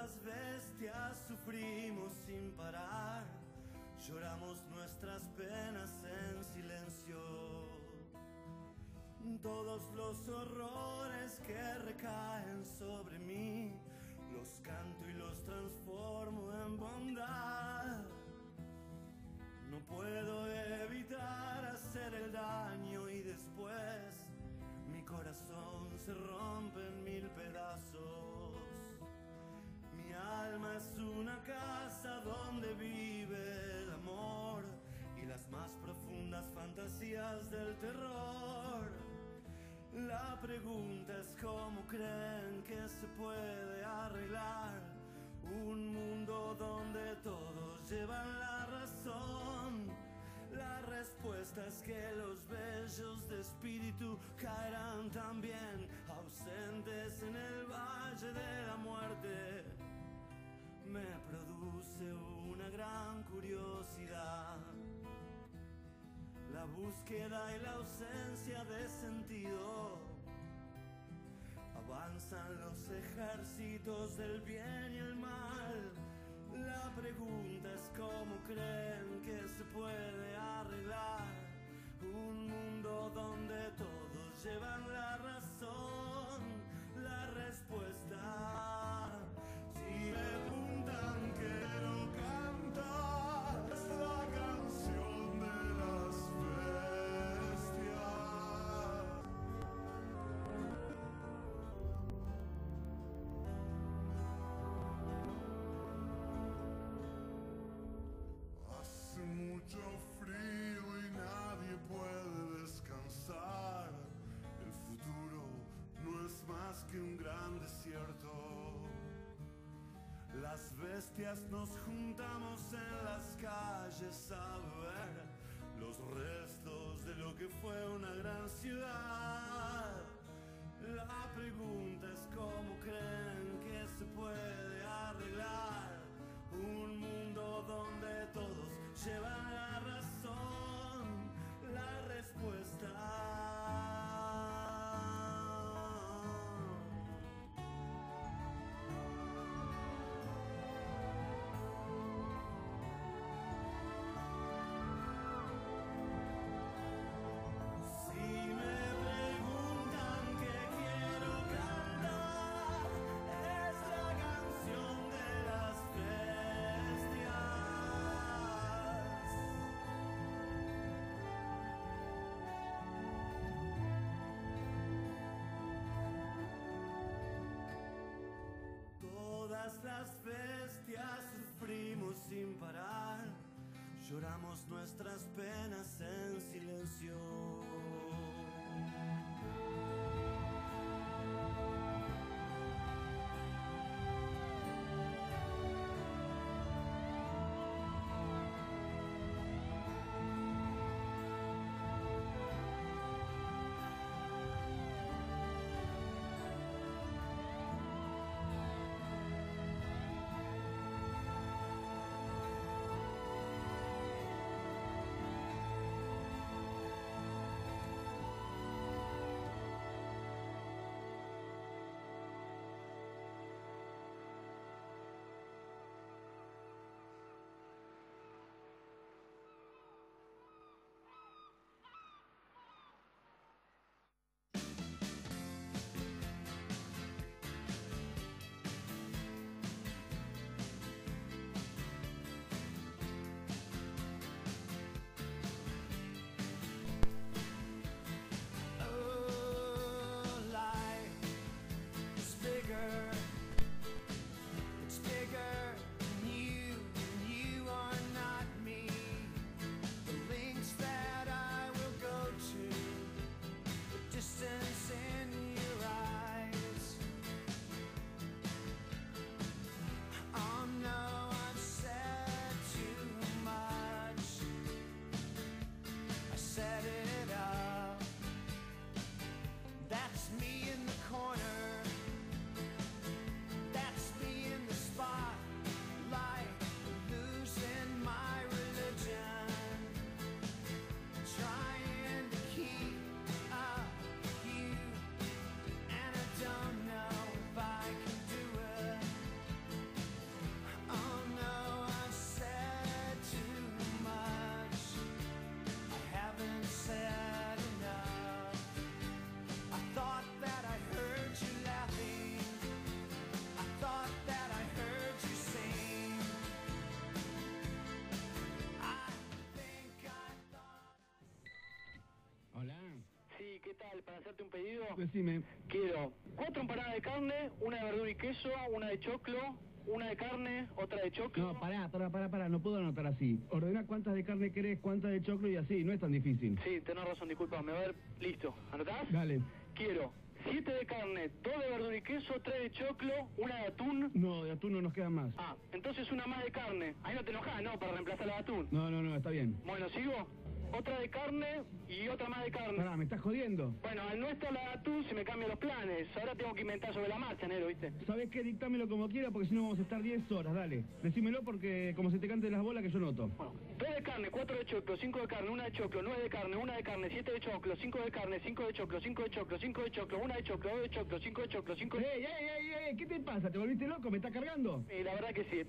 las bestias sufrimos sin parar, lloramos nuestras penas en silencio. Todos los horrores que recaen sobre pregunta cómo creen que se puede arreglar un mundo donde todos llevan la razón. La respuesta es que los bellos de espíritu caerán también ausentes en el valle de la muerte. Me produce una gran curiosidad la búsqueda y la ausencia de sentido Avanzan los ejércitos del bien y el mal. La pregunta es cómo creen que se puede arreglar un mundo donde todos llevan la razón. Lloramos nuestras penas Decime. quiero cuatro empanadas de carne, una de verdura y queso, una de choclo, una de carne, otra de choclo. No, pará, pará, pará, pará, no puedo anotar así. Ordena cuántas de carne querés, cuántas de choclo y así, no es tan difícil. Sí, tenés razón, disculpame. A ver, listo. ¿Anotás? Dale. Quiero siete de carne, dos de verdura y queso, tres de choclo, una de atún. No, de atún no nos quedan más. Ah, entonces una más de carne. Ahí no te enojás, ¿no? Para reemplazar la de atún. No, no, no, está bien. Bueno, ¿sigo? Otra de carne y otra más de carne. Pará, ¿me estás jodiendo? Bueno, al no estar la tú se me cambian los planes. Ahora tengo que inventar sobre la marcha, negro, ¿viste? ¿Sabés qué? Dictámelo como quiera porque si no vamos a estar 10 horas, dale. Decímelo porque como se te canten las bolas que yo noto. Tres de carne, cuatro de choclo, cinco de carne, una de choclo, nueve de carne, una de carne, siete de choclo, cinco de carne, cinco de choclo, cinco de choclo, cinco de choclo, una de choclo, dos de choclo, cinco de choclo, cinco de... ¡Ey, ey, ey, ey! ¿Qué te pasa? ¿Te volviste loco? ¿Me estás cargando? Y la verdad que sí.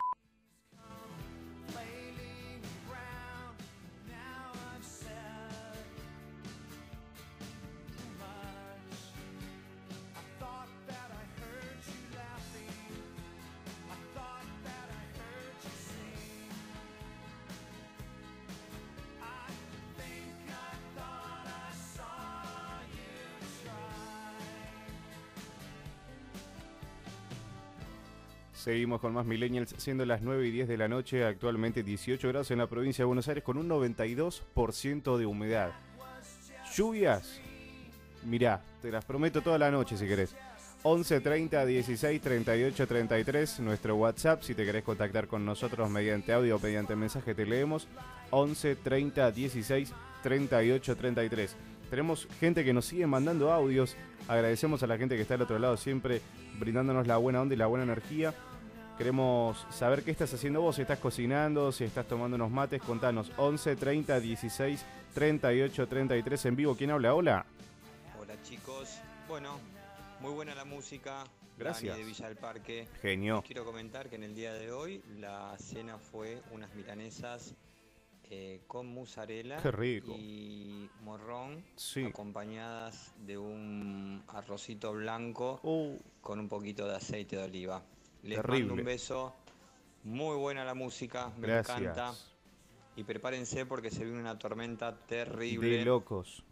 Seguimos con más millennials, siendo las 9 y 10 de la noche, actualmente 18 grados en la provincia de Buenos Aires con un 92% de humedad. Lluvias, mirá, te las prometo toda la noche si querés. 11 30 16 38 33, nuestro WhatsApp, si te querés contactar con nosotros mediante audio o mediante mensaje te leemos. 11 30 16 38 33. Tenemos gente que nos sigue mandando audios. Agradecemos a la gente que está al otro lado siempre brindándonos la buena onda y la buena energía. Queremos saber qué estás haciendo vos, si estás cocinando, si estás tomando unos mates, contanos 11 30 16 38 33 en vivo. ¿Quién habla? Hola. Hola chicos. Bueno, muy buena la música. Gracias. Dani de Villa del Parque. Genio. Les quiero comentar que en el día de hoy la cena fue unas milanesas eh, con mozzarella Qué rico. y morrón Sí. acompañadas de un arrocito blanco con un poquito de aceite de oliva. Les mando un beso. Muy buena la música, me Gracias. encanta. Y prepárense porque se viene una tormenta terrible. De locos.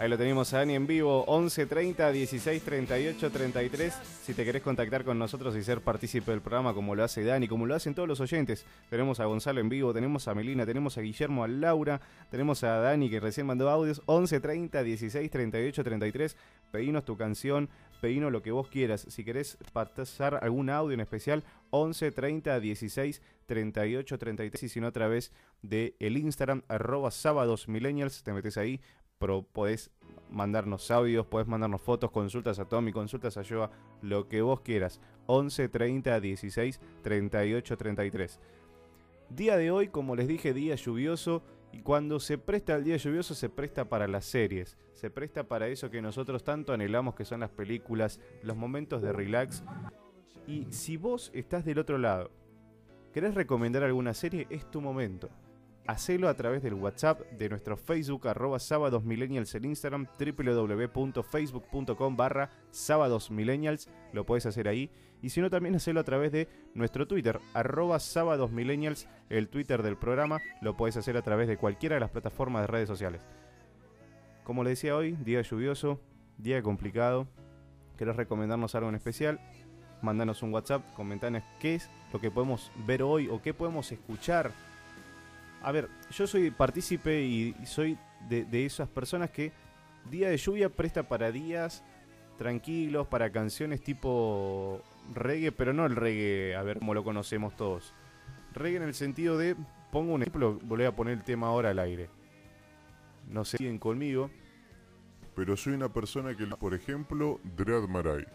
Ahí lo tenemos a Dani en vivo, 11 30 16 38 33. Si te querés contactar con nosotros y ser partícipe del programa como lo hace Dani, como lo hacen todos los oyentes. Tenemos a Gonzalo en vivo, tenemos a Melina, tenemos a Guillermo, a Laura, tenemos a Dani que recién mandó audios. 11 30 16 38 33. Pedinos tu canción, pedinos lo que vos quieras. Si querés pasar algún audio en especial, 11 30 16 38 33. Y si no, a través de el Instagram, arroba sábados millennials, te metes ahí, pero podés mandarnos audios, podés mandarnos fotos, consultas a Tommy, consultas a Joa, lo que vos quieras. 11 30 16 38 33. Día de hoy, como les dije, día lluvioso. Y cuando se presta el día lluvioso, se presta para las series. Se presta para eso que nosotros tanto anhelamos, que son las películas, los momentos de relax. Y si vos estás del otro lado, querés recomendar alguna serie, es tu momento. Hacelo a través del WhatsApp de nuestro Facebook, arroba sábados millennials en Instagram, www.facebook.com barra sábados lo podés hacer ahí. Y si no, también hacelo a través de nuestro Twitter, arroba sábados millennials, el Twitter del programa, lo podés hacer a través de cualquiera de las plataformas de redes sociales. Como les decía hoy, día lluvioso, día complicado. ¿Querés recomendarnos algo en especial? Mandanos un WhatsApp, comentanos qué es lo que podemos ver hoy o qué podemos escuchar a ver, yo soy partícipe y soy de, esas personas que día de lluvia presta para días tranquilos, para canciones tipo reggae, pero no el reggae, a ver cómo lo conocemos todos. Reggae en el sentido de, pongo un ejemplo, volví a poner el tema ahora al aire. No sé, siguen conmigo. Pero soy una persona que, por ejemplo, Dread Marai.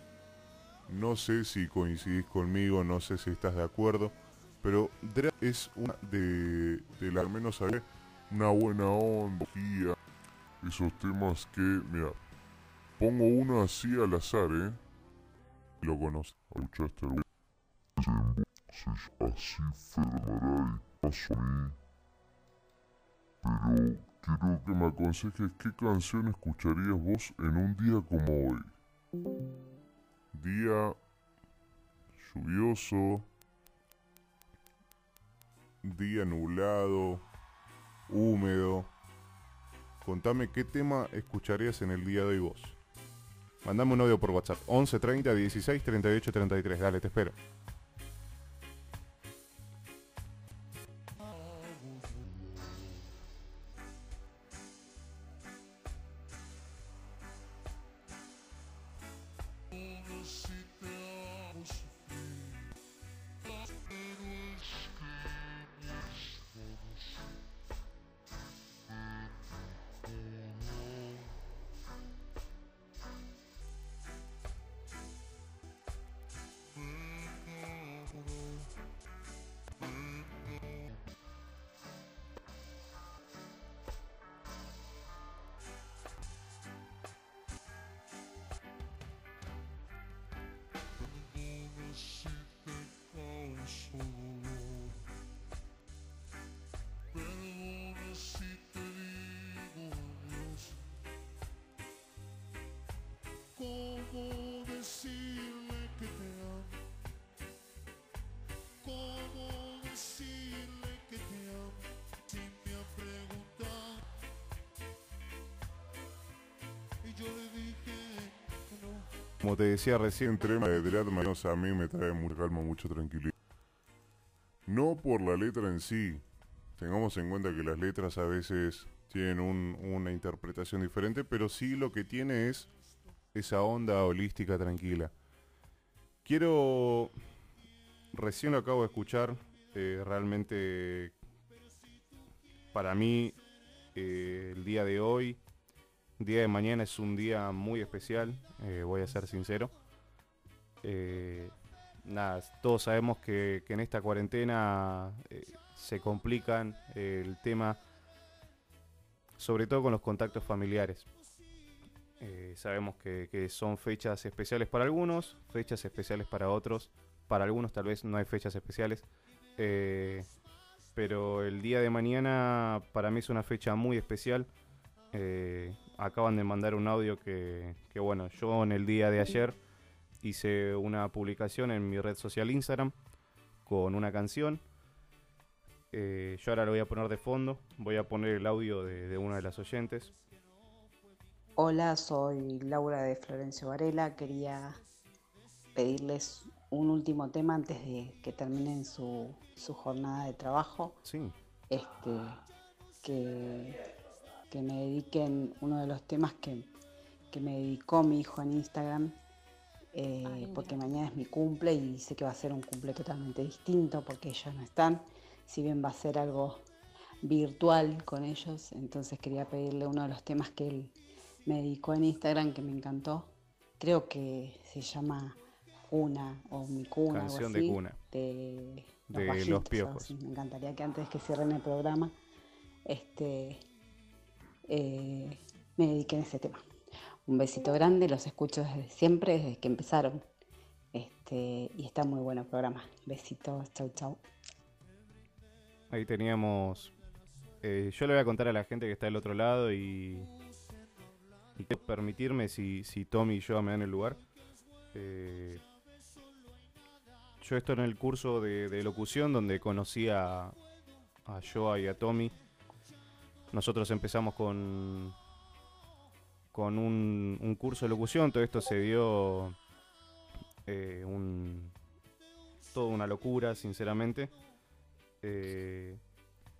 No sé si coincidís conmigo, no sé si estás de acuerdo, pero Dread es una de, de la, al menos saber, una buena onda. Esos temas que, mira, pongo uno así al azar, ¿eh? Lo conoces. ¿Escuchaste el así Fermaray, paso a mí. Pero quiero que me aconsejes qué canción escucharías vos en un día como hoy. Día lluvioso, día nublado, húmedo. Contame qué tema escucharías en el día de hoy vos. Mandame un audio por WhatsApp. 11 30 16 38 33. Dale, te espero. Te decía recién, el tema de a mí me trae mucha calma, mucha tranquilidad. No por la letra en sí. Tengamos en cuenta que las letras a veces tienen un- una interpretación diferente, pero sí lo que tiene es esa onda holística tranquila. Quiero... Recién lo acabo de escuchar. eh, realmente para mí eh, el día de hoy, día de mañana es un día muy especial, eh, voy a ser sincero. Eh, nada, todos sabemos que, que en esta cuarentena eh, se complican el tema, sobre todo con los contactos familiares. Sabemos que, que son fechas especiales para algunos, fechas especiales para otros. Para algunos tal vez no hay fechas especiales. Pero el día de mañana para mí es una fecha muy especial. Acaban de mandar un audio que, que, bueno, yo en el día de ayer hice una publicación en mi red social Instagram con una canción. Eh, yo ahora lo voy a poner de fondo. Voy a poner el audio de, de una de las oyentes. Hola, soy Laura de Florencio Varela. Quería pedirles un último tema antes de que terminen su, su jornada de trabajo. Sí. Este, que, que me dediquen uno de los temas que, que me dedicó mi hijo en Instagram. eh, porque mañana es mi cumple y sé que va a ser un cumple totalmente distinto porque ellos no están. Si bien va a ser algo virtual con ellos, entonces quería pedirle uno de los temas que él me dedicó en Instagram que me encantó. Creo que se llama Cuna o Mi Cuna. algo Canción de así, cuna. De De Los Bajitos, algo Piojos. así. Me encantaría que antes que cierren el programa este, eh, me dediquen a ese tema. Un besito grande, los escucho desde siempre, desde que empezaron. Este, y está muy bueno el programa. Besitos, chau chau. Ahí teníamos. eh, yo le voy a contar a la gente que está del otro lado y. Y quiero permitirme si, si Tommy y yo me dan el lugar. eh, yo esto en el curso de, de locución donde conocí a, a Joa y a Tommy. Nosotros empezamos con, con un, curso de locución. Todo esto se dio eh, un, toda una locura, sinceramente. Eh,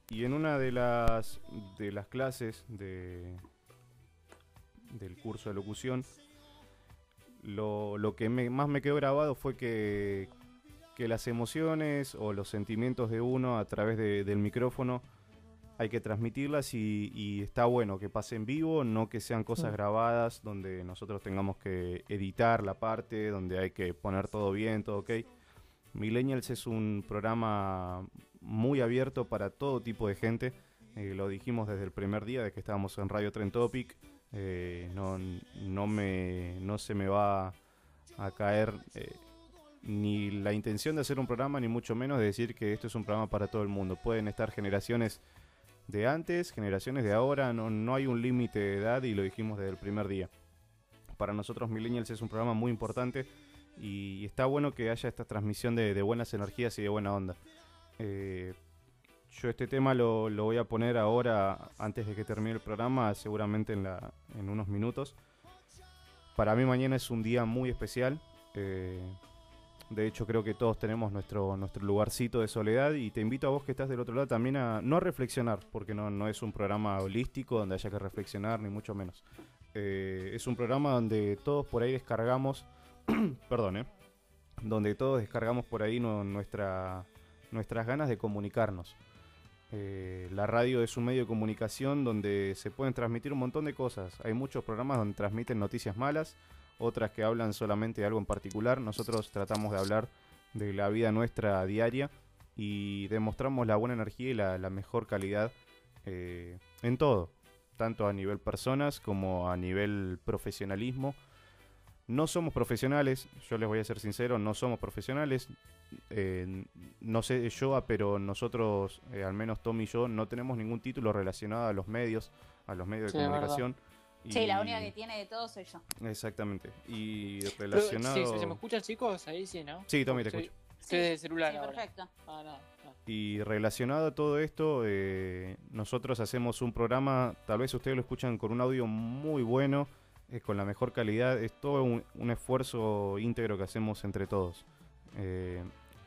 y en una de las, de las clases de, del curso de locución, lo, lo que me- más me quedó grabado fue que, que las emociones o los sentimientos de uno a través de- del micrófono hay que transmitirlas y, y está bueno que pase en vivo, no que sean cosas grabadas donde nosotros tengamos que editar la parte, donde hay que poner todo bien, todo ok. Millennials es un programa muy abierto para todo tipo de gente. eh, lo dijimos desde el primer día de que estábamos en Radio Trend Topic. eh, no, no, me, no se me va a caer eh, ni la intención de hacer un programa, ni mucho menos de decir que esto es un programa para todo el mundo. Pueden estar generaciones de antes, generaciones de ahora, no, no hay un límite de edad y lo dijimos desde el primer día. Para nosotros Millennials es un programa muy importante y está bueno que haya esta transmisión de, de buenas energías y de buena onda. Eh, yo este tema lo, lo voy a poner ahora, antes de que termine el programa, seguramente en, la, en unos minutos. Para mí mañana es un día muy especial. eh, de hecho, creo que todos tenemos nuestro, nuestro lugarcito de soledad y te invito a vos que estás del otro lado también a no reflexionar, porque no, no es un programa holístico donde haya que reflexionar, ni mucho menos. Eh, es un programa donde todos por ahí descargamos, perdón, eh, donde todos descargamos por ahí nu- nuestra, nuestras ganas de comunicarnos. Eh, la radio es un medio de comunicación donde se pueden transmitir un montón de cosas. Hay muchos programas donde transmiten noticias malas, otras que hablan solamente de algo en particular. Nosotros tratamos de hablar de la vida nuestra diaria y demostramos la buena energía y la, la mejor calidad eh, en todo, tanto a nivel personas como a nivel profesionalismo. No somos profesionales, yo les voy a ser sincero, no somos profesionales. Eh, no sé yo, pero nosotros, eh, al menos Tommy y yo, no tenemos ningún título relacionado a los medios, a los medios Sí, de verdad. Comunicación. Sí, la Y- única que tiene de todo soy yo. Exactamente. Y Pero, relacionado... sí, ¿Se me escuchan, chicos? Ahí sí, ¿no? Sí, Tommy, te escucho. Estoy desde el celular Sí, ahora. perfecto. Ah, no, no. Y relacionado a todo esto, eh, nosotros hacemos un programa, tal vez ustedes lo escuchan con un audio muy bueno, eh, con la mejor calidad. Es todo un, un esfuerzo íntegro que hacemos entre todos. Eh,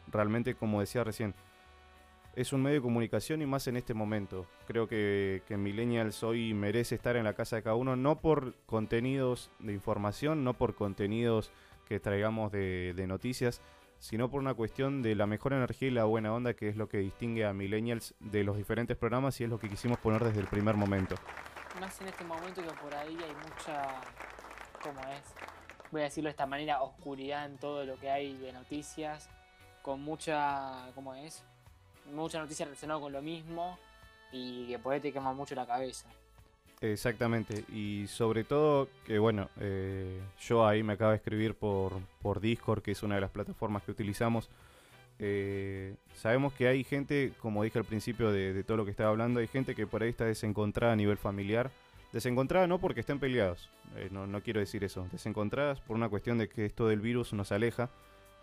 realmente, como decía recién, es un medio de comunicación y más en este momento. Creo que, que Millennials hoy merece estar en la casa de cada uno, no por contenidos de información, no por contenidos que traigamos de, de noticias, sino por una cuestión de la mejor energía y la buena onda, que es lo que distingue a Millennials de los diferentes programas y es lo que quisimos poner desde el primer momento. Más en este momento que por ahí hay mucha, ¿cómo es? Voy a decirlo de esta manera, oscuridad en todo lo que hay de noticias, con mucha, ¿cómo es? Mucha noticia relacionada con lo mismo y que por ahí te quema mucho la cabeza. Exactamente, y sobre todo que bueno, eh, yo ahí me acabo de escribir por, por Discord, que es una de las plataformas que utilizamos. Eh, sabemos que hay gente, como dije al principio de, de todo lo que estaba hablando, hay gente que por ahí está desencontrada a nivel familiar. Desencontrada no porque estén peleados, eh, no, no quiero decir eso, desencontradas por una cuestión de que esto del virus nos aleja.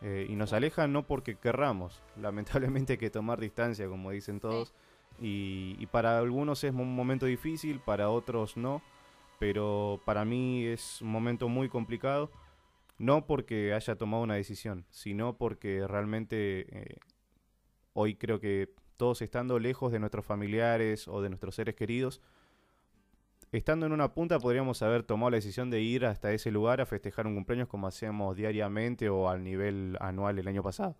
Eh, y nos aleja no porque querramos, lamentablemente hay que tomar distancia, como dicen todos. Y, y para algunos es un momento difícil, para otros no. Pero para mí es un momento muy complicado. No porque haya tomado una decisión, sino porque realmente eh, hoy creo que todos estando lejos de nuestros familiares o de nuestros seres queridos, estando en una punta podríamos haber tomado la decisión de ir hasta ese lugar a festejar un cumpleaños como hacíamos diariamente o al nivel anual el año pasado.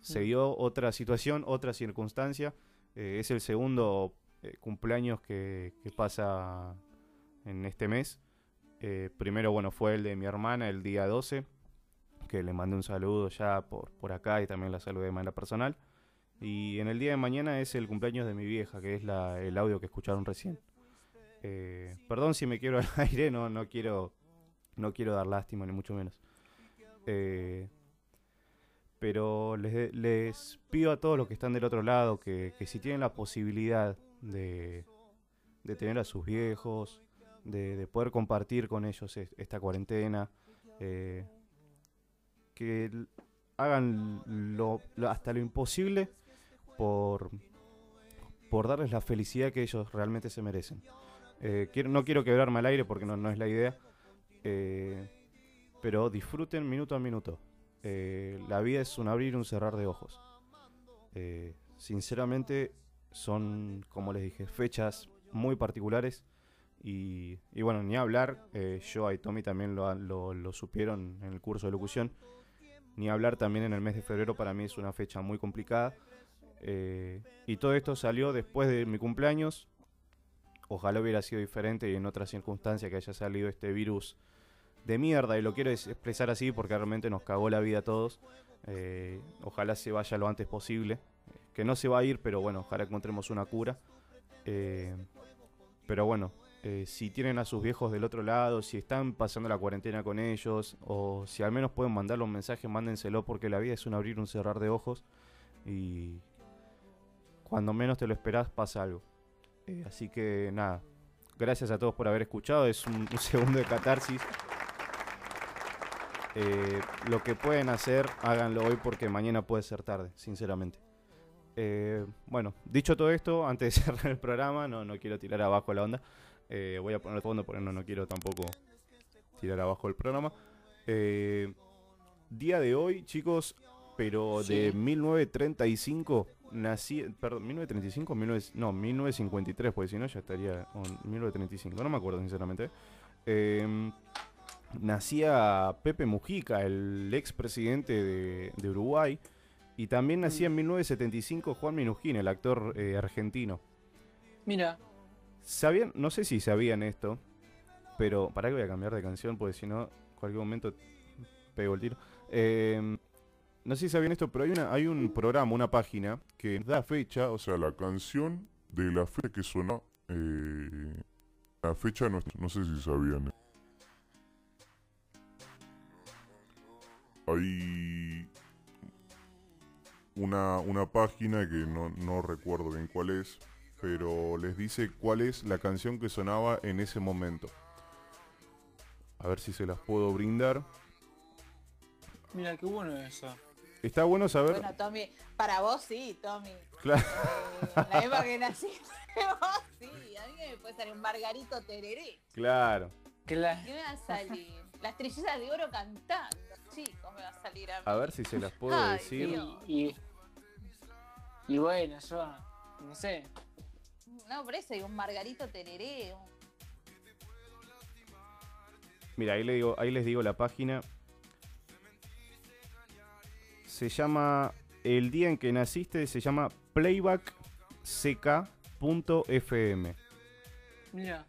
Se Mm. dio otra situación, otra circunstancia. eh, es el segundo eh, cumpleaños que, que pasa en este mes. Eh, primero, bueno, fue el de mi hermana el día 12, que le mandé un saludo ya por, por acá y también la saludé de manera personal. Y en el día de mañana es el cumpleaños de mi vieja, que es la, el audio que escucharon recién. Eh, perdón si me quiero al aire, no, no quiero no quiero dar lástima ni mucho menos. Eh, pero les, les pido a todos los que están del otro lado que, que si tienen la posibilidad de, de tener a sus viejos, de, de poder compartir con ellos es- esta cuarentena, eh, que hagan lo, lo- hasta lo imposible por, por darles la felicidad que ellos realmente se merecen. Eh, quiero, no quiero quebrarme al aire porque no, es la idea, eh, pero disfruten minuto a minuto. Eh, la vida es un abrir y un cerrar de ojos. Eh, sinceramente, son, como les dije, fechas muy particulares. Y, bueno, ni hablar, yo y Tommy también lo, lo, lo supieron en el curso de locución. Ni hablar también en el mes de febrero para mí es una fecha muy complicada. Y todo esto salió después de mi cumpleaños. Ojalá hubiera sido diferente y en otras circunstancias que haya salido este virus de mierda. Y lo quiero es- expresar así porque realmente nos cagó la vida a todos. Eh, ojalá se vaya lo antes posible. Que no se va a ir, pero bueno, ojalá encontremos una cura. Eh, pero bueno, eh, si tienen a sus viejos del otro lado, si están pasando la cuarentena con ellos, o si al menos pueden mandarle un mensaje, mándenselo porque la vida es un abrir un cerrar de ojos. Y cuando menos te lo esperás pasa algo. Eh, así que nada, gracias a todos por haber escuchado. Es un, un segundo de catarsis. Eh, lo que pueden hacer, háganlo hoy porque mañana puede ser tarde, sinceramente. Eh, bueno, dicho todo esto, antes de cerrar el programa, no, no quiero tirar abajo la onda. Eh, voy a poner el fondo porque no, no quiero tampoco tirar abajo el programa. Día de hoy, chicos, pero de Sí. 1935, nací, perdón, 1935, 19 no, 1953, porque si no ya estaría, o 1935, no me acuerdo sinceramente. Eh, nacía Pepe Mujica, el expresidente de, de Uruguay, y también nacía en 1975 Juan Minujín, el actor eh, argentino. Mira, ¿Sabían? No sé si sabían esto, pero para que voy a cambiar de canción, porque si no, en cualquier momento pego el tiro. Eh, no sé si sabían esto, pero hay, una, hay un programa, una página que da fecha, o sea, La canción de la fecha que sonó. eh, la fecha no, no sé si sabían. Hay una, una página que no, no recuerdo bien cuál es, pero les dice cuál es la canción que sonaba en ese momento. A ver si se las puedo brindar. mira qué bueno eso. Está bueno saber. Bueno, Tommy, para vos sí, Tommy. Claro. En la época que nací, vos sí. A mí me puede salir un Margarito Tereré. Claro. Claro. ¿Qué me va a salir? Las trillizas de oro cantando. Chicos, me va a salir a mí. A ver si se las puedo Ay, decir. Dios. Y, y bueno, yo no sé. No, por eso hay un Margarito Tereré. un- Mira, ahí, le digo, ahí les digo la página. Se llama. El día en que naciste se llama playbackck.fm. Mira.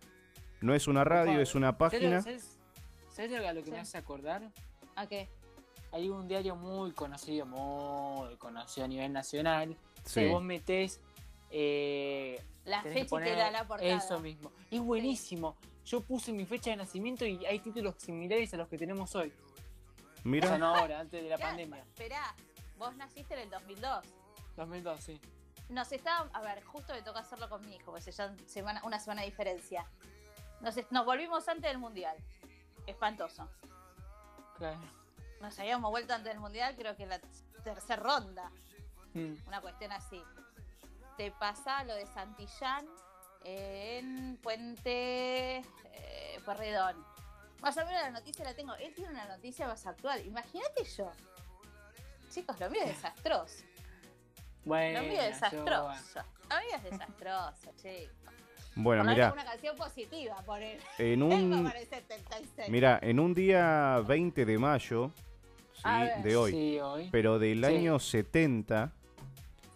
No es una radio, es una página. ¿Sabes, sabes lo- a lo que me hace acordar? ¿A qué? Hay un diario muy conocido, muy conocido a nivel nacional. Sí. Que vos metés. Eh, La que fecha te da la portada. Eso mismo. Y buenísimo. Yo puse mi fecha de nacimiento y hay títulos similares a los que tenemos hoy. O Mira. sea, no ahora, antes de la pandemia. Esperá, vos naciste en el 2002. 2002, sí. Nos está, a ver, justo me toca hacerlo con mi hijo, porque se ya semana, una semana de diferencia. Nos, nos volvimos antes del mundial. Espantoso. Claro. Nos habíamos vuelto antes del mundial, creo que en la tercera ronda. Mm. Una cuestión así. Te pasa lo de Santillán en Puente eh, Porredón. Más o menos la noticia la tengo. Él tiene una noticia más actual. Imagínate yo. Chicos, lo mío es desastroso. Bueno, Lo mío es desastroso. Lo mío es desastroso, chicos. Bueno, mira. una canción positiva por él. En un- para el 76. Mira, en un día 20 de mayo, sí, A ver. de hoy, Sí, hoy. pero del Sí. año 70,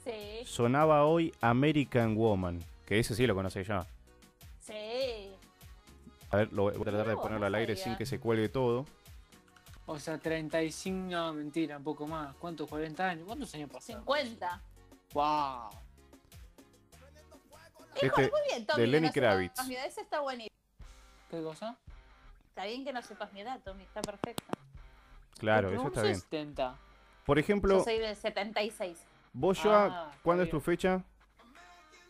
Sí, sonaba hoy American Woman, que ese sí lo conocí ya. sí. A ver, lo voy a tratar de ponerlo al aire sin que se cuelgue todo. O sea, 35, no, mentira, un poco más. ¿Cuántos? 40 años. ¿Cuántos años pasaron? 50. ¡Wow! Este, muy bien, Tommy. de que Lenny sepas Kravitz. mi edad. Ese está buenísimo. ¿Qué cosa? Está bien que no sepas mi edad, Tommy. Está perfecto. Claro, eso está bien. 70. Por ejemplo, Yo soy del 76. vos, Joa, Ah, ¿cuándo es tu fecha?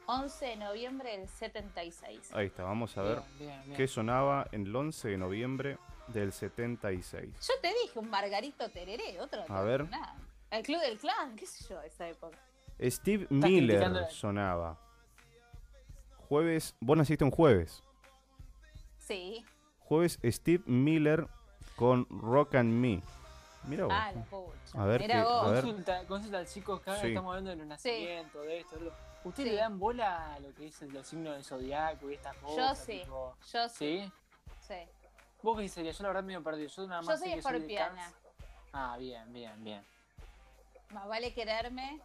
11 de noviembre del 76. Ahí está, vamos a ver Bien, bien, bien. qué sonaba en el 11 de noviembre del 76. Yo te dije un Margarito Tereré, otro. A ver. Nada. El Club del Clan, qué sé yo, esa época. Steve Miller sonaba. Jueves, vos naciste un jueves. Sí. Jueves Steve Miller con Rock and Me. Mira vos. Ah, la pucha. A ver, qué- vos. a ver. Consulta, consulta al chico Sí. estamos hablando de los nacimientos, de esto, de lo- ¿Ustedes Sí. le dan bola a lo que dicen los signos del zodiaco y estas Yo cosas? sí. tipo- Yo sí. ¿Sí? Sí. ¿Vos qué serías? Yo la verdad medio perdido. Yo nada Yo más que soy de escorpiana. Ah, bien, bien, bien. Más vale quererme.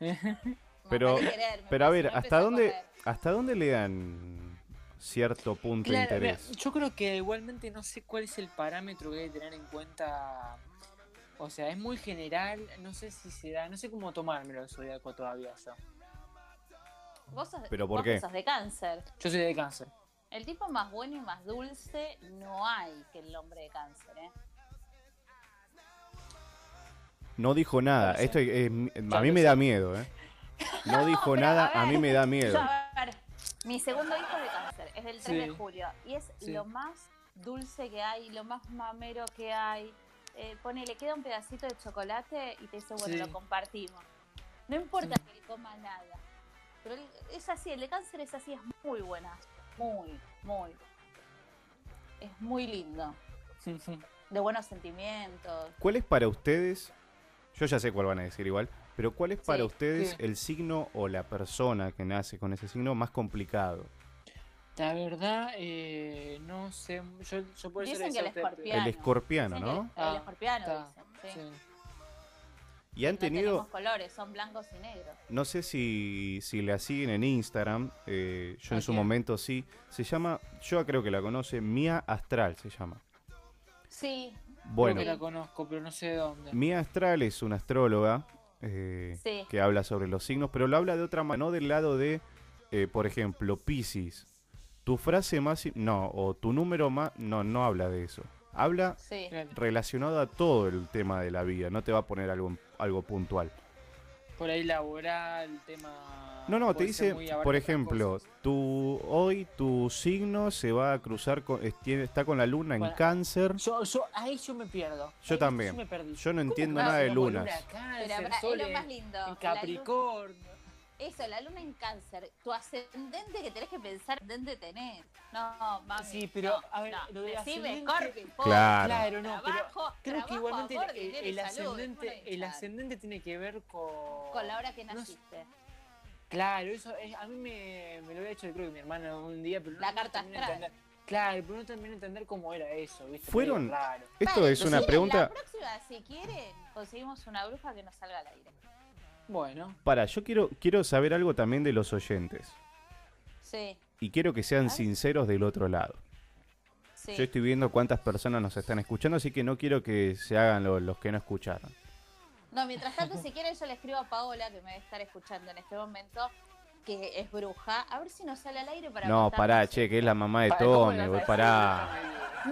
Pero, vale quererme, pero a ver, si ¿hasta a dónde. ¿hasta dónde le dan cierto punto de mira, interés? yo creo que igualmente no sé cuál es el parámetro que hay que tener en cuenta. O sea, es muy general, no sé si será, no sé cómo tomármelo el zodiaco todavía yo. Vos sos, ¿Pero por vos qué? sos de cáncer. Yo soy de cáncer. El tipo más bueno y más dulce no hay que el hombre de cáncer, ¿eh? No dijo nada. Esto es- a mí me da miedo, ¿eh? No dijo nada, a a ver, mí me da miedo. Yo, a ver, mi segundo hijo es de cáncer, es del 3 de julio. Y es Sí. lo más dulce que hay, lo más mamero que hay. Eh, pone, le queda un pedacito de chocolate y te dice, bueno, Sí. lo compartimos. No importa Sí. que él coma nada. Pero es así, el de cáncer es así, es muy buena. Muy, muy. Es muy lindo. De buenos sentimientos. ¿Cuál es para ustedes? Yo ya sé cuál van a decir igual, pero ¿cuál es para Sí. ustedes Sí. el signo o la persona que nace con ese signo más complicado? La verdad, eh, no sé. Yo, yo por eso Dicen que el escorpiano. El escorpiano, Dicen que ¿no? El, Ah, escorpiano, está, dicen, sí. Y han No tenido, tenemos colores, son blancos y negros. no sé si, si la siguen en Instagram, eh, yo en ¿A su momento sí, se llama, yo creo que la conoce, Mía Astral se llama. Sí. Bueno, Creo que la conozco, pero no sé de dónde. Mía Astral es una astróloga eh, Sí. que habla sobre los signos, pero lo habla de otra manera, no del lado de, eh, por ejemplo, Pisces. Tu frase más, no, o tu número más, no, no habla de eso. Habla Sí. Relacionado a todo el tema de la vida, no te va a poner algo, algo puntual. Por ahí laboral, tema. No, no, te dice, por ejemplo, tu, hoy tu signo se va a cruzar con, está con la luna en Bueno, cáncer. Yo, yo, ahí yo me pierdo. Yo Ahí también. Yo me perdí. Yo no ¿Cómo entiendo nada de lunas. luna, cáncer, Pero, pará, sol es lo en- más lindo. En Capricornio. Eso, la luna en cáncer, tu ascendente que tenés que pensar, ascendente tenés. No, mami. Sí, pero, no, a ver, no. lo de Decime, po, Claro. Claro, no, pero creo que igualmente el, ascendente, ¿cómo no el ascendente tiene que ver con... Con la hora que no naciste. Claro, eso es, a mí me, me lo había hecho, creo que mi hermana un día, pero La no carta astral. entender. Claro, pero no de entender cómo era eso, ¿viste? Fueron- raro. Esto Vale, es una pregunta. La próxima, si quieren, conseguimos una bruja que nos salga al aire. Bueno, Para, yo quiero, quiero saber algo también de los oyentes. Sí, Y quiero que sean sinceros del otro lado. sí. Yo estoy viendo cuántas personas nos están escuchando, así que no quiero que se hagan lo- los que no escucharon. No, mientras tanto, si quieren, yo le escribo a Paola, que me debe estar escuchando en este momento, que es bruja, a ver si nos sale al aire para No, contarnos pará, che, que es la mamá de Pa- ¿cómo Tommy, pará. No,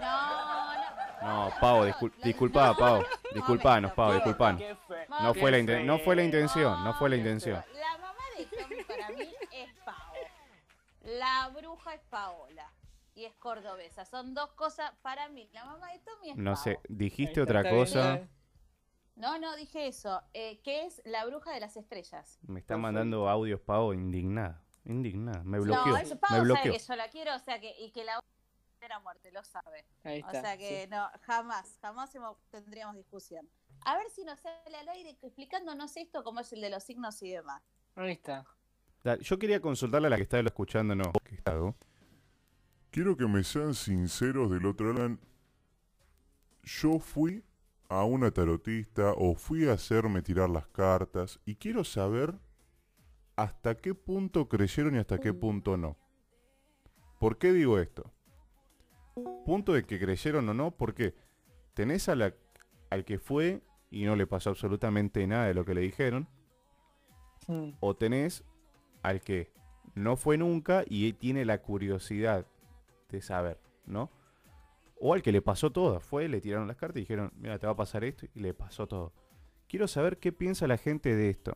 no, no. No, Pau, discul disculpa, Pau. Disculpanos, Pau, disculpanos. qué No qué fue, la inten- no fue la feo. intención, no fue la No, intención. La mamá de Tommy para mí es Pao. La bruja es Paola. Y es cordobesa. Son dos cosas para mí. La mamá de Tommy es No sé, dijiste otra cosa. No, no, dije eso. Eh, que es la bruja de las estrellas. Me está mandando audios, Pau, indignada. Indignada. Me no, bloqueó. eso Me Pau sabe bloqueó. que yo la quiero, o sea que, y que la era muerte, lo sabe. Ahí O está, sea que sí. no, jamás, jamás tendríamos discusión. A ver si nos sale al aire explicándonos esto como es el de los signos y demás. Ahí está. Yo quería consultarle a la que está escuchando, no. que está, ¿no? Quiero que me sean sinceros del otro lado. Yo fui a una tarotista o fui a hacerme tirar las cartas y quiero saber hasta qué punto creyeron y hasta qué punto no. ¿Por qué digo esto? Punto de que creyeron o no, porque tenés a la, al que fue y no le pasó absolutamente nada de lo que le dijeron, Mm. o tenés al que no fue nunca y tiene la curiosidad de saber, ¿no? O al que le pasó todo, fue, le tiraron las cartas y dijeron, mira, te va a pasar esto y le pasó todo. Quiero saber qué piensa la gente de esto.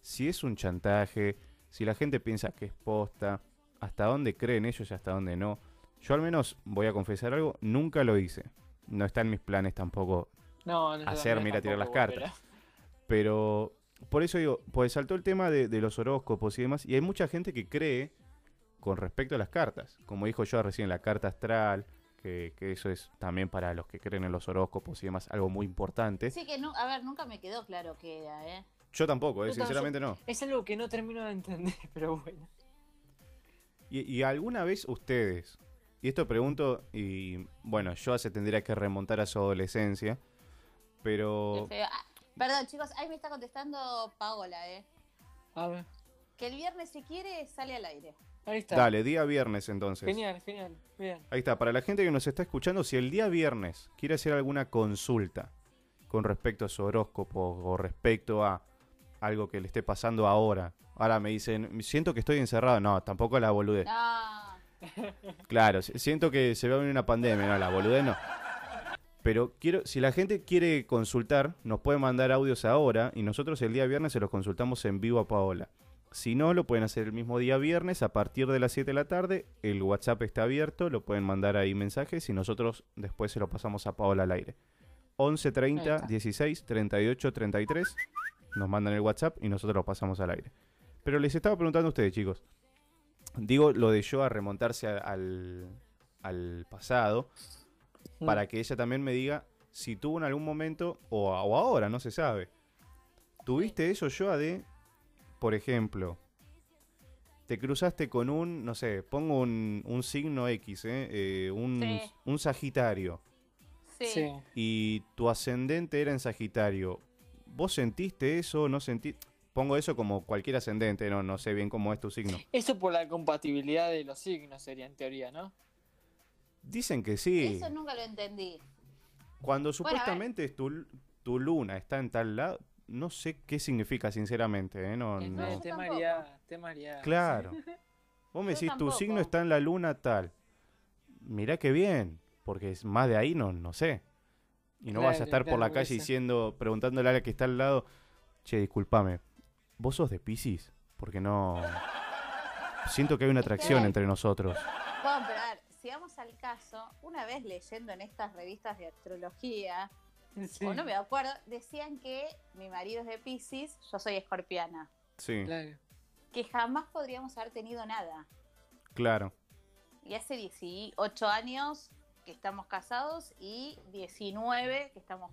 Si es un chantaje, si la gente piensa que es posta, hasta dónde creen ellos y hasta dónde no. Yo al menos voy a confesar algo, nunca lo hice. No está en mis planes tampoco No, no yo hacer, también mira, tirar las cartas. Pero por eso digo, pues saltó el tema de, de los horóscopos y demás, y hay mucha gente que cree con respecto a las cartas. Como dijo yo recién, la carta astral, que, que eso es también para los que creen en los horóscopos y demás, algo muy importante. Sí que, no, a ver, nunca me quedó claro qué era, ¿eh? Yo tampoco, eh, sinceramente no. Es algo que no termino de entender, pero bueno. Y, y alguna vez ustedes, y esto pregunto, y bueno, yo se tendría que remontar a su adolescencia, pero... Qué feo. Ah, perdón, chicos, ahí me está contestando Paola, ¿eh? A ver. Que el viernes, si quiere, sale al aire. Ahí está. Dale, día viernes entonces. Genial, genial. Bien. Ahí está, para la gente que nos está escuchando, si el día viernes quiere hacer alguna consulta con respecto a su horóscopo o respecto a algo que le esté pasando ahora, ahora me dicen, siento que estoy encerrado, no, tampoco la boludez. No. Claro, si- siento que se va a venir una pandemia, no, la boludez no. Pero quiero, si la gente quiere consultar, nos puede mandar audios ahora y nosotros el día viernes se los consultamos en vivo a Paola. Si no, lo pueden hacer el mismo día viernes a partir de las 7 de la tarde. El WhatsApp está abierto, lo pueden mandar ahí mensajes y nosotros después se lo pasamos a Paola al aire. 11 Ahí 30 está. 16 38 33. Nos mandan el WhatsApp y nosotros lo pasamos al aire. Pero les estaba preguntando a ustedes, chicos. Digo lo de yo a remontarse a- al, al pasado Mm. para que ella también me diga si tuvo en algún momento o, o ahora, no se sabe. ¿Tuviste eso, Joa, de, por ejemplo, te cruzaste con un, no sé, pongo un, un signo X, ¿eh? Eh, un, Sí. un Sagitario, Sí. Sí. y tu ascendente era en Sagitario? ¿Vos sentiste eso? ¿No sentiste? Pongo eso como cualquier ascendente, no, no sé bien cómo es tu signo. Eso por la compatibilidad de los signos sería en teoría, ¿no? Dicen que sí. Eso nunca lo entendí. Cuando Bueno, supuestamente tu, tu luna está en tal lado, no sé qué significa sinceramente, ¿eh? No, no. yo te maría, te maría. Claro. Vos me Yo decís, tu signo está en la luna tal. Mirá qué bien, porque es más de ahí no, no sé. Y no vas a Claro, estar por la calle diciendo, preguntándole a la que está al lado, che, discúlpame, ¿vos sos de Pisces? Porque no... Siento que hay una atracción entre nosotros. Bueno, pero a ver, si vamos al caso, una vez leyendo en estas revistas de astrología, Sí. o no me acuerdo, decían que mi marido es de Pisces, yo soy escorpiana. Sí, que jamás podríamos haber tenido nada. claro. Y hace 18 años que estamos casados y 19 que estamos,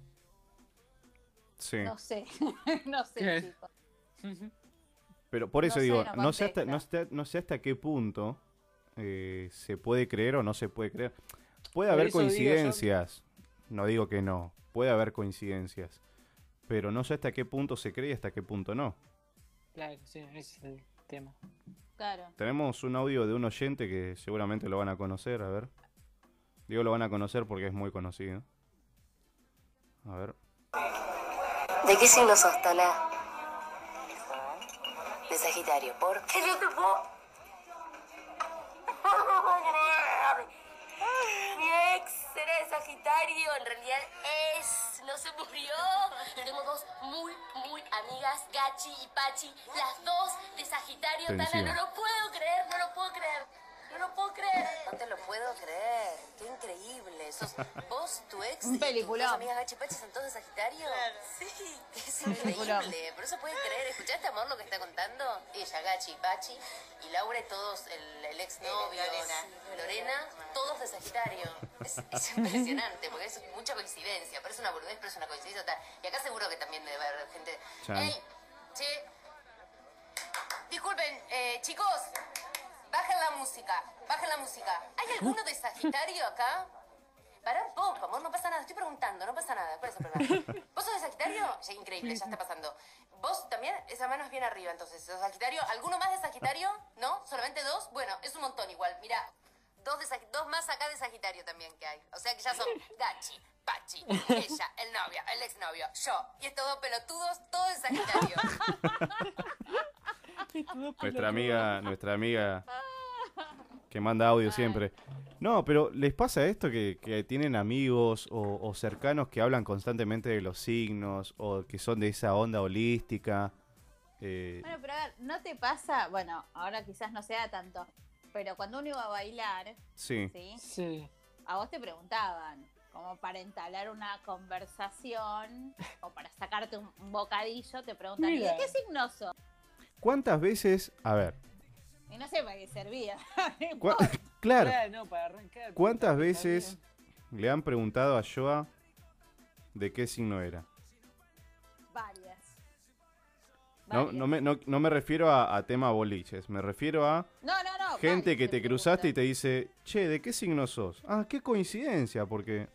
Sí. no sé, no sé, ¿Qué? chicos. Pero por eso No sé, digo, no no, sé hasta, no, sé, no sé hasta qué punto eh, se puede creer o no se puede creer. Puede Por haber eso digo yo- coincidencias, no digo que no, puede haber coincidencias, pero no sé hasta qué punto se cree y hasta qué punto no. Claro, sí, ese es el tema. Claro. Tenemos un audio de un oyente que seguramente lo van a conocer, a ver. Digo lo van a conocer porque es muy conocido. A ver. ¿De qué signo sos, Tala? De Sagitario, ¿por? Que no te puedo. Mi ex era de Sagitario, en realidad es. No se murió. Tengo dos muy, muy amigas, Gachi y Pachi, las dos de Sagitario. Tana, no lo puedo creer, no lo puedo creer. No lo puedo creer. No te lo puedo creer. Qué increíble. Sos vos, tu ex Un y tus amigas Gachi y Pachi son todos de Sagitario. Sí. Es increíble. Por eso puedes creer. ¿Escuchaste, amor, lo que está contando? Ella, Gachi, Pachi y Laura y todos, el, el exnovio, Lorena. Lorena, todos de Sagitario. Es, es impresionante porque es mucha coincidencia. Parece una boludez, pero es una coincidencia. Y acá seguro que también debe haber gente. Chan. ¡Ey! Che. Disculpen, eh, chicos. Bajen la música. Bajen la música. ¿Hay alguno de Sagitario acá? Pará un poco, amor, no pasa nada. Estoy preguntando, no pasa nada. ¿Cuál es el problema? ¿Vos sos de Sagitario? Ya, increíble, ya está pasando. ¿Vos también? Esa mano es bien arriba, entonces. ¿Sos Sagitario? ¿Alguno más de Sagitario? ¿No? ¿Solamente dos? Bueno, es un montón igual. Mira, dos, de dos más acá de Sagitario también que hay. O sea que ya son Gachi, Pachi, ella, el novio, el exnovio, yo. Y estos dos pelotudos, todos de Sagitario. Nuestra amiga, nuestra amiga que manda audio siempre. No, pero ¿les pasa esto que, que tienen amigos o, o cercanos que hablan constantemente de los signos o que son de esa onda holística? Eh, Bueno, pero a ver, ¿no te pasa? Bueno, ahora quizás no sea tanto, pero cuando uno iba a bailar, sí. ¿sí? A vos te preguntaban, como para entablar una conversación o para sacarte un, un bocadillo, te preguntan, ¿y de qué signo sos? ¿Cuántas veces, a ver, Y no sé para qué servía. claro, no, para arrancar. ¿cuántas veces le han preguntado a Joa de qué signo era? Varias. No, no, me, no, no me refiero a, a tema boliches, me refiero a No, no, no. gente que te cruzaste y te dice, che, ¿de qué signo sos? Ah, qué coincidencia, porque,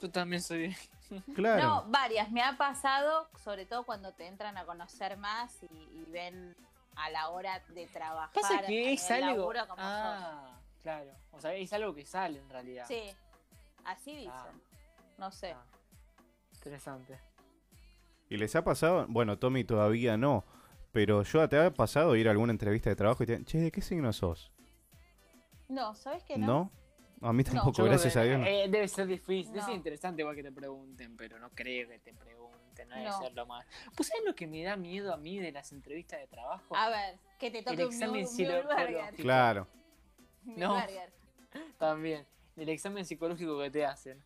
Yo también soy. claro, No, varias. Me ha pasado, sobre todo cuando te entran a conocer más y, y ven a la hora de trabajar. Pasa que es algo. como Ah, claro. O sea, es algo que sale en realidad. sos. Sí, así dicen. Ah. No sé. Interesante. ¿y les ha pasado? Bueno, Tommy todavía no, pero Joa, ¿te ha pasado ir a alguna entrevista de trabajo y te che, ¿de qué signo sos? No, ¿sabes qué no? ¿No? A mí tampoco, gracias a Dios. no. eh, debe ser difícil. Debe No. ser interesante igual que te pregunten, pero no creo que te pregunten. No debe No. ser lo más. ¿Pues sabes lo que me da miedo a mí de las entrevistas de trabajo? A ver, que te toque El un examen. Muleberger. Claro. No. También. El examen psicológico que te hacen.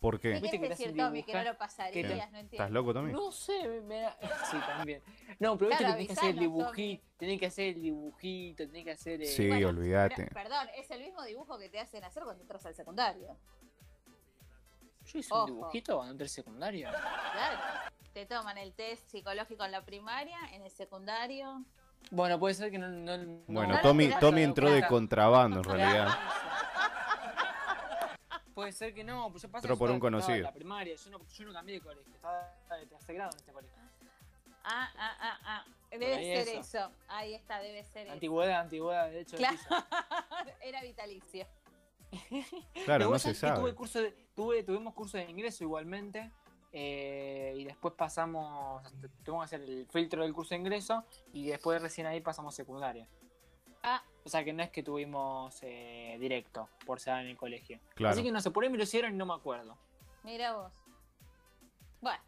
¿Por ¿Qué qué? Viste quieres que te hacen decir, Tommy? Que no lo pasarías, ¿Qué no entiendo. ¿Estás loco, Tommy? No sé, me, me da... Sí, también. No, pero viste Claro, que tenés que hacer el dibujito, tenés que hacer el dibujito, tenés que hacer... eh, Sí, Bueno, olvídate. Pero, perdón, es el mismo dibujo que te hacen hacer cuando entras al secundario. Yo hice Ojo. un dibujito cuando entré al secundario. Claro. Te toman el test psicológico en la primaria, en el secundario. Bueno, puede ser que no... no- no- Bueno, no Tommy, Tommy entró de contrabando en realidad. Puede ser que no, pues yo pasé Entró por un conocido. la primaria, yo no, yo no cambié de colegio, estaba de tercer grado en este colegio. Ah, ah, ah, ah. Debe ser eso. eso. Ahí está, debe ser eso. Antigüedad, antigüedad, de hecho. Claro. Era vitalicio. Claro, Pero no vos se sabés que Tuve sabe. curso de- tuve, tuvimos curso de ingreso igualmente. eh, y después pasamos, tuvimos que hacer el filtro del curso de ingreso y después recién ahí pasamos secundaria. Ah. O sea que no es que tuvimos eh, directo por ser en el colegio. Claro. Así que no sé, por ahí me lo hicieron y no me acuerdo. Mira vos. Bueno,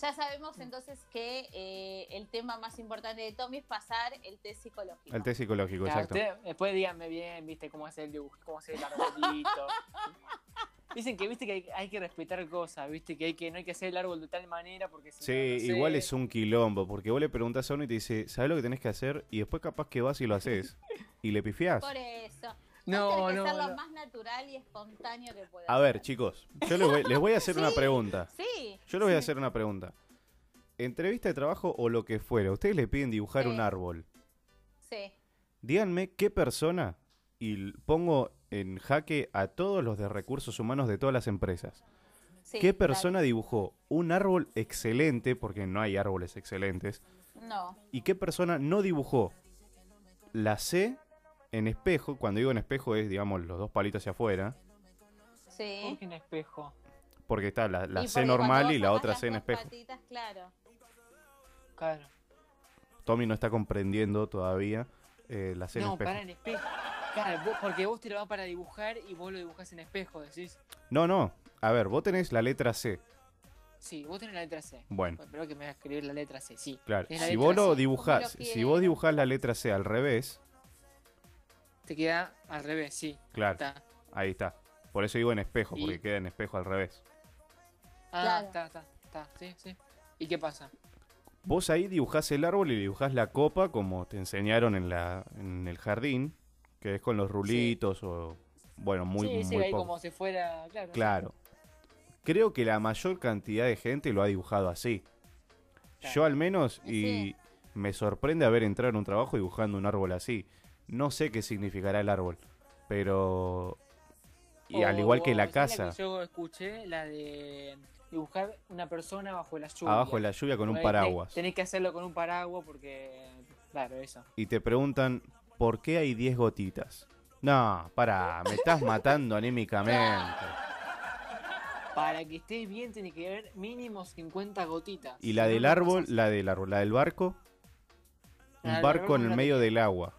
ya sabemos entonces que eh, el tema más importante de Tommy es pasar el test psicológico. El test psicológico, Claro, exacto. usted- después díganme bien, viste, cómo hacer el dibujo, cómo hacer el arbolito. Dicen que viste que hay, hay que respetar cosas, viste que hay que no hay que hacer el árbol de tal manera porque si Sí, no, no sé. igual es un quilombo, porque vos le preguntás a uno y te dice, ¿sabes lo que tenés que hacer? Y después capaz que vas y lo haces. Y le pifiás. Por eso. No, tenés que no, ser lo no. más natural y espontáneo que puedas. A ver, chicos, yo les voy, les voy a hacer una pregunta. Sí. Yo les voy a hacer una pregunta. Entrevista de trabajo o lo que fuera, ustedes le piden dibujar Sí. un árbol. Sí. Díganme qué persona, y pongo en jaque a todos los de recursos humanos de todas las empresas. Sí, ¿Qué persona dibujó un árbol excelente, porque no hay árboles excelentes, No. y qué persona no dibujó la C en espejo? Cuando digo en espejo es, digamos, los dos palitos hacia afuera, Sí. ¿Por qué en espejo? porque está la, la C normal y la otra C en espejo. patitas, claro. Claro. Tommy no está comprendiendo todavía eh, la C en No, espejo. para en espejo. Claro, vos- porque vos te lo vas para dibujar y vos lo dibujás en espejo, decís. No, no. A ver, vos tenés la letra C. Sí, vos tenés la letra C. Bueno. Pero que me vas a escribir la letra C, sí. Claro, si vos lo C. dibujás, si vos dibujás la letra C al revés, Te queda al revés, sí. claro, Está. ahí está. Por eso digo en espejo, Y- porque queda en espejo al revés. Ah, Claro. está, está, está, sí, sí. ¿Y qué pasa? Vos ahí dibujás el árbol y dibujás la copa como te enseñaron en, la, en el jardín, que es con los rulitos o, bueno, muy, sí, sí, muy ahí poco. como si fuera, claro. Claro. Creo que la mayor cantidad de gente lo ha dibujado así. Yo al menos, y me sorprende haber entrado en un trabajo dibujando un árbol así. No sé qué significará el árbol, pero... Y al igual que la O, ¿sabes casa, que yo escuché la de dibujar una persona bajo la lluvia. abajo de la lluvia con un paraguas. Tenés, que hacerlo con un paraguas porque, claro, eso. Y te preguntan, ¿por qué hay 10 gotitas? No, para, me estás matando anímicamente. Para que estés bien tiene que haber mínimo 50 gotitas. Y la del árbol, la del árbol, la del barco, un barco en el medio del agua.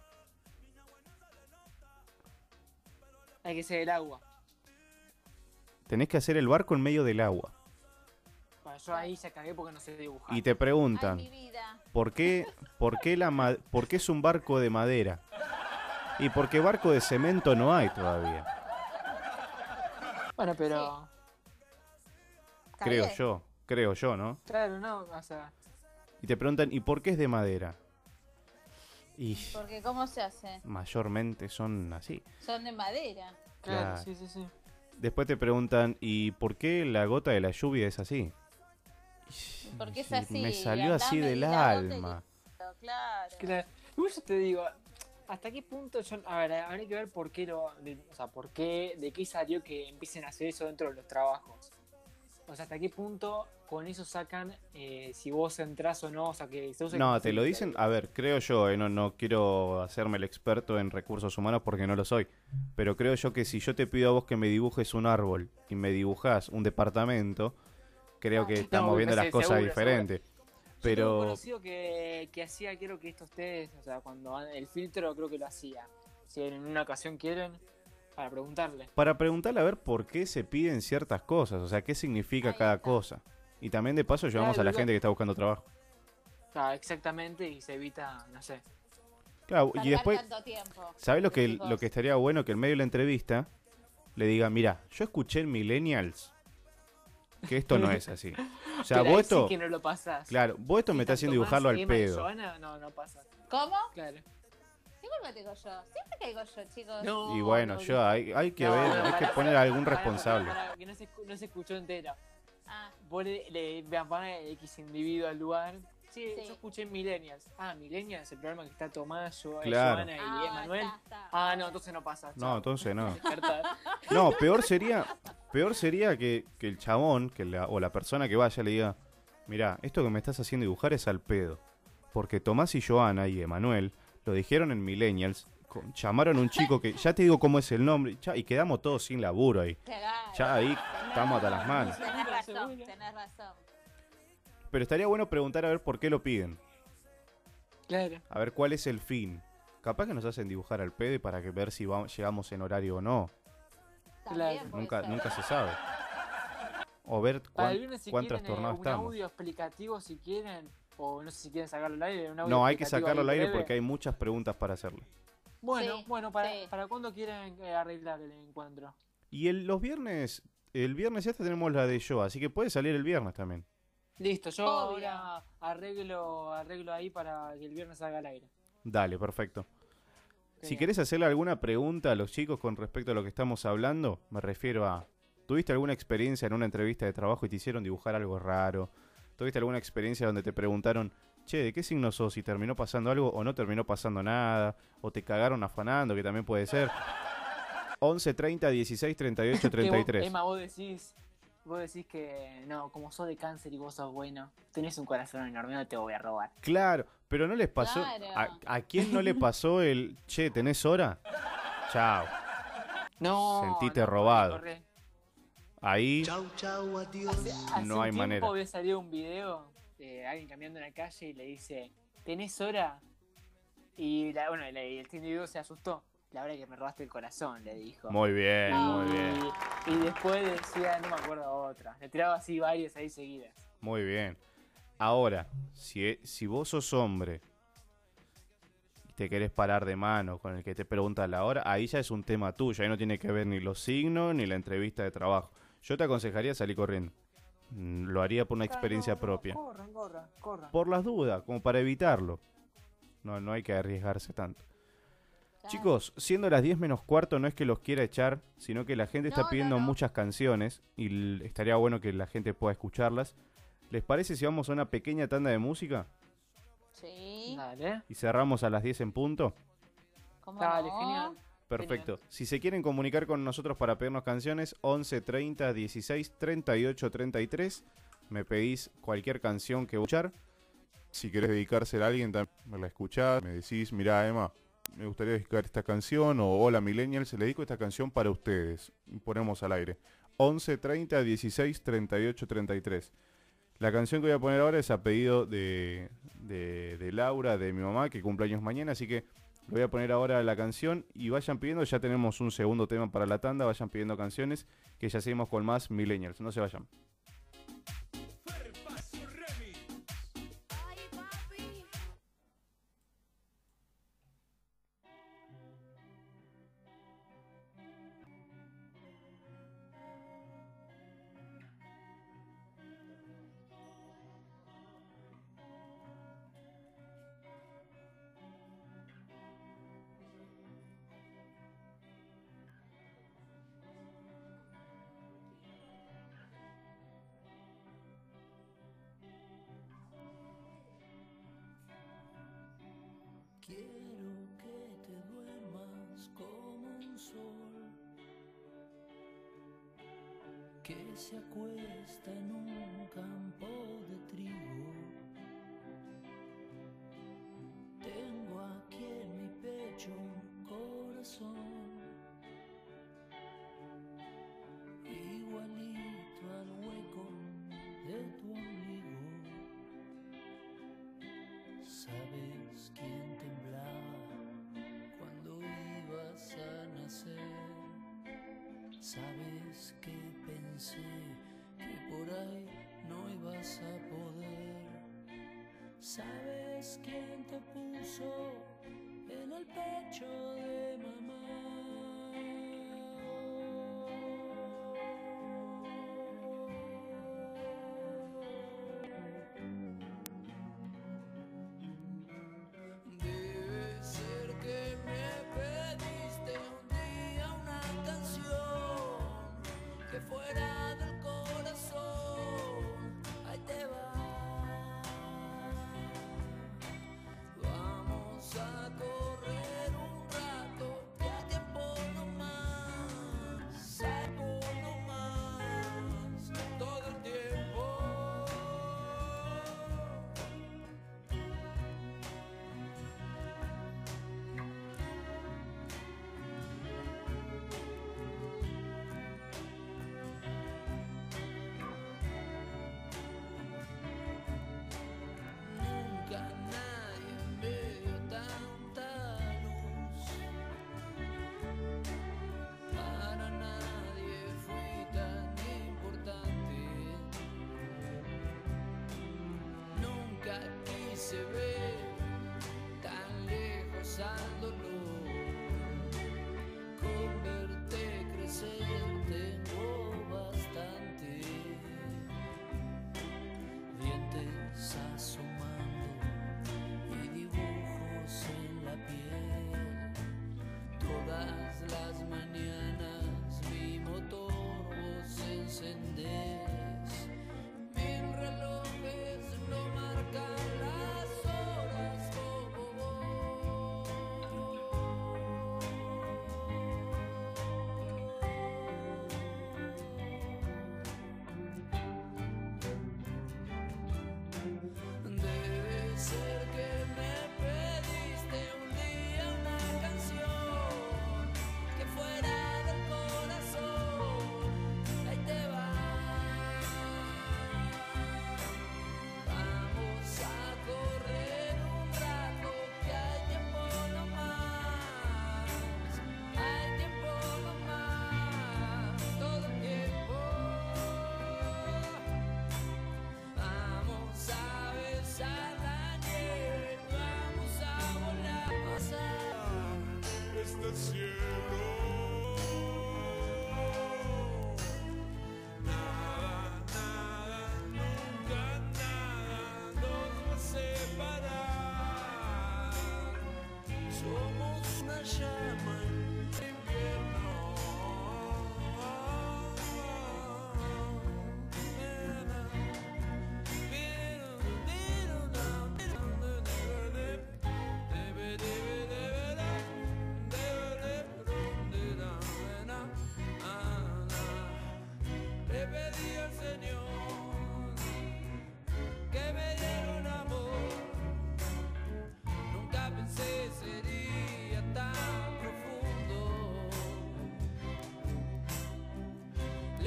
Hay que ser el agua. Tenés que hacer el barco en medio del agua. Yo ahí ya cagué porque no sé dibujar. Y te preguntan, Mi vida. ¿por qué, por qué, la ma- por qué es un barco de madera? Y porque barco de cemento no hay todavía, Bueno, pero. creo bien. yo, creo yo, ¿no? Claro, no, o sea. Y te preguntan, ¿y por qué es de madera? Y Porque ¿cómo se hace? mayormente son así. Son de madera. Claro, Claro. sí, sí, sí. Después te preguntan, ¿y por qué la gota de la lluvia es así? Porque es así. me salió así del alma. Claro. Yo te digo, ¿hasta qué punto yo, a ver, habría que ver por qué lo, de- o sea, por qué, de qué salió que empiecen a hacer eso dentro de los trabajos? O sea, ¿hasta qué punto con eso sacan eh, si vos entrás o no? O sea, que se use No, te lo dicen, a ver, creo yo, eh, no, no quiero hacerme el experto en recursos humanos porque no lo soy, pero creo yo que si yo te pido a vos que me dibujes un árbol y me dibujás un departamento, creo que estamos No, las cosas seguro, diferentes. Yo tengo un Pero conocido que, que hacía, quiero que estos test, o sea, cuando el filtro creo que lo hacía. Si en una ocasión quieren, para preguntarle. para preguntarle a ver por qué se piden ciertas cosas, o sea, qué significa cada cosa. Y también de paso llevamos Claro, a la gente que está buscando trabajo. Claro, exactamente, y se evita, no sé. Claro, y después. ¿sabes lo que, lo que estaría bueno? Que en medio de la entrevista le diga, mira, yo escuché en Millennials que esto no es así. O sea, ahí vos sí esto... que no lo pasás. Claro, vos esto me estás haciendo Tomás, dibujarlo al pedo. Joana, no, no pasa. ¿Cómo? Claro. Siempre me caigo yo. Siempre caigo yo, chicos. Y bueno, yo hay, hay que No, ver, no, hay que pará, poner pará, a algún pará, responsable. que no se, no se escuchó entera. Ah. Vos le, le van a X individuo al lugar. Sí, Sí. yo escuché Millennials. Ah, Millennials, el programa que está Tomás, yo, Claro. Joana y Ah, Emanuel. está, está. Ah, no, entonces no pasa. No, chao. entonces no. No, peor sería, peor sería que, que el chabón que la- o la persona que vaya le diga, mira, esto que me estás haciendo dibujar es al pedo. Porque Tomás y Joana y Emanuel lo dijeron en Millennials, con- llamaron a un chico que, ya te digo cómo es el nombre, ya- y quedamos todos sin laburo ahí. Claro. Ya ahí estamos hasta las manos. Tenés razón, tenés razón. Pero estaría bueno preguntar a ver por qué lo piden. Claro. A ver cuál es el fin. Capaz que nos hacen dibujar al pedo y para que ver si vamos, llegamos en horario o no. También Nunca, ser. nunca se sabe. O ver cuán, si cuán quieren, eh, trastornados un estamos. audio explicativo si quieren, o no sé si quieren sacarlo al aire. Un audio No, hay que sacarlo al aire breve. porque hay muchas preguntas para hacerle. Bueno, Sí, bueno, para, sí. ¿para cuándo quieren eh, arreglar el encuentro? Y el- los viernes el viernes ya tenemos la de yo, así que puede salir el viernes también. Listo, yo Obvio. ahora arreglo, arreglo ahí para que el viernes salga al aire. Dale, perfecto. Si querés hacerle alguna pregunta a los chicos con respecto a lo que estamos hablando, me refiero a, ¿tuviste alguna experiencia en una entrevista de trabajo y te hicieron dibujar algo raro? ¿Tuviste alguna experiencia donde te preguntaron, che, ¿de qué signo sos? ¿Y terminó pasando algo o no terminó pasando nada? ¿O te cagaron afanando, que también puede ser? 11 30 16 38 Que vos- 33. Emma, vos decís, vos decís que no, como sos de cáncer y vos sos bueno, tenés un corazón enorme, no te voy a robar. Claro, pero no les pasó. Claro. ¿A, a quién no le pasó el che, ¿tenés hora? Chao. No. Sentite no, robado. corre. Ahí chau, adiós. Hace no un hay tiempo manera. había salido un video de alguien caminando en la calle y le dice, ¿tenés hora? Y la, bueno, y el individuo se asustó. La hora que me robaste el corazón, le dijo. Muy bien, muy bien. Y, y después decía, no me acuerdo otra. Le tiraba así varias ahí seguidas. Muy bien. Ahora, si, si vos sos hombre y te querés parar de mano con el que te pregunta la hora, ahí ya es un tema tuyo. Ahí no tiene que ver ni los signos ni la entrevista de trabajo. Yo te aconsejaría salir corriendo. Mm, Lo haría por una experiencia propia. Corran, corran, corran. Por las dudas, como para evitarlo. No, no hay que arriesgarse tanto. Chicos, siendo las 10 menos cuarto, no es que los quiera echar, sino que la gente está No, pidiendo no. muchas canciones y estaría bueno que la gente pueda escucharlas. ¿Les parece si vamos a una pequeña tanda de música Sí. Dale. y cerramos a las 10 en punto? ¿Cómo Dale, no? genial. Perfecto. Si se quieren comunicar con nosotros para pedirnos canciones, 11 30 16 38 33. Me pedís cualquier canción que escuchar. Si querés dedicársela a alguien, también me la escuchás, me decís, mirá Emma, me gustaría dedicar esta canción, o hola millennials, le dedico esta canción para ustedes. Ponemos al aire. 11 30 16 38 33. La canción que voy a poner ahora es a pedido de, de, Laura, de mi mamá, que cumple años mañana, así que le voy a poner ahora la canción y vayan pidiendo, ya tenemos un segundo tema para la tanda, vayan pidiendo canciones, que ya seguimos con más millennials, no se vayan.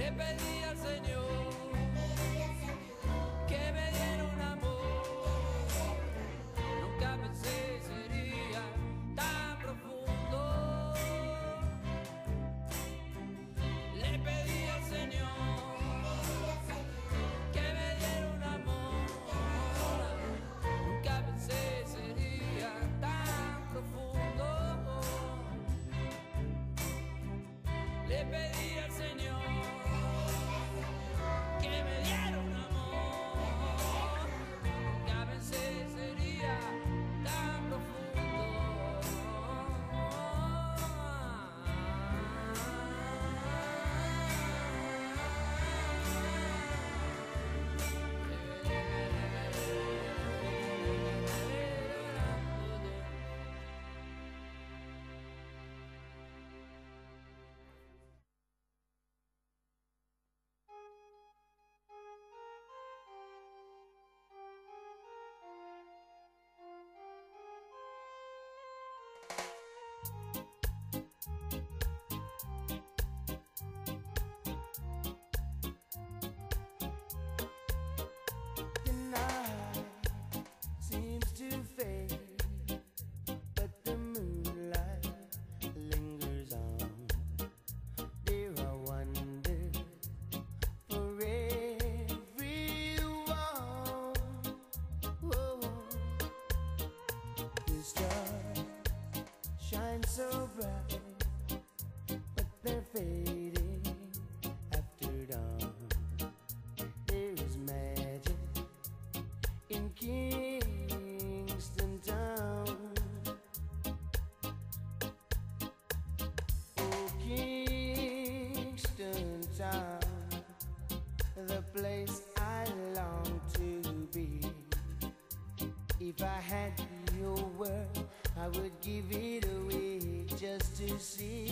le pedí al Señor que me diera un amor. Nunca pensé sería tan profundo. Le pedí al Señor. que me diera un amor Nunca pensé sería tan profundo Le pedí seems to fade, but the moonlight lingers on. There are wonders for everyone. The so bright. If I had your word, I would give it away just to see.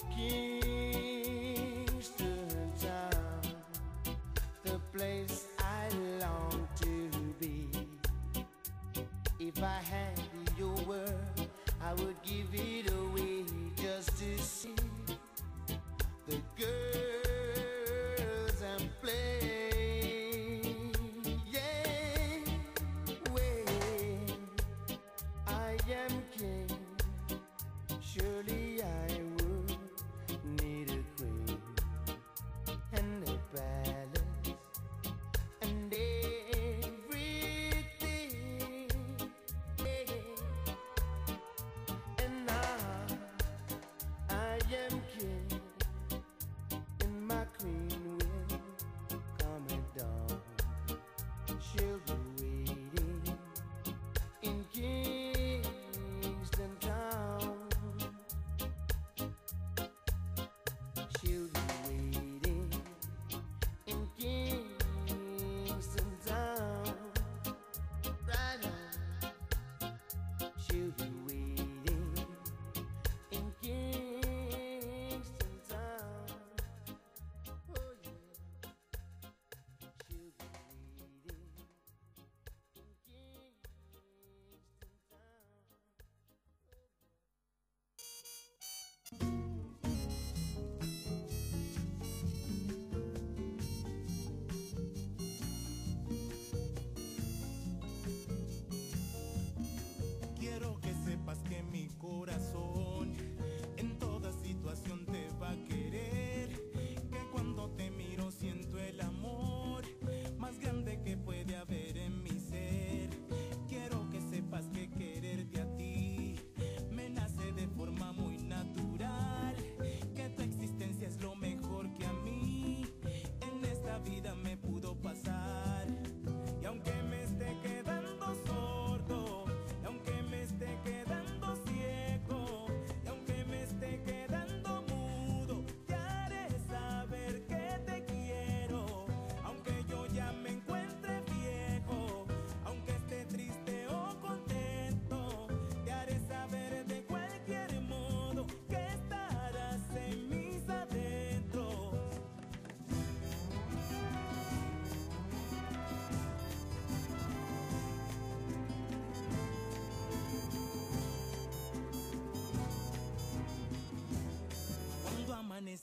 pouquinho.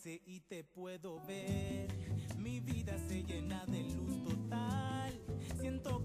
Y te puedo ver. Mi vida se llena de luz total. Siento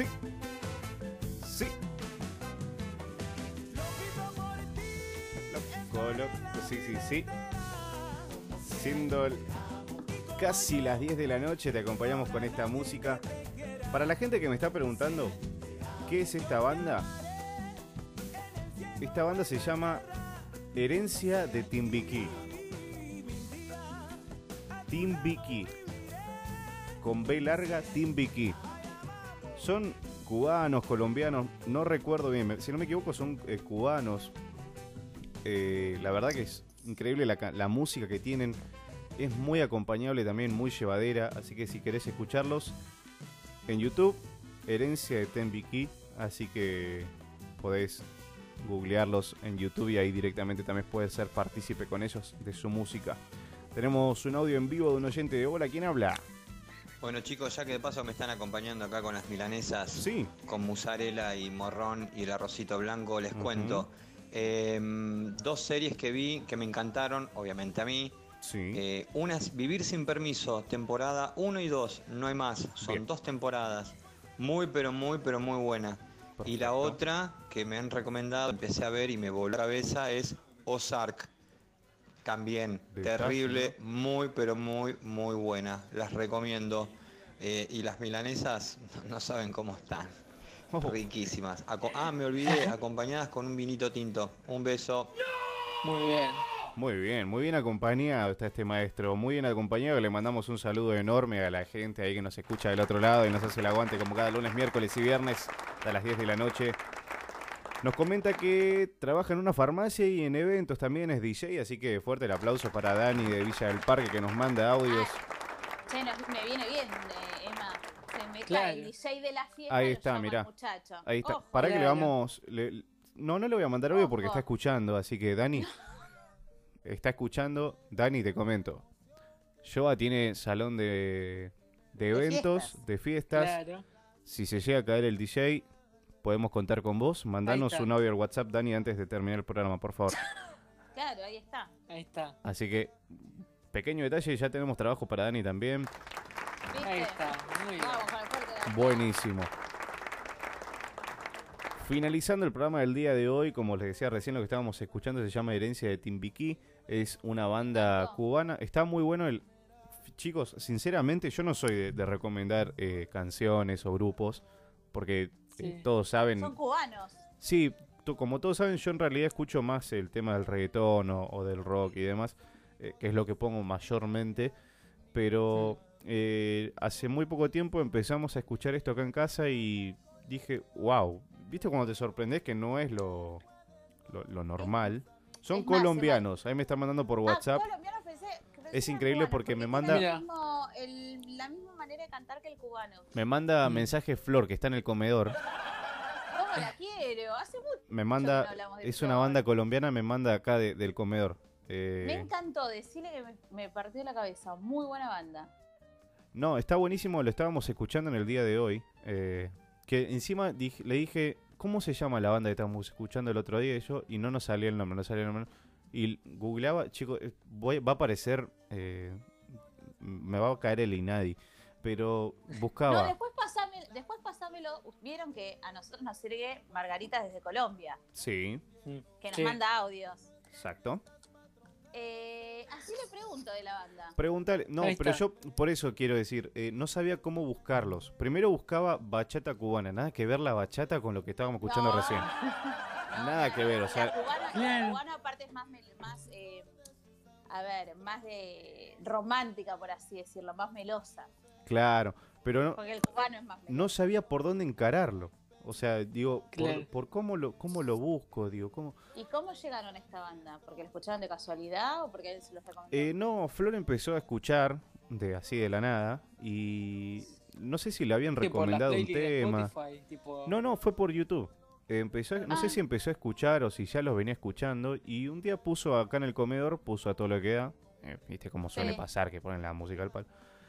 Sí. Sí. Loco, loco. Sí, sí, sí. Siendo casi las 10 de la noche, te acompañamos con esta música. Para la gente que me está preguntando, ¿qué es esta banda? Esta banda se llama Herencia de Timbiquí. Timbiquí. Con B larga, Timbiquí. Son cubanos, colombianos, no recuerdo bien, si no me equivoco son eh, cubanos. Eh, la verdad que es increíble la, ca- la música que tienen, es muy acompañable también, muy llevadera, así que si querés escucharlos en YouTube, Herencia de Tembiquí, así que podés googlearlos en YouTube y ahí directamente también puedes ser partícipe con ellos de su música. Tenemos un audio en vivo de un oyente de Hola, ¿quién habla? Bueno chicos, ya que de paso me están acompañando acá con las milanesas, sí. con mozzarella y morrón y el arrocito blanco, les cuento. eh, dos series que vi que me encantaron, obviamente a mí. Eh, una es Vivir sin permiso, temporada 1 y 2, no hay más, son Bien. dos temporadas. Muy, pero muy, pero muy buena. Y la otra que me han recomendado, empecé a ver y me voló la cabeza, es Ozark. También, terrible, muy, pero muy, muy buena. Las recomiendo. Eh, y las milanesas no saben cómo están. Riquísimas. Aco- ah, me olvidé, acompañadas con un vinito tinto. Un beso. Muy bien. Muy bien, muy bien acompañado está este maestro, muy bien acompañado. Le mandamos un saludo enorme a la gente ahí que nos escucha del otro lado y nos hace el aguante como cada lunes, miércoles y viernes a las 10 de la noche. Nos comenta que trabaja en una farmacia y en eventos también es DJ, así que fuerte el aplauso para Dani de Villa del Parque que nos manda audios. Che, no, me viene bien, eh, Emma. Se me Claro. cae el DJ de la fiesta. Ahí está, mirá. Ahí está. Ojo. Para que le vamos... le- no, no le voy a mandar audio porque está escuchando, así que Dani... Está escuchando. Dani, te comento. Joa tiene salón de, de eventos, fiestas. de fiestas. Claro. Si se llega a caer el DJ, podemos contar con vos. Mandanos un audio al WhatsApp, Dani, antes de terminar el programa, por favor. Claro, ahí está. Ahí está. Así que, pequeño detalle, ya tenemos trabajo para Dani también. Ahí está. Muy bien. Vamos Buenísimo. Finalizando el programa del día de hoy, como les decía recién, lo que estábamos escuchando se llama Herencia de Timbiquí. Es una banda cubana. Está muy bueno el. Chicos, sinceramente, yo no soy de, de recomendar eh, canciones o grupos, porque Sí. todos saben. Son cubanos. Sí, tú- como todos saben, yo en realidad escucho más el tema del reggaetón o, o del rock y demás, eh, que es lo que pongo mayormente. Pero eh, hace muy poco tiempo empezamos a escuchar esto acá en casa y dije, wow, ¿viste cuando te sorprendes que no es lo, lo, lo normal? Son es más, colombianos, ahí me están mandando por WhatsApp. Ah, colombianos pensé, pensé Es increíble porque me manda- el mismo- el- la misma manera de cantar que el cubano. Me manda mensaje Flor, que está en el comedor. ¿Cómo la quiero? Hace mucho Me que manda, no hablamos de es Flor. una banda colombiana, me manda acá de- del comedor. Eh, Me encantó decirle que me, me partió la cabeza. Muy buena banda. No, está buenísimo, lo estábamos escuchando en el día de hoy. eh, que encima dije- le dije, ¿cómo se llama la banda que estábamos escuchando el otro día? Y, yo, y no nos salía el nombre, no salía el nombre. Y googleaba, chicos, eh, voy- va a aparecer, eh, me va a caer el Inadi. Pero buscaba. No, después, pasame, después pasámelo. Vieron que a nosotros nos sirve Margarita desde Colombia, Sí, que nos Sí. manda audios. exacto. Eh, así le pregunto de la banda. Preguntale. No, pero yo por eso quiero decir, eh, no sabía cómo buscarlos. Primero buscaba bachata cubana, nada que ver la bachata con lo que estábamos escuchando No. recién. Nada que ver, o La sea, cubana, la cubana aparte es más, más eh, a ver, más de romántica, por así decirlo, más melosa. claro, pero no, Porque el cubano es más meloso. no sabía por dónde encararlo. O sea, digo, por, Claro. por cómo lo cómo lo busco, digo, cómo ¿Y cómo llegaron a esta banda? ¿Porque la escucharon de casualidad o porque alguien se los recomendó? Eh, no, Flor empezó a escuchar de así de la nada y no sé si le habían Sí, por la recomendado un tema. Spotify, tipo- No, no, fue por YouTube. Empezó, no sé Ah. si empezó a escuchar o si ya los venía escuchando y un día puso acá en el comedor, puso a todo lo que da, eh, viste cómo suele Sí. pasar que ponen la música al palo.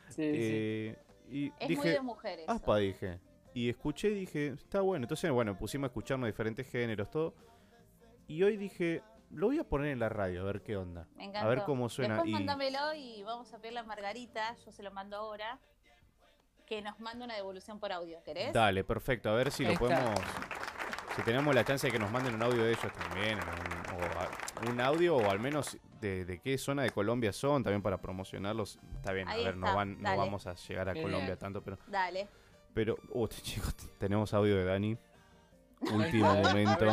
Sí, sí. Eh, Y Es dije, muy de mujeres. Aspa, dije. Y escuché y dije, está bueno. Entonces, bueno, pusimos a escucharnos diferentes géneros, todo. Y hoy dije, lo voy a poner en la radio, a ver qué onda. Me encantó. A ver cómo suena. Después y... mándamelo y vamos a pedirle a Margarita, yo se lo mando ahora, que nos mande una devolución por audio, ¿querés? Dale, perfecto. A ver si Ahí lo está. podemos. Si tenemos la chance de que nos manden un audio de ellos también. un- o a- un audio o al menos de, de qué zona de Colombia son, también para promocionarlos. Está bien, Ahí a ver, no, van, no vamos a llegar a. Colombia tanto, pero. Dale. Pero, uh, chicos, tenemos audio de Dani. Último momento.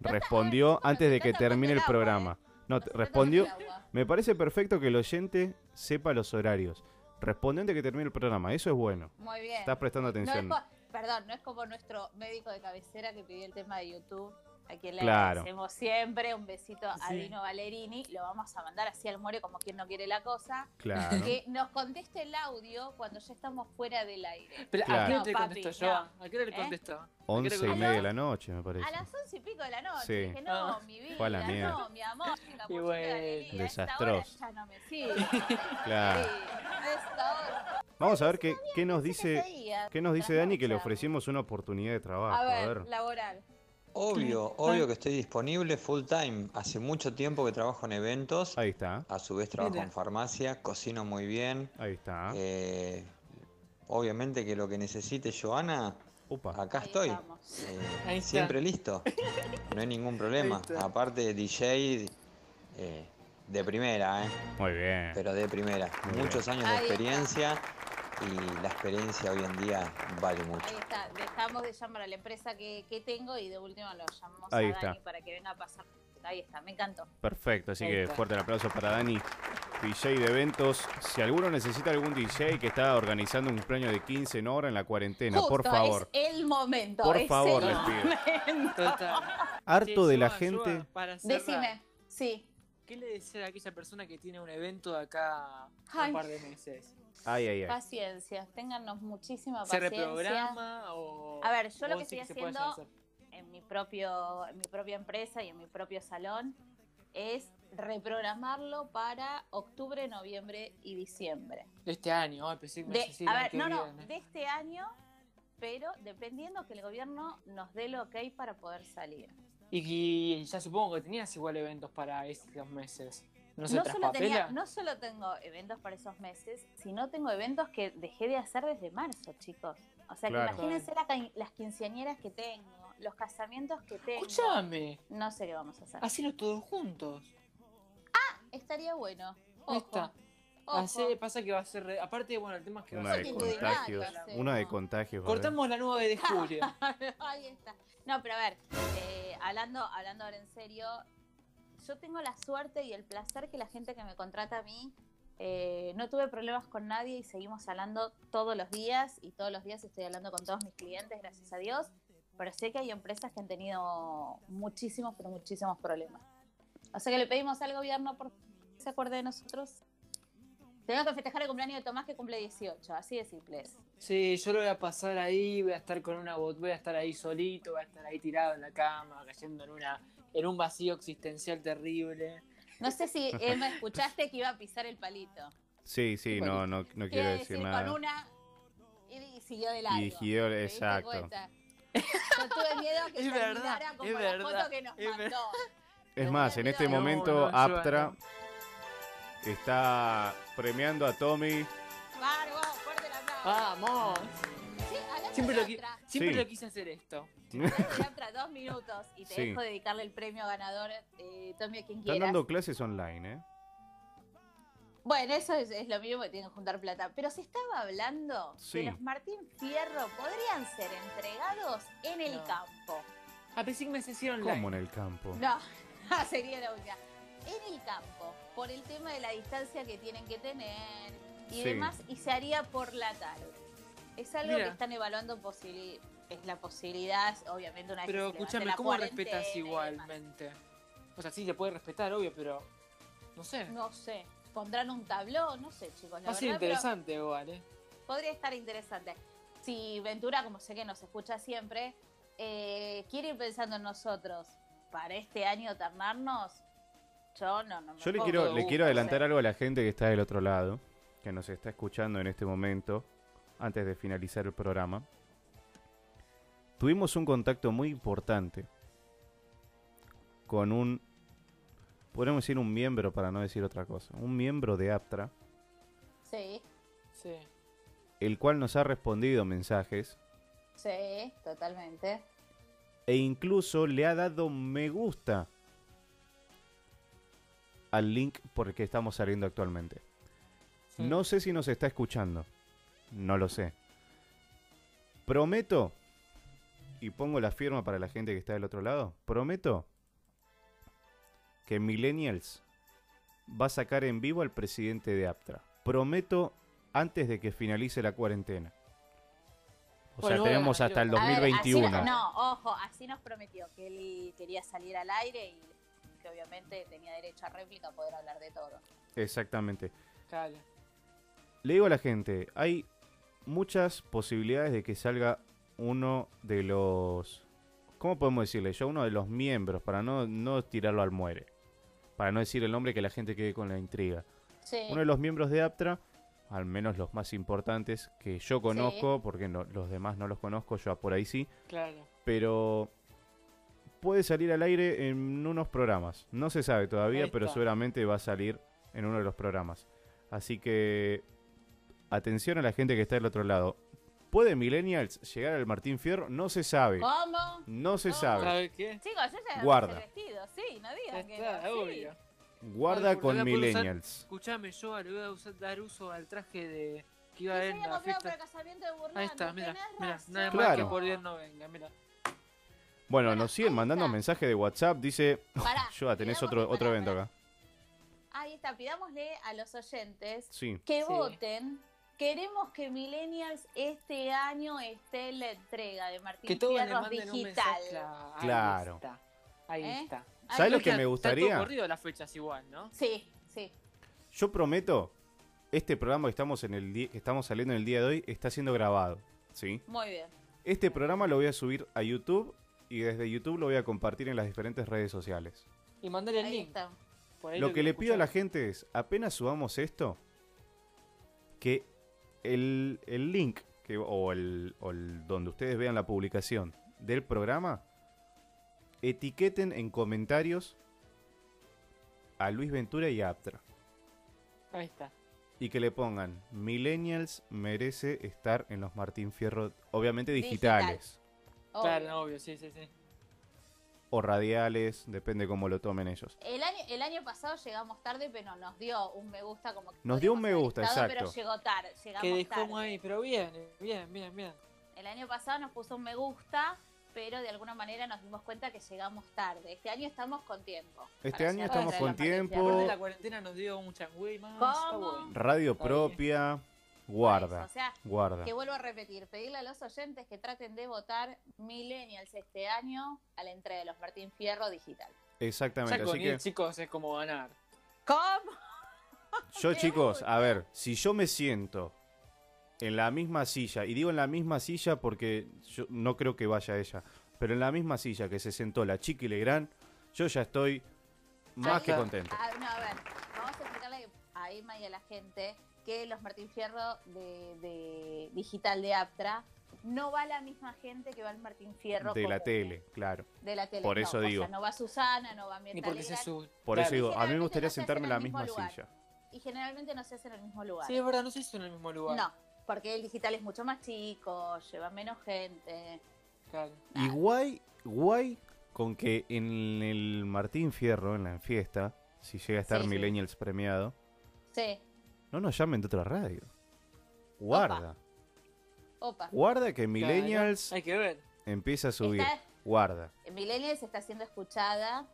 Respondió antes de que termine el ¿eh? programa. No, te- respondió. Me parece perfecto que el oyente sepa los horarios. Respondió antes de que termine el programa. Eso es bueno. Muy bien. Estás prestando atención. No es perdón, no es como nuestro médico de cabecera que pidió el tema de YouTube, a quien le Claro. agradecemos siempre. Un besito a Sí. Dino Valerini. Lo vamos a mandar así al muere como quien no quiere la cosa. Claro. Que nos conteste el audio cuando ya estamos fuera del aire. Pero, ¿A qué hora No, contesto no. yo? ¿A qué hora le ¿Eh? contesto? ¿A qué hora Once y contesto? media de la noche, me parece. A las once y pico de la noche. Sí. Dije, no, mi vida, Fue a la mierda. no, mi amor. Y bueno. Desastroso. ya no me sirve. Claro. Sí. Vamos a ver qué, qué nos dice, qué nos dice Dani que le ofrecimos una oportunidad de trabajo. A ver, laboral. Obvio, obvio que estoy disponible full time. Hace mucho tiempo que trabajo en eventos. Ahí está. A su vez trabajo Mira. en farmacia, cocino muy bien. Ahí está. Eh, obviamente que lo que necesite Joana, acá estoy. Eh, Ahí está. siempre listo. No hay ningún problema. Ahí está. Aparte, DJ eh, de primera, ¿eh? Muy bien. Pero de primera. Muy Muchos bien. años de Ahí está. experiencia y la experiencia hoy en día vale mucho. Ahí está, dejamos de llamar a la empresa que, que tengo y de última lo llamamos Ahí a Dani está. para que venga a pasar. Ahí está, me encantó. Perfecto, así que fuerte el aplauso para Dani, DJ de eventos. Si alguno necesita algún DJ que está organizando un premio de 15 en hora en la cuarentena, por favor. Es el momento. Por es favor, el les pido. momento. Harto de la gente. Para Decime, sí. ¿Qué le decís a aquella persona que tiene un evento de acá Ay. un par de meses? Ay, ay, ay. Paciencia, téngannos muchísima ¿Se paciencia. reprograma o.? A ver, yo lo que estoy se haciendo en mi propio, en mi propia empresa y en mi propio salón es reprogramarlo para octubre, noviembre y diciembre. De este año, ay, pensé que me De- decís el a ver, no, no, de este año, pero dependiendo que el gobierno nos dé el ok para poder salir. Y, y ya supongo que tenías igual eventos para estos meses. ¿No se No solo, tenía- no solo tengo eventos para esos meses, sino tengo eventos que dejé de hacer desde marzo, chicos. O sea, Claro. que imagínense la las quinceañeras que tengo, los casamientos que tengo. Escuchame. No sé qué vamos a hacer. Hacelo todos juntos. Estaría bueno. Ahí Ojo. está. Pasa que va a ser. re- Aparte, bueno, el tema es que va Una a de ser. contagios. Una de contagios. va a. Cortamos la 9 de julio. Ahí está. No, pero a ver, eh, hablando, hablando ahora en serio, yo tengo la suerte y el placer que la gente que me contrata a mí, eh, no tuve problemas con nadie y seguimos hablando todos los días y todos los días estoy hablando con todos mis clientes, gracias a Dios, pero sé que hay empresas que han tenido muchísimos, pero muchísimos problemas. O sea que le pedimos al gobierno por que se acuerde de nosotros. Tengo que festejar el cumpleaños de Tomás que cumple 18, así de simple es. Sí, yo lo voy a pasar ahí, voy a estar con una bot, voy a estar ahí solito, voy a estar ahí tirado en la cama, cayendo en una en un vacío existencial terrible. No sé si me escuchaste que iba a pisar el palito. Sí, sí, no, no, no quiero decir decir, nada. con una y, siguió de largo. Y siguió, ¿Te diste exacto. Yo tuve miedo que Es verdad, como es la verdad, foto que nos es mandó. Es más, en este momento no, Aptra. Está premiando a Tommy. Fuerte el aplauso. ¡Vamos! Sí, Siempre, lo, qui- siempre Sí. lo quise hacer esto. otra, dos minutos y te Sí. dejo dedicarle el premio ganador, eh, Tommy, a quien Están quieras. dando clases online, ¿eh? Bueno, eso es, es lo mismo que tienen que juntar plata. Pero se estaba hablando Sí. que los Martín Fierro podrían ser entregados en el No. campo. A pensé que me online. ¿Cómo en el campo? No, sería la única. En el campo, por el tema de la distancia que tienen que tener y Sí. demás, y se haría por la tarde. Es algo Mira. que están evaluando posibili- es la posibilidad, obviamente una vez Pero que escúchame, la ¿cómo respetas igualmente? O sea, sí, se puede respetar, obvio, pero. No sé. No sé, pondrán un tablón, no sé, chicos. La Va a ser interesante igual, ¿eh? podría estar interesante. Si Ventura, como sé que nos escucha siempre, eh, quiere ir pensando en nosotros para este año ternarnos, yo no, no me Yo le quiero, le quiero adelantar algo a la gente que está del otro lado, que nos está escuchando en este momento, antes de finalizar el programa. Tuvimos un contacto muy importante con un, podemos decir un miembro para no decir otra cosa, un miembro de Aptra, Sí, Sí. el cual nos ha respondido mensajes sí, totalmente. e incluso le ha dado me gusta al link por el que estamos saliendo actualmente. No sé si nos está escuchando, no lo sé. Prometo, y pongo la firma para la gente que está del otro lado, prometo que Millennials va a sacar en vivo al presidente de Aptra. Prometo antes de que finalice la cuarentena. O sea, tenemos hasta el A ver, así 2021. no- no, ojo, así nos prometió que él quería salir al aire y que obviamente tenía derecho a réplica a poder hablar de todo. Exactamente. Cale. Le digo a la gente, hay muchas posibilidades de que salga uno de los... ¿Cómo podemos decirle? Yo uno de los miembros, para no, no tirarlo al muere. Para no decir el nombre que la gente quede con la intriga. Sí. Uno de los miembros de Aptra, al menos los más importantes que yo conozco, porque no- los demás no los conozco, yo por ahí sí, Claro. pero puede salir al aire en unos programas. No se sabe todavía, pero seguramente va a salir en uno de los programas. Así que atención a la gente que está del otro lado. ¿Puede Millennials llegar al Martín Fierro? No se sabe. ¿Cómo? No se sabe. ¿Sabe qué? Chicos, yo ya Guarda. vestido, sí, no digan que Está, no, sí. obvio. Guarda con Millennials. Escuchame, yo le voy a usar- dar uso al traje de que iba a Sí, ver sí, en la comprado fiesta. para el casamiento de Burlando, Ahí está, mira, nada más Claro. que por bien no venga, mira. Bueno, nos siguen mandando mensajes de WhatsApp. Dice, Pará, yo tenés otro, otro pará, evento pará. acá. Ahí está, pidámosle a los oyentes Sí. que Sí. voten. Queremos que Millennials este año esté en la entrega de Martín Que todos le Fierros un digital. a- Ahí Claro. está. Ahí ¿Eh? está. Ahí ¿Sabes lo que me gustaría? corrido las fechas igual, ¿no? Sí, sí. Yo prometo, este programa que estamos, en el que estamos saliendo en el día de hoy está siendo grabado. ¿sí? Muy bien. Este programa lo voy a subir a YouTube y desde YouTube lo voy a compartir en las diferentes redes sociales. Y mandale el Ahí link. está. Por ahí Lo que le pido a la gente es, apenas subamos esto, que el, el link que, o, el, o el- donde ustedes vean la publicación del programa, etiqueten en comentarios a Luis Ventura y a Aptra. Ahí está. Y que le pongan, Millennials merece estar en los Martín Fierro, obviamente digitales. Obvio. Claro, obvio, sí, sí, sí. O radiales, depende cómo lo tomen ellos. El año, el año pasado llegamos tarde, pero nos dio un me gusta como que Nos dio un me gusta, estado, exacto. Pero llegó tarde, llegamos Que dejó tarde. ahí, pero bien, bien, bien, bien. El año pasado nos puso un me gusta, pero de alguna manera nos dimos cuenta que llegamos tarde. Este año estamos con tiempo. Este año estamos con tiempo. Aparte la cuarentena nos dio un changüey más. ¿Cómo? Radio propia, guarda, O sea, guarda. que vuelvo a repetir, pedirle a los oyentes que traten de votar Millennials este año a la entrega de los Martín Fierro digital. Exactamente, Ya así con que él, chicos, es como ganar. ¿Cómo? yo chicos, a ver, si yo me siento en la misma silla, y digo en la misma silla porque yo no creo que vaya ella, pero en la misma silla que se sentó la Chiqui Legrand, yo ya estoy más que contento. Ah, no, a ver, vamos a explicarle a Emma y a la gente que los Martín Fierro de, de digital de Aptra no va la misma gente que va al Martín Fierro De la tele, claro. de la tele. Por No, eso o sea, digo. no va Susana, no va Mirta Ni porque se Legrand, sube. Por Claro. eso digo, a mí me gustaría no se sentarme en la el misma lugar. silla. Y generalmente no se hace en el mismo lugar. Sí, es verdad, no si son en el mismo lugar. No, porque el digital es mucho más chico, lleva menos gente. Claro. Y guay, guay con que en el Martín Fierro, en la fiesta, si llega a estar Sí, sí. Millennials premiado, Sí, no nos llamen de otra radio. Guarda. Opa. Guarda que Millennials Hay que ver. empieza a subir. Está- Guarda. Millennials está siendo escuchada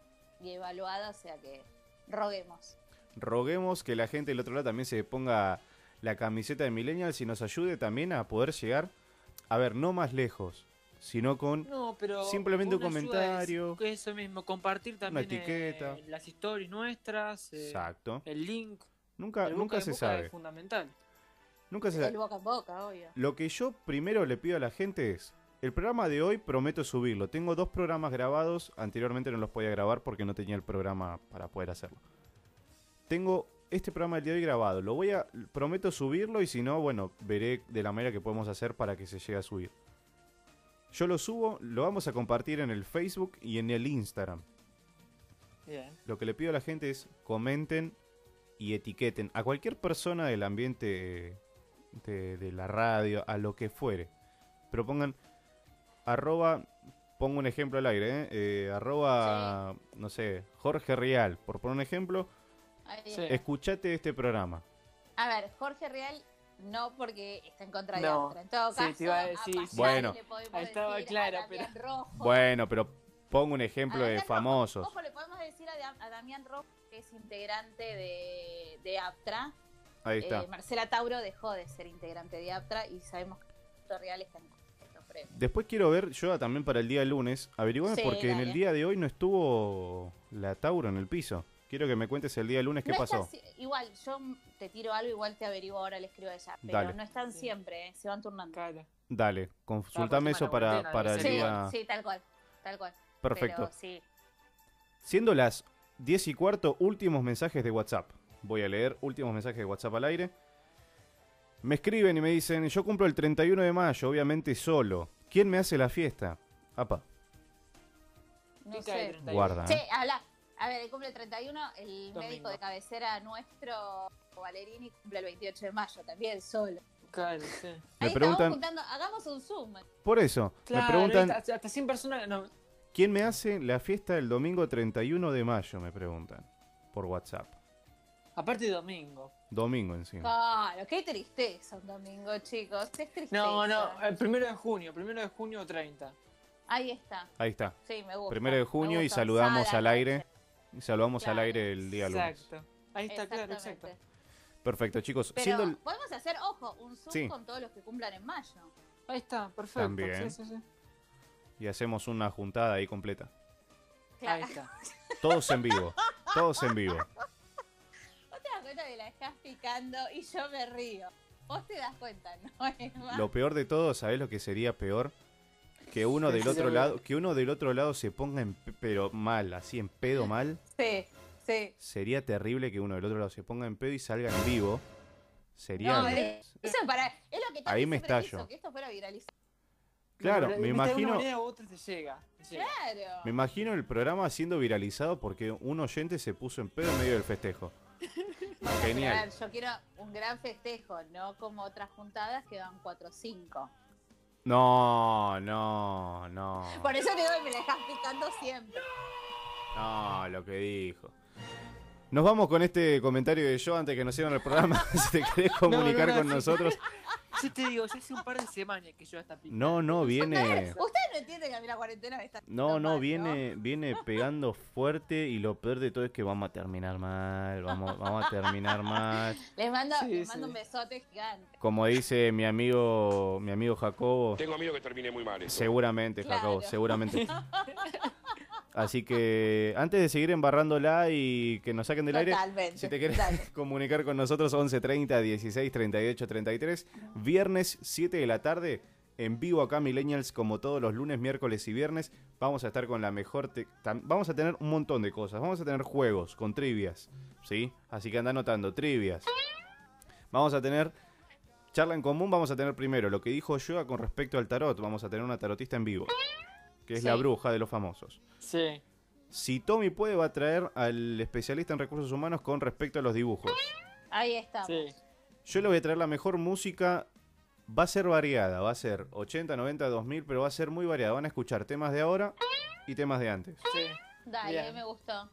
y evaluada, o sea que roguemos. Roguemos que la gente del otro lado también se ponga la camiseta de Millennials y nos ayude también a poder llegar, a ver, no más lejos, sino con No, pero. simplemente un ayuda es comentario. Eso mismo, compartir también. etiqueta. eh, las stories nuestras. eh, Exacto. El link. Nunca, el nunca boca se boca sabe. Es fundamental. Nunca se El sabe. boca en boca, obvio. Lo que yo primero le pido a la gente es, el programa de hoy prometo subirlo. Tengo dos programas grabados, anteriormente no los podía grabar porque no tenía el programa para poder hacerlo. Tengo este programa del día de hoy grabado, lo voy a, prometo subirlo y si no, bueno, veré de la manera que podemos hacer para que se llegue a subir. Yo lo subo, lo vamos a compartir en el Facebook y en el Instagram. Bien. Lo que le pido a la gente es comenten y etiqueten a cualquier persona del ambiente de, de la radio, a lo que fuere. Pero pongan arroba, pongo un ejemplo al aire, ¿eh? Eh, arroba, no sé, Jorge Real, por poner un ejemplo, Sí. escuchate este programa. A ver, Jorge Real no porque está en contra de No. Aptra. En todo Sí, caso, te iba a decir, Payani sí. Bueno. le podemos Ahí estaba decir clara, Rojo. Bueno, pero pongo un ejemplo de Rojo. famosos. Ojo, le podemos decir a, Dam- a Damián Rojo, que es integrante de, de Aptra. Ahí está. Eh, Marcela Tauro dejó de ser integrante de Aptra y sabemos que Jorge Real está en estos premios. Después quiero ver, yo también para el día lunes, averiguame Sí, porque en el día de hoy no estuvo la Tauro en el piso. Quiero que me cuentes el día lunes qué No está pasó. igual, yo te tiro algo, igual te averiguo ahora, le escribo a ella. Pero Dale. no están siempre, eh, se van turnando. Dale, consultame eso para, para el sí, día... sí, tal cual, tal cual. Perfecto. Pero sí, Siendo las 10 y cuarto, últimos mensajes de WhatsApp. Voy a leer últimos mensajes de WhatsApp al aire. Me escriben y me dicen, yo cumplo el 31 de mayo, obviamente solo. ¿Quién me hace la fiesta? Apa, no sé. guarda. Sí, ¿eh? habla. A ver, el cumple 31, el Domingo. médico de cabecera nuestro, Valerini, cumple el 28 de mayo, también solo. Claro, sí. Me Ahí preguntan- estamos juntando, hagamos un Zoom. Por eso, Claro, me preguntan, hasta, hasta 100 personas. No, ¿quién me hace la fiesta el domingo 31 de mayo? Me preguntan. Por WhatsApp. aparte de domingo. Domingo encima. Claro, qué tristeza un domingo, chicos. Qué tristeza. No, no, el primero de junio, primero de junio 30. Ahí está. Ahí está. Sí, me gusta. Primero de junio y saludamos Sala, al aire. Y saludamos al aire el día lunes. Exacto. Ahí está, claro, exacto. Perfecto, chicos. Pero Siendo el- podemos hacer, ojo, un Zoom Sí. con todos los que cumplan en mayo. Ahí está, perfecto. También. Sí, sí, sí. Y hacemos una juntada ahí completa. Claro. Ahí está. Todos en vivo. Todos en vivo. Vos te das cuenta que la estás picando y yo me río. Vos te das cuenta, ¿no? Emma? Lo peor de todo, ¿sabés lo que sería peor? Que uno del otro sí. lado, que uno del otro lado se ponga en pe- pero mal, así en pedo mal. Sí, sí. Sería terrible que uno del otro lado se ponga en pedo y salga en vivo. Sería No, es- eso para, es lo que Ahí me estallo. que esto fuera viralizado. Claro, me De imagino una manera u otra te llega. te llega. Claro. me imagino el programa siendo viralizado porque un oyente se puso en pedo en medio del festejo. Genial. Yo quiero un gran festejo, no como otras juntadas que van 4 o 5. No, no, no. Por eso te digo que me la dejas picando siempre. No, lo que dijo. Nos vamos con este comentario de yo antes que nos cierren el programa. si te querés comunicar No, no, no, con nosotros. Yo te digo, ya hace un par de semanas que yo ya está picando. No, no, viene. Ustedes no entienden que a mí la cuarentena me está No, no, viene, viene pegando fuerte y lo peor de todo es que vamos a terminar mal. Vamos, vamos a terminar mal. Les mando, Sí, les sí. mando un besote gigante. Como dice mi amigo, mi amigo Jacobo. Tengo miedo que termine muy mal. esto. Seguramente, Jacobo, Claro. seguramente. Así que antes de seguir embarrándola y que nos saquen del aire, si te querés Dale. comunicar con nosotros 11 30 16 38 33, viernes 7 de la tarde, en vivo acá Millennials como todos los lunes, miércoles y viernes, vamos a estar con la mejor vamos a tener un montón de cosas, vamos a tener juegos con trivias, ¿sí? Así que anda anotando trivias. Vamos a tener charla en común, vamos a tener primero lo que dijo Yoga con respecto al tarot, vamos a tener una tarotista en vivo, que es la bruja de los famosos. Sí. Si Tommy puede, va a traer al especialista en recursos humanos con respecto a los dibujos. Ahí estamos. Sí. Yo le voy a traer la mejor música. Va a ser variada, va a ser 80, 90, 2000, pero va a ser muy variada. Van a escuchar temas de ahora y temas de antes. Sí. Dale, Bien. me gustó.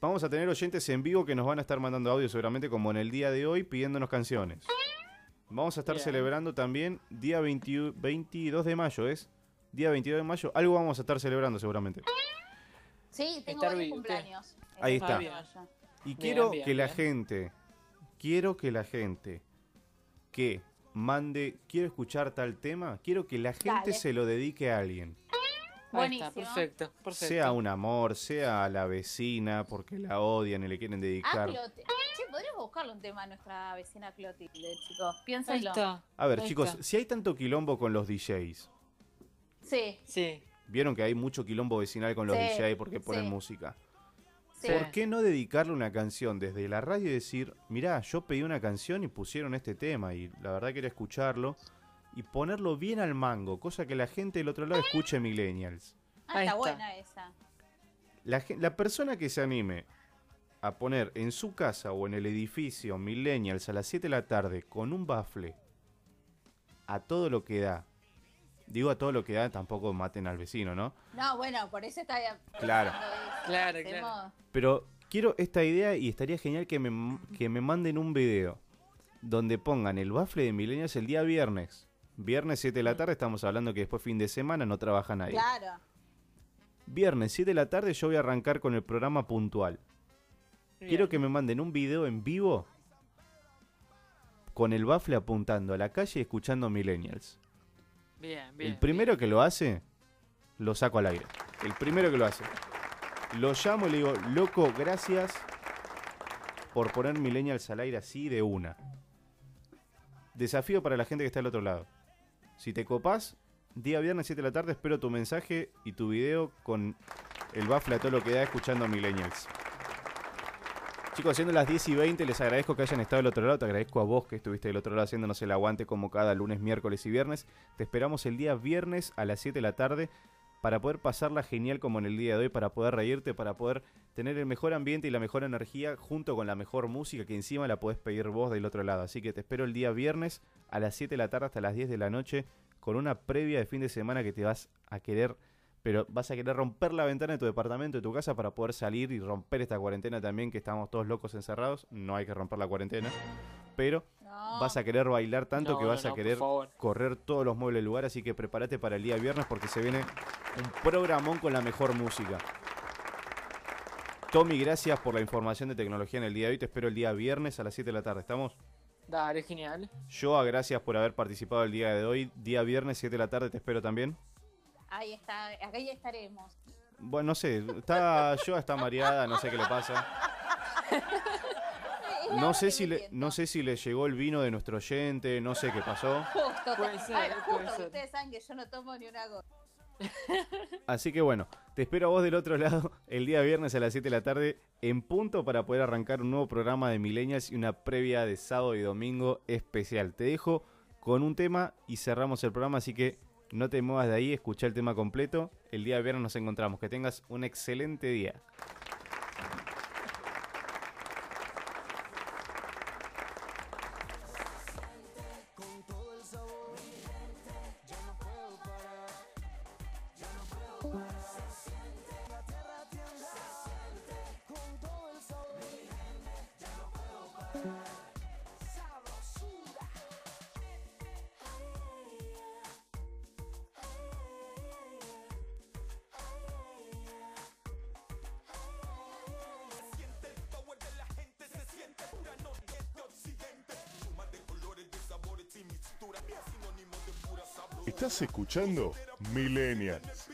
vamos a tener oyentes en vivo que nos van a estar mandando audio seguramente como en el día de hoy pidiéndonos canciones. Vamos a estar Bien. celebrando también día 20 22 de mayo, ¿es? Día 22 de mayo, algo vamos a estar celebrando seguramente. Sí, tengo Estar varios cumpleaños. Ahí está. Y Bien, quiero bien, que la gente, quiero que la gente que mande, quiero escuchar tal tema, quiero que la gente Dale. se lo dedique a alguien. Está, Buenísimo. perfecto, perfecto. Sea un amor, sea a la vecina porque la odian y le quieren Ah, dedicar. Clotilde. Che, podríamos buscarle un tema a nuestra vecina Clotilde, chicos. Piénsenlo. A ver, Ahí chicos, está. si hay tanto quilombo con los DJs, Sí, Sí. vieron que hay mucho quilombo vecinal con los Sí, DJs porque ponen sí. música. sí. ¿Por qué no dedicarle una canción desde la radio y decir, mirá, yo pedí una canción y pusieron este tema y la verdad quería escucharlo y ponerlo bien al mango, cosa que la gente del otro lado escuche Millennials. Ah, está está. buena esa. La, la persona que se anime a poner en su casa o en el edificio Millennials a las 7 de la tarde con un bafle a todo lo que da, digo a todo lo que da, tampoco maten al vecino, ¿no? No, bueno, por eso está Claro. eso. Claro, Hacemos- claro. Pero quiero esta idea y estaría genial que me, que me manden un video donde pongan el bafle de Millennials el día viernes. Viernes 7 de la tarde, estamos hablando que después fin de semana no trabaja nadie. Claro. Viernes 7 de la tarde yo voy a arrancar con el programa puntual. Quiero que me manden un video en vivo con el bafle apuntando a la calle y escuchando Millennials. Bien, bien. el primero que lo hace, lo saco al aire. El primero que lo hace. Lo llamo y le digo, loco, gracias por poner Millennials al aire así de una. Desafío para la gente que está al otro lado. Si te copás, día viernes 7 de la tarde espero tu mensaje y tu video con el bafle a todo lo que da escuchando Millennials. Chicos, siendo las 10 y 20, les agradezco que hayan estado del otro lado. Te agradezco a vos que estuviste del otro lado haciéndonos el aguante como cada lunes, miércoles y viernes. Te esperamos el día viernes a las 7 de la tarde para poder pasarla genial como en el día de hoy, para poder reírte, para poder tener el mejor ambiente y la mejor energía junto con la mejor música que encima la podés pedir vos del otro lado. Así que te espero el día viernes a las 7 de la tarde hasta las 10 de la noche con una previa de fin de semana que te vas a querer pero vas a querer romper la ventana de tu departamento, de tu casa, para poder salir y romper esta cuarentena también, que estamos todos locos encerrados. No hay que romper la cuarentena. Pero No. vas a querer bailar tanto No, que vas no, a querer correr todos los muebles del lugar. Así que prepárate para el día viernes porque se viene un programón con la mejor música. Tommy, gracias por la información de tecnología en el día de hoy. Te espero el día viernes a las 7 de la tarde. ¿Estamos? Dale, genial. Joa, gracias por haber participado el día de hoy. Día viernes, 7 de la tarde, te espero también. Ahí está, acá ya estaremos. Bueno, no sé, está, Joa está mareada, no sé qué le pasa. No sé si le, no sé si le llegó el vino de nuestro oyente, no sé qué pasó. Justo, Puede ser, ser. ustedes saben que yo no tomo ni una gota. Así que bueno, te espero a vos del otro lado el día viernes a las 7 de la tarde en punto para poder arrancar un nuevo programa de Millennials y una previa de sábado y domingo especial. Te dejo con un tema y cerramos el programa, así que no te muevas de ahí, escucha el tema completo. El día viernes nos encontramos. Que tengas un excelente día. escuchando Millennials.